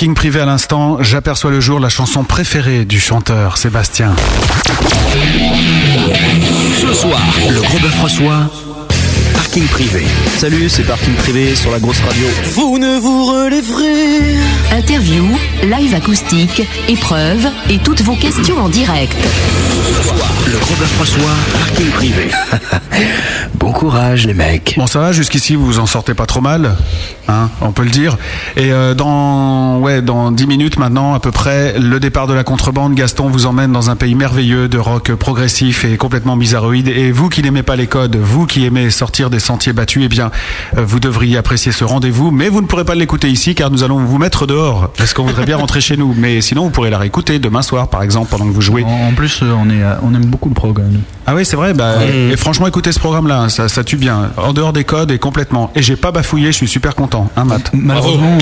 Parking privé à l'instant, j'aperçois le jour la chanson préférée du chanteur Sébastien. Ce soir, le gros bœuf reçoit parking privé. Salut, c'est Parking Privé sur la grosse radio. Vous ne vous relèverez. Interview, live acoustique, épreuves et toutes vos questions en direct. Ce soir, le gros bœuf reçoit parking privé. bon courage les mecs. Bon, ça va, jusqu'ici, vous vous en sortez pas trop mal, hein, on peut le dire. Et euh, dans, ouais, dans 10 minutes maintenant, à peu près, le départ de la contrebande, Gaston vous emmène dans un pays merveilleux de rock progressif et complètement bizarroïde. Et vous qui n'aimez pas les codes, vous qui aimez sortir des sentiers battus, eh bien, euh, vous devriez apprécier ce rendez-vous. Mais vous ne pourrez pas l'écouter ici, car nous allons vous mettre dehors, parce qu'on voudrait bien rentrer chez nous. Mais sinon, vous pourrez la réécouter demain soir, par exemple, pendant que vous jouez. En plus, euh, on, est, on aime beaucoup le programme. Ah oui, c'est vrai. Bah. Et franchement, écoutez ce programme-là, hein, ça, ça tue bien. En dehors des codes et complètement. Et j'ai pas bafouillé, je suis super content. Hein, Matt Malheureusement,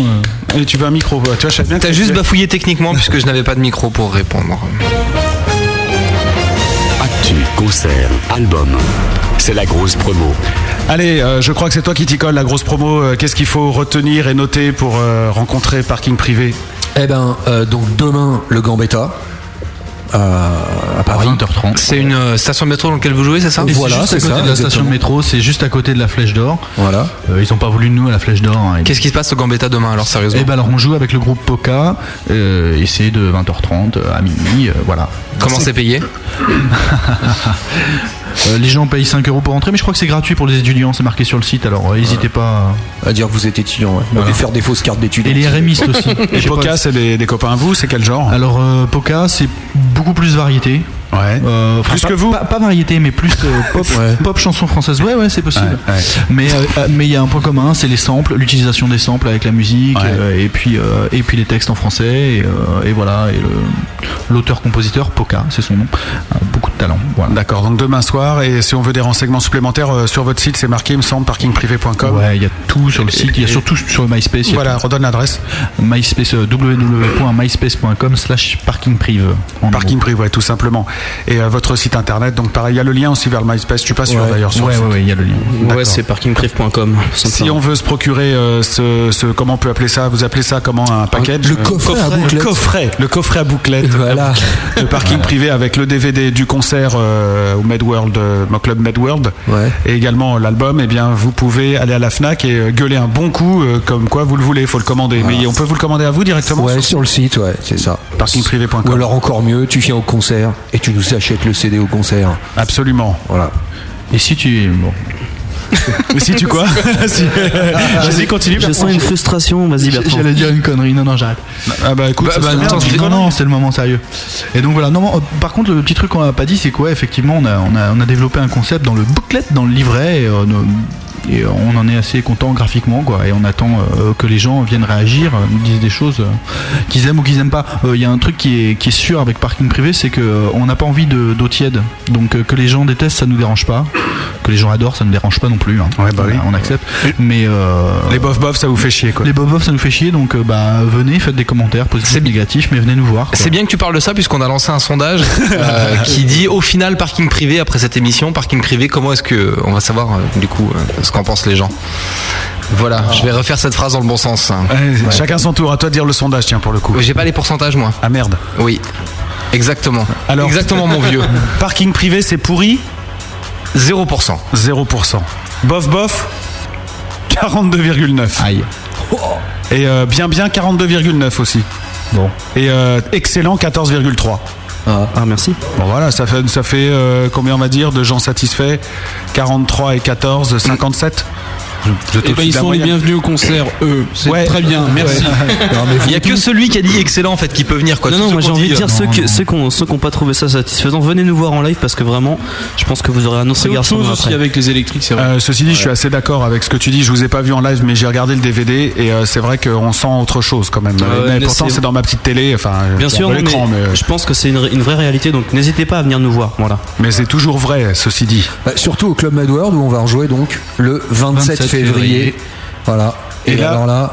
Et tu veux un micro Tu vois, je bien T'as juste bafouillé techniquement puisque je n'avais pas de micro pour répondre. Actu, concert, album. C'est la grosse promo. Allez, euh, je crois que c'est toi qui t'y colle la grosse promo. Euh, Qu'est-ce qu'il faut retenir et noter pour euh, rencontrer Parking Privé? Eh ben, euh, donc demain, le Gambetta. À Paris. 20h30. C'est une euh, station de métro dans laquelle vous jouez, c'est ça Et c'est juste à côté de la station de métro, c'est juste à côté de la Flèche d'Or. Voilà. Euh, ils ont pas voulu de nous à la Flèche d'Or. hein. Qu'est-ce qui se passe au Gambetta demain alors sérieusement Eh ben alors on joue avec le groupe Poca euh, et c'est de 20h30 à minuit, euh, voilà. Comment c'est payé? Euh, Les gens payent 5 euros pour entrer, mais je crois que c'est gratuit pour les étudiants, c'est marqué sur le site, alors euh, n'hésitez pas à dire que vous êtes étudiant, ouais. Voilà. Et faire des fausses cartes d'étudiants. Et les RMistes aussi. Et Poca, c'est des, des copains à vous C'est quel genre? Alors euh, Poca, c'est beaucoup plus variété. Ouais. Euh, Plus pas- que vous pas, pas variété, mais plus euh, pop, pop chanson française. Ouais, ouais, c'est possible. Ouais. Mais euh, euh, mais il y a un point commun, c'est les samples, l'utilisation des samples avec la musique, et puis et puis les textes en français, et, et voilà. Et l'auteur-compositeur Poca, c'est son nom, a beaucoup de talent. Voilà. D'accord, donc demain soir, et si on veut des renseignements supplémentaires, sur votre site, c'est marqué, il me semble, parkingprivé.com. Ouais, il y a tout sur le site, il y a surtout sur MySpace. Voilà, redonne l'adresse. MySpace, euh, www.myspace.com slash parkingprive. en Parking privé, ouais, tout simplement. Et euh, votre site internet, donc pareil, il y a le lien aussi vers le MySpace, je suis pas sûr Ouais. d'ailleurs sur Ouais, ouais, ouais, il y a le lien. Ouais, c'est parkingprive.com. Si on veut se procurer euh, ce, ce- comment on peut appeler ça? Vous appelez ça comment un package? Le coffret à bouclette. Le coffret, le coffret à bouclette. Voilà. Le parking privé avec le DVD du concert euh, au Medworld, euh, au club Medworld, Ouais. et également l'album. Eh bien, vous pouvez aller à la Fnac et euh, gueuler un bon coup, euh, comme quoi vous le voulez. Il faut le commander. Mais on peut vous le commander à vous directement. Ouais, sur sur le site, ouais, c'est ça. Parkingprivé.com. Ou alors encore mieux, tu viens au concert et tu nous achètes le CD au concert. Absolument. Voilà. Et si tu. Bon. Mais si tu quoi Si- Vas-y, continue. Je sens une frustration, vas-y Bertrand. J'allais dire une connerie, non, non, j'arrête. Ah bah écoute, Bah, ça bah, non, tu c'est le moment sérieux. Et donc voilà, non, non, euh, par contre, le petit truc qu'on n'a pas dit, c'est quoi Effectivement, on a, on, a, on a développé un concept dans le booklet, dans le livret, et, euh, et on en est assez content graphiquement, quoi. Et on attend euh, que les gens viennent réagir, euh, nous disent des choses euh, qu'ils aiment ou qu'ils aiment pas. Euh, Il y a un truc qui est, qui est sûr avec parking privé, c'est que euh, on n'a pas envie de- d'eau tiède. Donc euh, que les gens détestent, ça nous dérange pas. que les gens adorent, ça ne dérange pas non plus. hein. Ouais, bah oui. on accepte. Mais euh, Les bof bof, ça vous fait chier quoi. les bob ça nous fait chier, donc euh, bah venez, faites des commentaires positifs, négatifs, mais venez nous voir. C'est bien que tu parles de ça puisqu'on a lancé un sondage euh, qui dit au final parking privé après cette émission, parking privé, comment est-ce que on va savoir euh, du coup euh, ce qu'en pensent les gens. Voilà, je vais refaire cette phrase dans le bon sens. Ouais, Chacun son tour. À toi de dire le sondage, tiens pour le coup. J'ai pas les pourcentages moi. Ah merde. Oui. Exactement. Alors, Exactement mon vieux. Parking privé, c'est pourri 0%. 0%. Bof bof 42,9. Aïe. Et euh, bien bien 42,9 aussi. Bon. Et euh, excellent 14,3. Ah, merci. Bon voilà, ça fait, ça fait euh, combien on va dire de gens satisfaits? 43 et 14, 57 Je- je Eh ben, ils sont les bienvenus au concert, eux. C'est Ouais. très bien, merci. Il y a que celui qui a dit excellent en fait qui peut venir quoi. Non, non, moi j'ai envie de dire euh, ceux qui ceux qui ont ceux qui ont pas trouvé ça satisfaisant, venez nous voir en live parce que vraiment, je pense que vous aurez un autre sur chose aussi après. avec les électriques, c'est vrai. Euh, ceci dit, je suis assez d'accord avec ce que tu dis. Je vous ai pas vu en live, mais j'ai regardé le DVD et euh, c'est vrai qu'on sent autre chose quand même. Mais mais pourtant, c'est- dans ma petite télé. Enfin, Bien c'est sûr, l'écran, mais, euh, je pense que c'est une, une vraie réalité, donc n'hésitez pas à venir nous voir. Voilà. mais c'est toujours vrai, ceci dit. Bah, surtout au Club Med World où on va rejouer donc le 27, 27 février. Voilà. Et Et, là- alors là,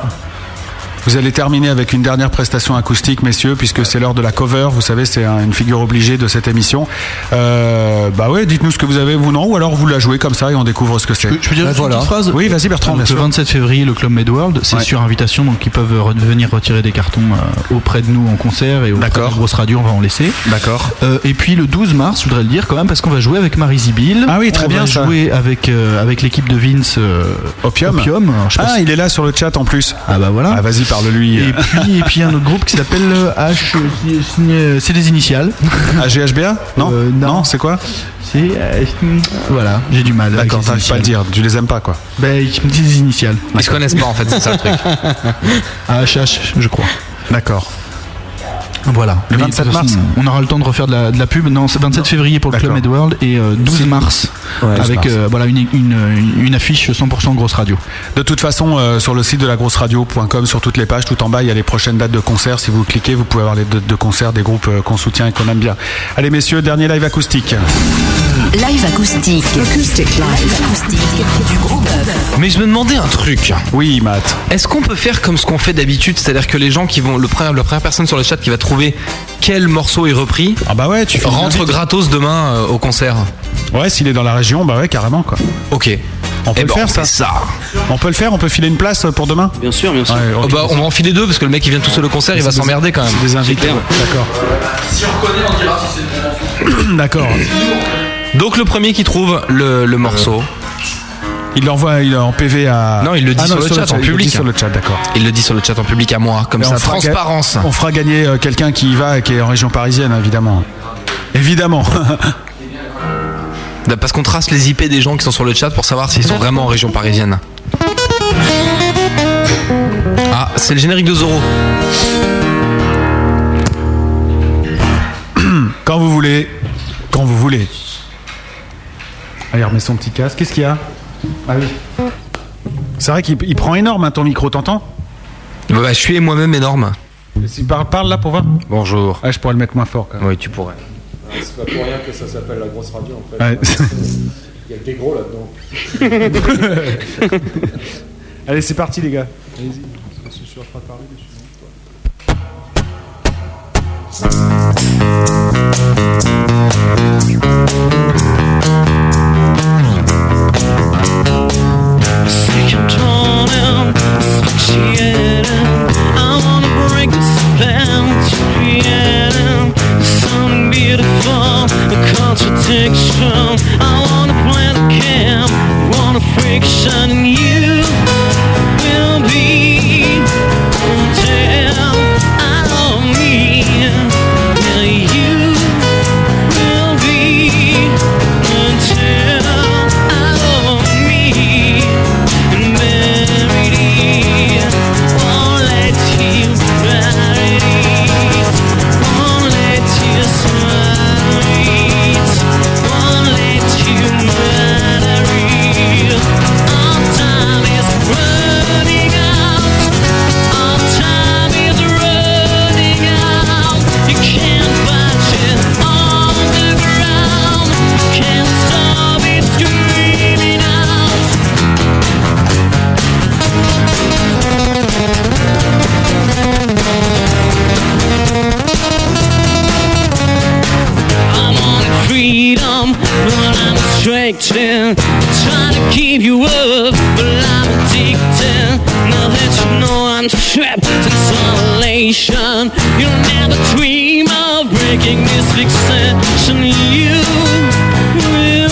Vous allez terminer avec une dernière prestation acoustique, messieurs, puisque c'est l'heure de la cover. Vous savez, c'est un- une figure obligée de cette émission. Euh, bah ouais, dites-nous ce que vous avez, vous non, ou alors vous la jouez comme ça et on découvre ce que c'est. Je peux dire Bah, voilà. une petite phrase Oui, vas-y Bertrand, Donc, le sûr. 27 février, le Club Med World, c'est Ouais. sur invitation, donc ils peuvent re- venir retirer des cartons euh, auprès de nous en concert et auprès de grosse radio, on va en laisser. D'accord. Euh, et puis le 12 mars, je voudrais le dire quand même, parce qu'on va jouer avec Marie Zibil. Ah oui, très on bien, va ça. jouer avec, euh, avec l'équipe de Vince euh, Opium. Opium. Alors, je Ah, si- il est là sur le chat en plus. Ah bah voilà. Ah, vas-y, parle-lui. Et puis, et puis un autre groupe qui s'appelle euh, H. euh, C'est des initiales. AGHBA Non Euh, non. c'est quoi C'est. euh, voilà, j'ai du mal. D'accord, t'arrives pas à le dire. Tu les aimes pas, quoi. Ben, ils me disent des initiales. Ils se connaissent pas en fait, c'est ça le truc. HH, je crois. D'accord. Voilà. Le Mais 27 de toute façon, mars On aura le temps de refaire de la, de la pub. Non, c'est 27 février pour le Club World et euh, 12 mars Ouais, 12 avec mars. euh, voilà une, une, une affiche 100% grosse radio. De toute façon, euh, sur le site de la grosse radio.com, sur toutes les pages, tout en bas, il y a les prochaines dates de concerts. Si vous cliquez, vous pouvez avoir les dates de concerts des groupes euh, qu'on soutient et qu'on aime bien. Allez, messieurs, dernier live acoustique. Live acoustique. Acoustic live. Acoustique du bœuf. Mais je me demandais un truc. Oui, Matt. Est-ce qu'on peut faire comme ce qu'on fait d'habitude, c'est-à-dire que les gens qui vont, le premier, la première personne sur le chat qui va trouver quel morceau est repris, Ah bah ouais, tu fais rentre gratos demain euh, au concert. Ouais, s'il est dans la région, bah ouais, carrément, quoi. Ok. On peut Eh le ben, faire, on ça. fait ça. On peut le faire, on peut filer une place pour demain Bien sûr, bien sûr. Ouais, ok. Oh bah, on va en filer deux parce que le mec qui vient tout seul au concert, il va s'emmerder quand même. C'est des invités. D'accord. Si on reconnaît, on dira si c'est D'accord. Donc le premier qui trouve le, le morceau, Il l'envoie il en PV à. Non, il le dit Ah sur le chat, en il le public. dit sur le chat, d'accord. il le dit sur le chat en public à moi, comme Et ça, on fera transparence. On fera gagner euh, quelqu'un qui y va et qui est en région parisienne, évidemment. Évidemment. Parce qu'on trace les IP des gens qui sont sur le chat pour savoir s'ils sont vraiment en région parisienne. Ah, c'est le générique de Zoro. Quand vous voulez. Quand vous voulez. Allez, remets son petit casque. Qu'est-ce qu'il y a? Ah oui. C'est vrai qu'il il prend énorme hein, ton micro, t'entends Bah, bah, je suis moi-même énorme. Si- Parle, parle là pour voir. Bonjour. Ah, je pourrais le mettre moins fort quand même. Oui, tu pourrais. C'est pas pour rien que ça s'appelle la grosse radio en fait. Ouais. Il y a que des gros là-dedans. Allez, c'est parti les gars. Allez-y, je suis parler I wanna break you're beautiful, a contradiction. I wanna plan a camp, wanna. Acting, trying to keep you up, but I'm addicted. Now that you know I'm trapped in isolation, you'll never dream of breaking this fixation. You will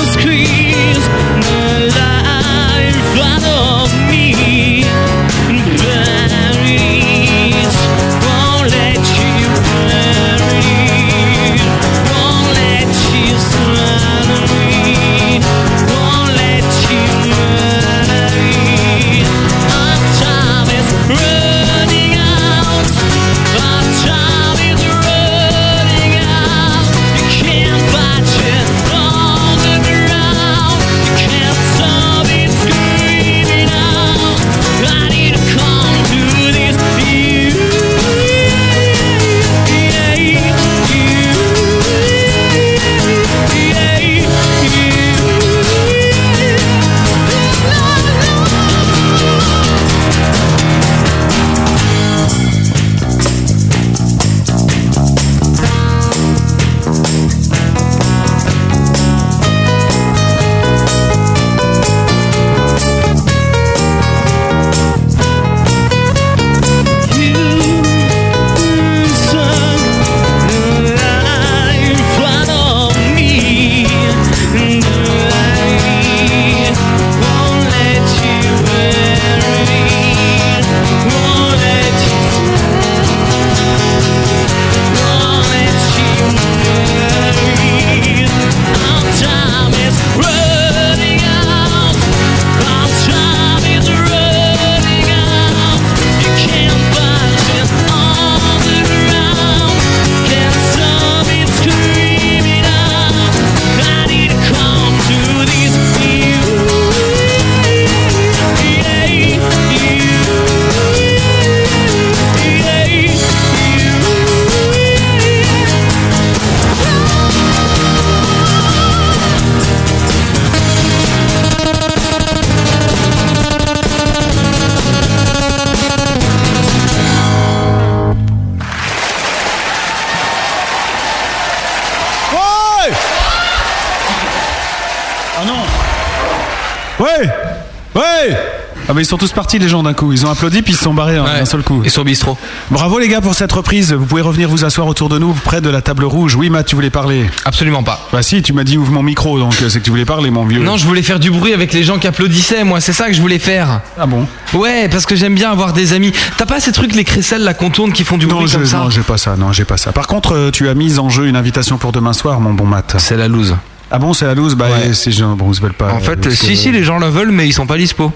ils sont tous partis les gens d'un coup, ils ont applaudi puis ils se sont barrés en un seul coup. Ils sont au bistrot. Bravo les gars pour cette reprise, vous pouvez revenir vous asseoir autour de nous près de la table rouge. Oui Matt, tu voulais parler Absolument pas. Bah si, tu m'as dit ouvre mon micro donc euh, c'est que tu voulais parler mon vieux. Non, je voulais faire du bruit avec les gens qui applaudissaient, moi, c'est ça que je voulais faire. Ah bon Ouais, parce que j'aime bien avoir des amis. T'as pas ces trucs, les crécelles, la contourne qui font du Non, bruit je- comme ça non, j'ai pas ça, non, j'ai pas ça. Par contre, euh, tu as mis en jeu une invitation pour demain soir, mon bon Matt. C'est la loose. Ah bon, c'est la loose Bah, ces gens, bon, ils veulent pas. En fait, si, si, les gens le veulent, mais ils sont pas dispo.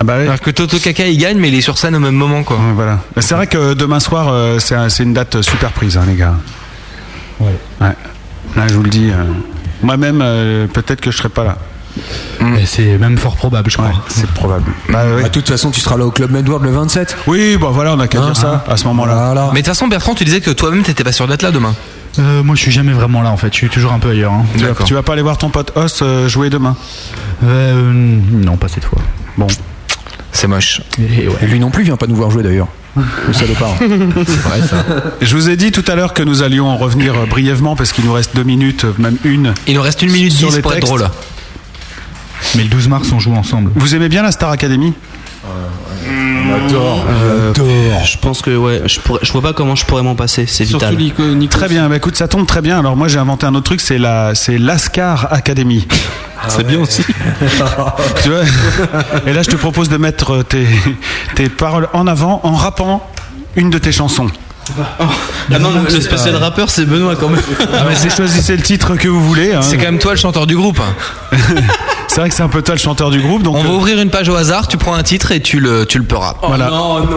Ah bah ouais. Alors que Toto Kaka, il gagne, mais il est sur scène au même moment, quoi. Ouais, voilà. Bah, c'est vrai que demain soir, euh, c'est un- c'est une date super prise, hein, les gars. Ouais. Là, je vous le dis. euh, Moi-même, euh, peut-être que je serai pas là. Mais C'est même fort probable, je crois. C'est probable. Bah, ouais. De toute façon, tu seras là au Club Medward le 27. Oui, bah voilà, on a qu'à Hein, dire ça hein. à ce moment-là. Voilà. Mais de toute façon, Bertrand, tu disais que toi-même, t'étais pas sûr d'être là demain. Euh, moi, je suis jamais vraiment là en fait. Je suis toujours un peu ailleurs. hein. Tu vas, tu vas pas aller voir ton pote Os euh, jouer demain? Euh, non, pas cette fois. Bon. C'est moche. Et, ouais. Et lui non plus vient pas nous voir jouer d'ailleurs. Le salopard. C'est vrai ça. Je vous ai dit tout à l'heure que nous allions en revenir euh, brièvement parce qu'il nous reste deux minutes, euh, même une. Il nous reste une minute sur dix les pour être textes. drôle. Mais le 12 mars, on joue ensemble. Vous aimez bien la Star Academy? J'adore. Euh, J'adore. Je pense que ouais, je, pourrais, je vois pas comment je pourrais m'en passer. C'est vital. Très bien, bah écoute, ça tombe très bien. Alors moi j'ai inventé un autre truc, c'est la, c'est l'Ascar Academy. C'est bien aussi. tu vois Et là je te propose de mettre tes, tes paroles en avant en rappant une de tes chansons. Ah non, le, le spécial rappeur, c'est Benoît quand même. Ah, mais c'est choisissez le titre que vous voulez. hein. C'est quand même toi le chanteur du groupe. C'est vrai que c'est un peu toi le chanteur du groupe. Donc On va euh, ouvrir une page au hasard, tu prends un titre et tu le, tu le peuras. Voilà.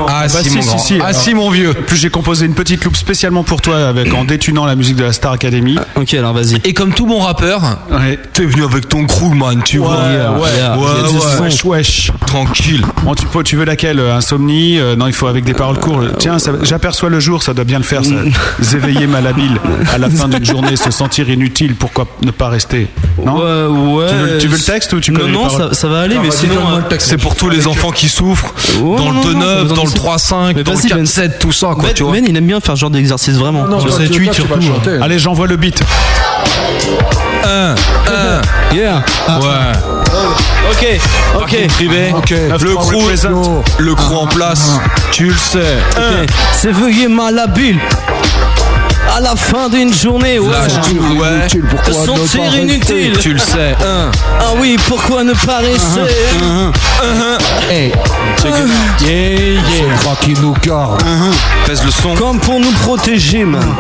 Ah, Bah, si, si, mon si, grand. si, ah si, mon vieux. Plus j'ai composé une petite loupe spécialement pour toi avec en détunant la musique de la Star Academy. Ok, alors vas-y. Et comme tout bon rappeur, Ouais. t'es venu avec ton crew, man, tu Ouais, vois. ouais, ouais, ouais, son. Wesh, wesh. Tranquille. Bon, tu, tu veux laquelle euh, Insomnie Euh, Non, il faut avec des paroles courtes. Tiens, ça- j'aperçois le jour, ça doit bien le faire, ça. Zéveiller malhabile. À la fin d'une journée, se sentir inutile, pourquoi ne pas rester? Non? Ouais, ouais. Tu veux- tu veux le texte ou tu Non, connais les non, paroles? ça, ça va aller, mais sinon. euh, C'est pour tous les enfants qui souffrent. Oh, dans non, le non, 2-9, non, dans le c'est- 3-5, Mais dans le vas-y, Ben. 4-7, tout ça, quoi, Ben, tu vois. Ben, il aime bien faire ce genre d'exercice vraiment. Non, Sur toi, 7, tu- 8 toi, tu vas surtout, chanter. Allez, j'envoie le beat. Un, un. Yeah. Ouais. Ok, ok. Privé. Le crew, le crew en place. Tu le sais. Ok, C'est veuillez malhabile. À la fin d'une journée, ouais. Lâche tout, ouais. Te sentir inutile. Tu le sais. Un. Ah oui, pourquoi ne pas rester Hey. Yeah, yeah. C'est qui nous garde. Pèse le son. Comme pour nous protéger, man.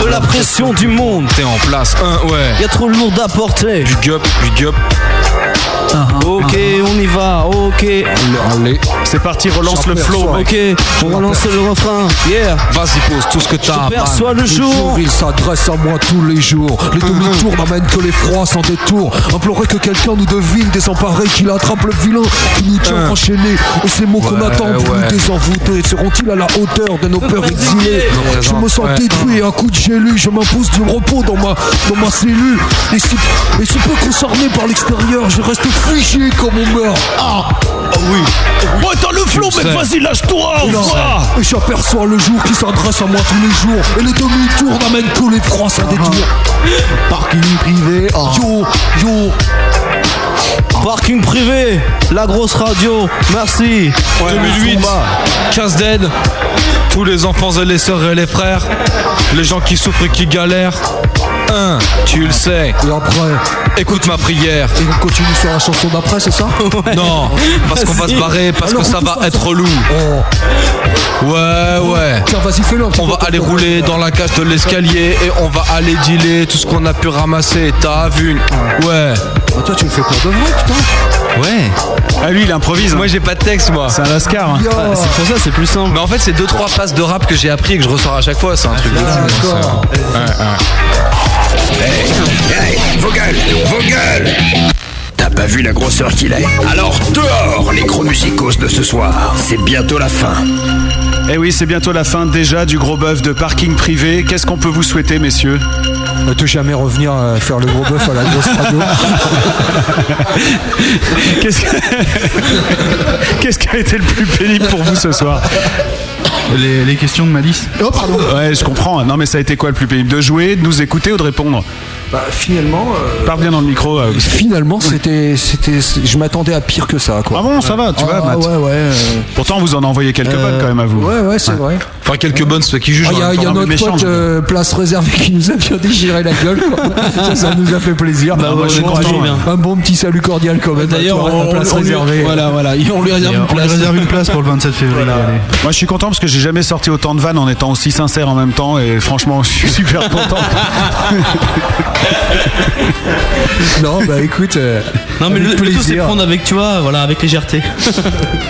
De la pression du monde. T'es en place. Ouais. Y a trop lourd à porter. Du gup, du gup. Ok, on y va, ok. Allez. C'est parti, relance le flow. Ok, on va lancer le refrain. Yeah. Vas-y, pose tout ce que t'as. Perçois le jour. jour, il s'adresse à moi tous les jours. Les demi-tours n'amènent que les froids sans détour. Implorer que quelqu'un nous devine, désemparé, qu'il attrape le vilain, qui nous tient enchaînés. Et ces mots qu'on attend pour nous désenvoûter seront-ils à la hauteur de nos peurs exilées? Je me sens détruit, un coup de gélu, je m'impose du repos dans ma, dans ma cellule. Et si, et si peu concerné par l'extérieur, je reste figé comme on meurt. Ah oui Ouais, t'as le mec, sais. vas-y, lâche-toi, et j'aperçois le jour qui s'adresse à moi tous les jours. Et les demi-tours n'amènent que les froids sans détour. Parking privé. ah. Yo, yo, Parking privé. La grosse radio. Merci. 2008, Casse Dead, tous les enfants et les sœurs et les frères, les gens qui souffrent et qui galèrent. Un, tu le sais, et après, écoute ma prière. et on continue sur la chanson d'après, c'est ça? Non, parce qu'on va se barrer, parce que ça va pas être relou. Oh, Ouais, ouais. tiens, vas-y, fais-le. On va aller rouler dans la cage de l'escalier et on va aller dealer tout ce qu'on a pu ramasser. T'as vu Ouais. Ah, toi, tu le fais pour de vrai, putain. Ouais. Ah, lui, il improvise. Moi j'ai pas de texte moi. C'est un Lascar. hein. Yo. C'est pour ça, c'est plus simple. Mais en fait c'est deux trois passes de rap que j'ai appris et que je ressors à chaque fois. C'est un truc de fou. D'accord. Hey, vos gueules, vos gueules T'as pas vu la grosseur qu'il est? Alors dehors les gros musicos de ce soir, c'est bientôt la fin. Eh oui, c'est bientôt la fin déjà du gros bœuf de parking privé. Qu'est-ce qu'on peut vous souhaiter, messieurs? Ne te jamais revenir euh, faire le gros bœuf à la grosse radio. Qu'est-ce que- Qu'est-ce qui a été le plus pénible pour vous ce soir Les, les questions de malice. Oh, pardon. Ouais, je comprends. Non, mais ça a été quoi le plus pénible De jouer, de nous écouter ou de répondre? Bah, finalement, euh, Parle bien dans le micro. euh, finalement, c'était, c'était, je m'attendais à pire que ça, quoi. Ah bon, ça va, tu Ah, vois, Matt. Ouais, ouais. euh, Pourtant, vous en envoyez quelques euh, bonnes quand même à vous. Ouais, ouais, c'est vrai. Enfin quelques bonnes, ceux qui jugent. Ah, Il y a, il y a notre méchant, pote euh, place réservée qui nous a bien déchiré la gueule. quoi. ça, ça nous a fait plaisir. Bah, je content. bien. Un bon petit salut cordial quand même. D'ailleurs, on, la place on lui, voilà, voilà, Et on lui réserve une on lui place. réserve une place pour le 27 février. Moi, je suis content parce que j'ai jamais sorti autant de vannes en étant aussi sincère en même temps. Et franchement, je suis super content. Non, bah écoute. euh, Non, mais le, le tout, c'est prendre avec, tu vois, voilà, avec légèreté.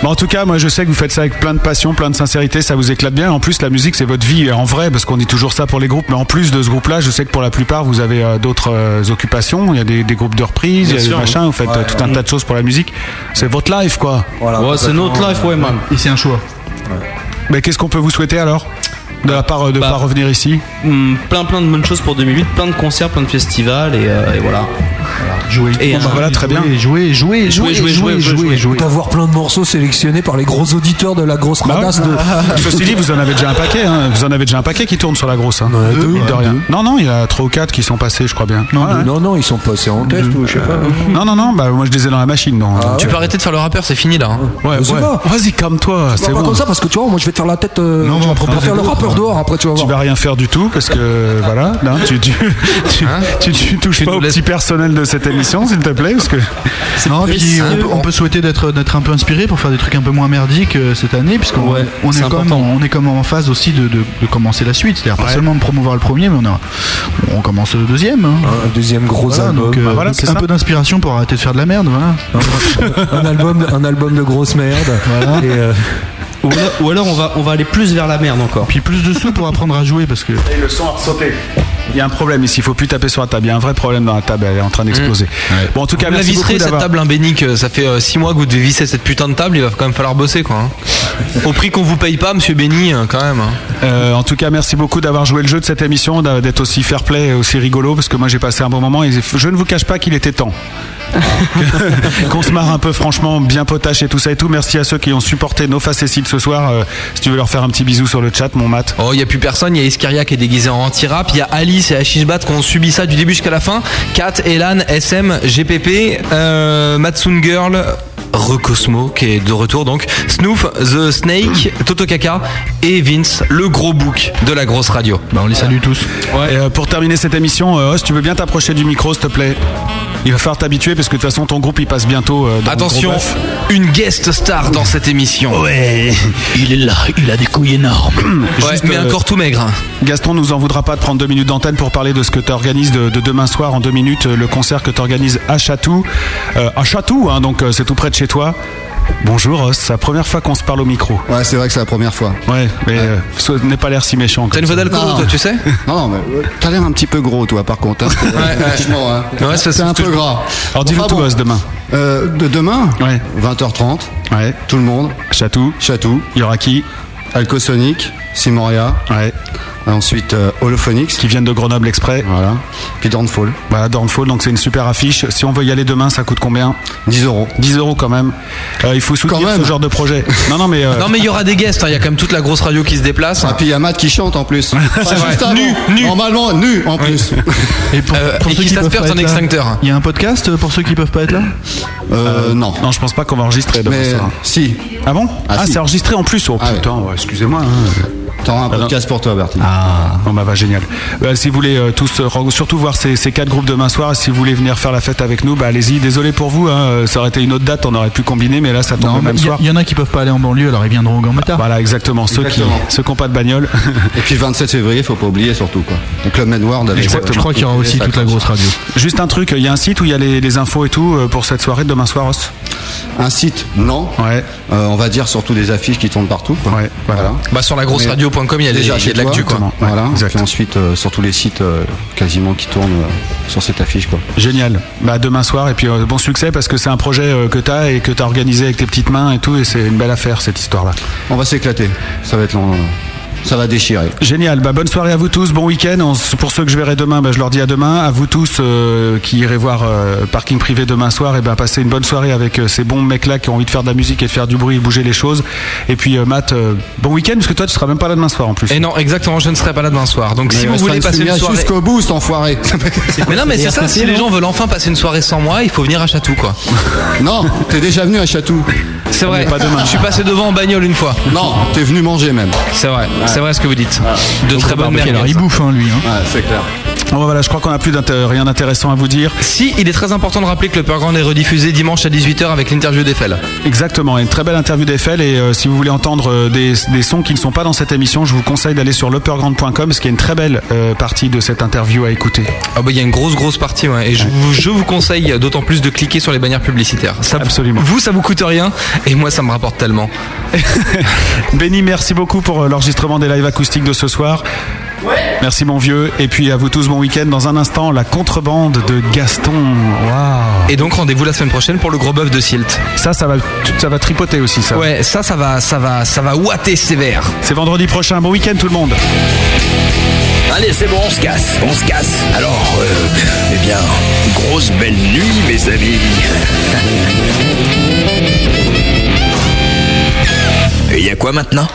Bon, en tout cas, moi, je sais que vous faites ça avec plein de passion, plein de sincérité. Ça vous éclate bien. En plus, la musique, c'est votre vie en vrai, parce qu'on dit toujours ça pour les groupes. Mais en plus de ce groupe-là, je sais que pour la plupart, vous avez euh, d'autres euh, occupations. Il y a des, des groupes de reprises, il y a des machins. Vous faites euh, tout un tas de choses pour la musique. C'est votre life, quoi. Voilà, Ouais, c'est notre life, ouais, man. Et c'est un choix. Mais qu'est-ce qu'on peut vous souhaiter alors? De la part euh, de Bah. pas revenir ici Hum, plein, plein de bonnes choses pour 2008, plein de concerts, plein de festivals, et, euh, et voilà. Jouer. Et Bon, bah, voilà, très bien. Jouer, jouer, jouer, Jouer, jouer, jouer, jouer, jouer. D'avoir plein de morceaux sélectionnés par les gros auditeurs de la grosse Bah radasse de. Ceci dit, vous en avez déjà un paquet. Hein. Vous en avez déjà un paquet qui tourne sur la grosse. Hein. deux, de rien. Non, non, il y a trois ou quatre qui sont passés, je crois bien. Non, Ouais, non, non, ils sont passés en test ou je sais pas. Non, non, non, bah moi je les ai dans la machine. Donc, Ah Tu ouais. peux arrêter de faire le rappeur, c'est fini là. hein. ouais, je sais ouais. pas. Vas-y, calme-toi, C'est c'est pas bon. comme ça parce que tu vois, moi je vais te faire la tête. euh, Non, je vais faire le d'autres. Rappeur dehors après, tu vas Tu voir. vas rien faire du tout parce que voilà, non, tu, tu, tu, Hein tu, tu touches Tu pas au petit personnel de cette émission, s'il te plaît, parce que Non, puis on peut, on peut souhaiter d'être d'être un peu inspiré pour faire des trucs un peu moins merdiques euh, cette année, puisqu'on Ouais, on est comme on est comme en phase aussi de, de, de commencer la suite, c'est-à-dire pas seulement de promouvoir le premier, mais on a on commence le deuxième. hein. Un deuxième gros Voilà, album. donc, euh, Bah voilà, donc c'est un ça. peu d'inspiration pour arrêter de faire de la merde, voilà. un album, un album de grosse merde. Voilà. Et, euh, Ou alors, ou alors on, va, on va aller plus vers la merde encore. Puis plus de sous pour apprendre à jouer, parce que le son a sauté. Il y a un problème ici, il faut plus taper sur la table. Il y a un vrai problème dans la table, elle est en train d'exploser. Bon, en tout cas, Vous la merci beaucoup visserez cette table, un Bénic. Ça fait 6 mois que vous devez visser cette putain de table. Il va quand même falloir bosser quoi. hein. Au prix qu'on vous paye pas, monsieur Béni, euh, quand même. hein. Euh, en tout cas, merci beaucoup d'avoir joué le jeu de cette émission, d'être aussi fair play et aussi rigolo, parce que moi j'ai passé un bon moment et je ne vous cache pas qu'il était temps. Qu'on se marre un peu, franchement, bien potache et tout ça et tout. Merci à ceux qui ont supporté nos facéties de ce soir. Euh, si tu veux leur faire un petit bisou sur le chat, mon mat. Oh, il y a plus personne. Il y a Iscaria qui est déguisé en anti-rap. Il y a Alice et Ashishbat qui ont subi ça du début jusqu'à la fin. Kat, Elan, SM, GPP, euh, Matsun Girl, Recosmo qui est de retour donc, Snoof, The Snake, Toto Kaka et Vince, le gros book de la grosse radio. Bah on les salue tous. Et, euh, pour terminer cette émission, euh, Os, tu veux bien t'approcher du micro, s'il te plaît? Il va falloir t'habituer parce que de toute façon, ton groupe il passe bientôt. euh, dans le Attention, une guest star dans cette émission. Ouais, il est là, il a des couilles énormes. Ouais, Juste, mais un euh, corps tout maigre. hein. Gaston nous en voudra pas de prendre deux minutes d'antenne pour parler de ce que tu organises de, de demain soir en deux minutes, euh, le concert que tu organises à Chatou. Euh, à Chatou, hein, donc c'est tout près de chez toi. Bonjour Os, c'est la première fois qu'on se parle au micro. Ouais, c'est vrai que c'est la première fois. Ouais, mais euh, so- n'aie pas l'air si méchant. T'as une voix d'alcool, toi, tu sais Non, non, mais euh, t'as l'air un petit peu gros, toi, par contre. hein. Hein. Ouais, c'est un peu gras. Alors dis-nous Enfin, tout bon. Os demain. Euh, de demain, Ouais. 20h30, Ouais. tout le monde, Chatou, Chatou, il y aura qui Alcosonic, Simoria, Ouais. Ensuite euh, Holophonics, Qui viennent de Grenoble Exprès. voilà, puis Downfall, Voilà, Dornfall, donc c'est une super affiche. Si on veut y aller demain, ça coûte combien? 10 euros. 10 euros quand même. Euh, il faut soutenir ce genre de projet. Non, non, mais. euh, Non, mais il y aura des guests, hein, il y a quand même toute la grosse radio qui se déplace. Ah, puis il y a Matt qui chante en plus. C'est. Juste avant. Nu, nu. Normalement, nu en plus. Et pour, Euh, pour et ceux qui qui peuvent pas être là, extincteur. Il y a un podcast pour ceux qui peuvent pas être là? Euh, non. Non, je pense pas qu'on va enregistrer demain Mais soir. si, Ah bon? Ah, Ah, si. c'est enregistré en plus. Oh Ah putain, ouais, excusez-moi. hein. T'auras un podcast pour toi, Bertie. Ah, bon bah, bah, génial. Bah, si vous voulez euh, tous euh, surtout voir ces, ces quatre groupes demain soir, si vous voulez venir faire la fête avec nous, bah allez-y. Désolé pour vous, hein, euh, ça aurait été une autre date, on aurait pu combiner, mais là ça tombe Non, le même y, soir. il y en a qui peuvent pas aller en banlieue, alors ils viendront au Gambetta. Voilà, exactement. Ceux qui ceux qui n'ont pas de bagnole. Et puis le 27 février, faut pas oublier surtout quoi. Le Club Medward avec Exactement. Je crois qu'il y aura aussi toute la grosse radio. Juste un truc, il y a un site où il y a les, les infos et tout pour cette soirée de demain soir. Os? Un site, non. Ouais. Euh, on va dire surtout des affiches qui tournent partout. Quoi. Ouais, voilà. Bah, sur la grosse Mais radio.com, il y a, déjà il y a chez de l'actu. Voilà. exact. Puis ensuite euh, sur tous les sites euh, quasiment qui tournent euh, sur cette affiche quoi. Génial. Bah demain soir et puis euh, bon succès parce que c'est un projet euh, que tu as et que tu as organisé avec tes petites mains et tout et c'est une belle affaire cette histoire là. On va s'éclater. Ça va être long. Ça va déchirer. Génial. Bah bonne soirée à vous tous. Bon week-end. Pour ceux que je verrai demain, bah, je leur dis à demain. À vous tous euh, qui irez voir euh, Parking Privé demain soir, et ben passez une bonne soirée avec euh, ces bons mecs là qui ont envie de faire de la musique et de faire du bruit et bouger les choses. Et puis euh, Matt, euh, bon week-end parce que toi tu seras même pas là demain soir en plus. Et non, exactement, je ne serai pas là demain soir. Donc si vous voulez passer une soirée. jusqu'au bout, cet enfoiré. Mais non, mais c'est ça, si les gens veulent enfin passer une soirée sans moi, il faut venir à Chatou, quoi. non, t'es déjà venu à Chatou. C'est vrai, pas demain. je suis passé devant en bagnole une fois. Non, t'es venu manger même. C'est vrai, c'est vrai ce que vous dites. De très bonnes Alors il merguez. bouffe, hein, lui. Hein. Ouais, c'est clair. Bah, voilà, je crois qu'on a plus rien d'intéressant à vous dire. Si, il est très important de rappeler que le Purgrand est rediffusé dimanche à 18h avec l'interview d'Eiffel. Exactement, une très belle interview d'Eiffel et euh, si vous voulez entendre euh, des, des sons qui ne sont pas dans cette émission, je vous conseille d'aller sur lepergrand.com parce qu'il y a une très belle euh, partie de cette interview à écouter. Ah bah il y a une grosse grosse partie ouais. et je vous, je vous conseille d'autant plus de cliquer sur les bannières publicitaires. Ça, Absolument. Vous ça vous coûte rien et moi ça me rapporte tellement. Benny, merci beaucoup pour l'enregistrement des lives acoustiques de ce soir. Merci mon vieux. Et puis à vous tous, bon week-end. Dans un instant, la contrebande de Gaston. Et donc rendez-vous la semaine prochaine pour le gros bœuf de Silt. Ça, ça va, ça va tripoter aussi, ça. Ouais, ça ça va ça va ça va ouater sévère. C'est vendredi prochain. Bon week-end tout le monde. Allez, c'est bon, on se casse, on se casse. Alors, euh, eh bien, grosse belle nuit, mes amis. Et il y a quoi maintenant?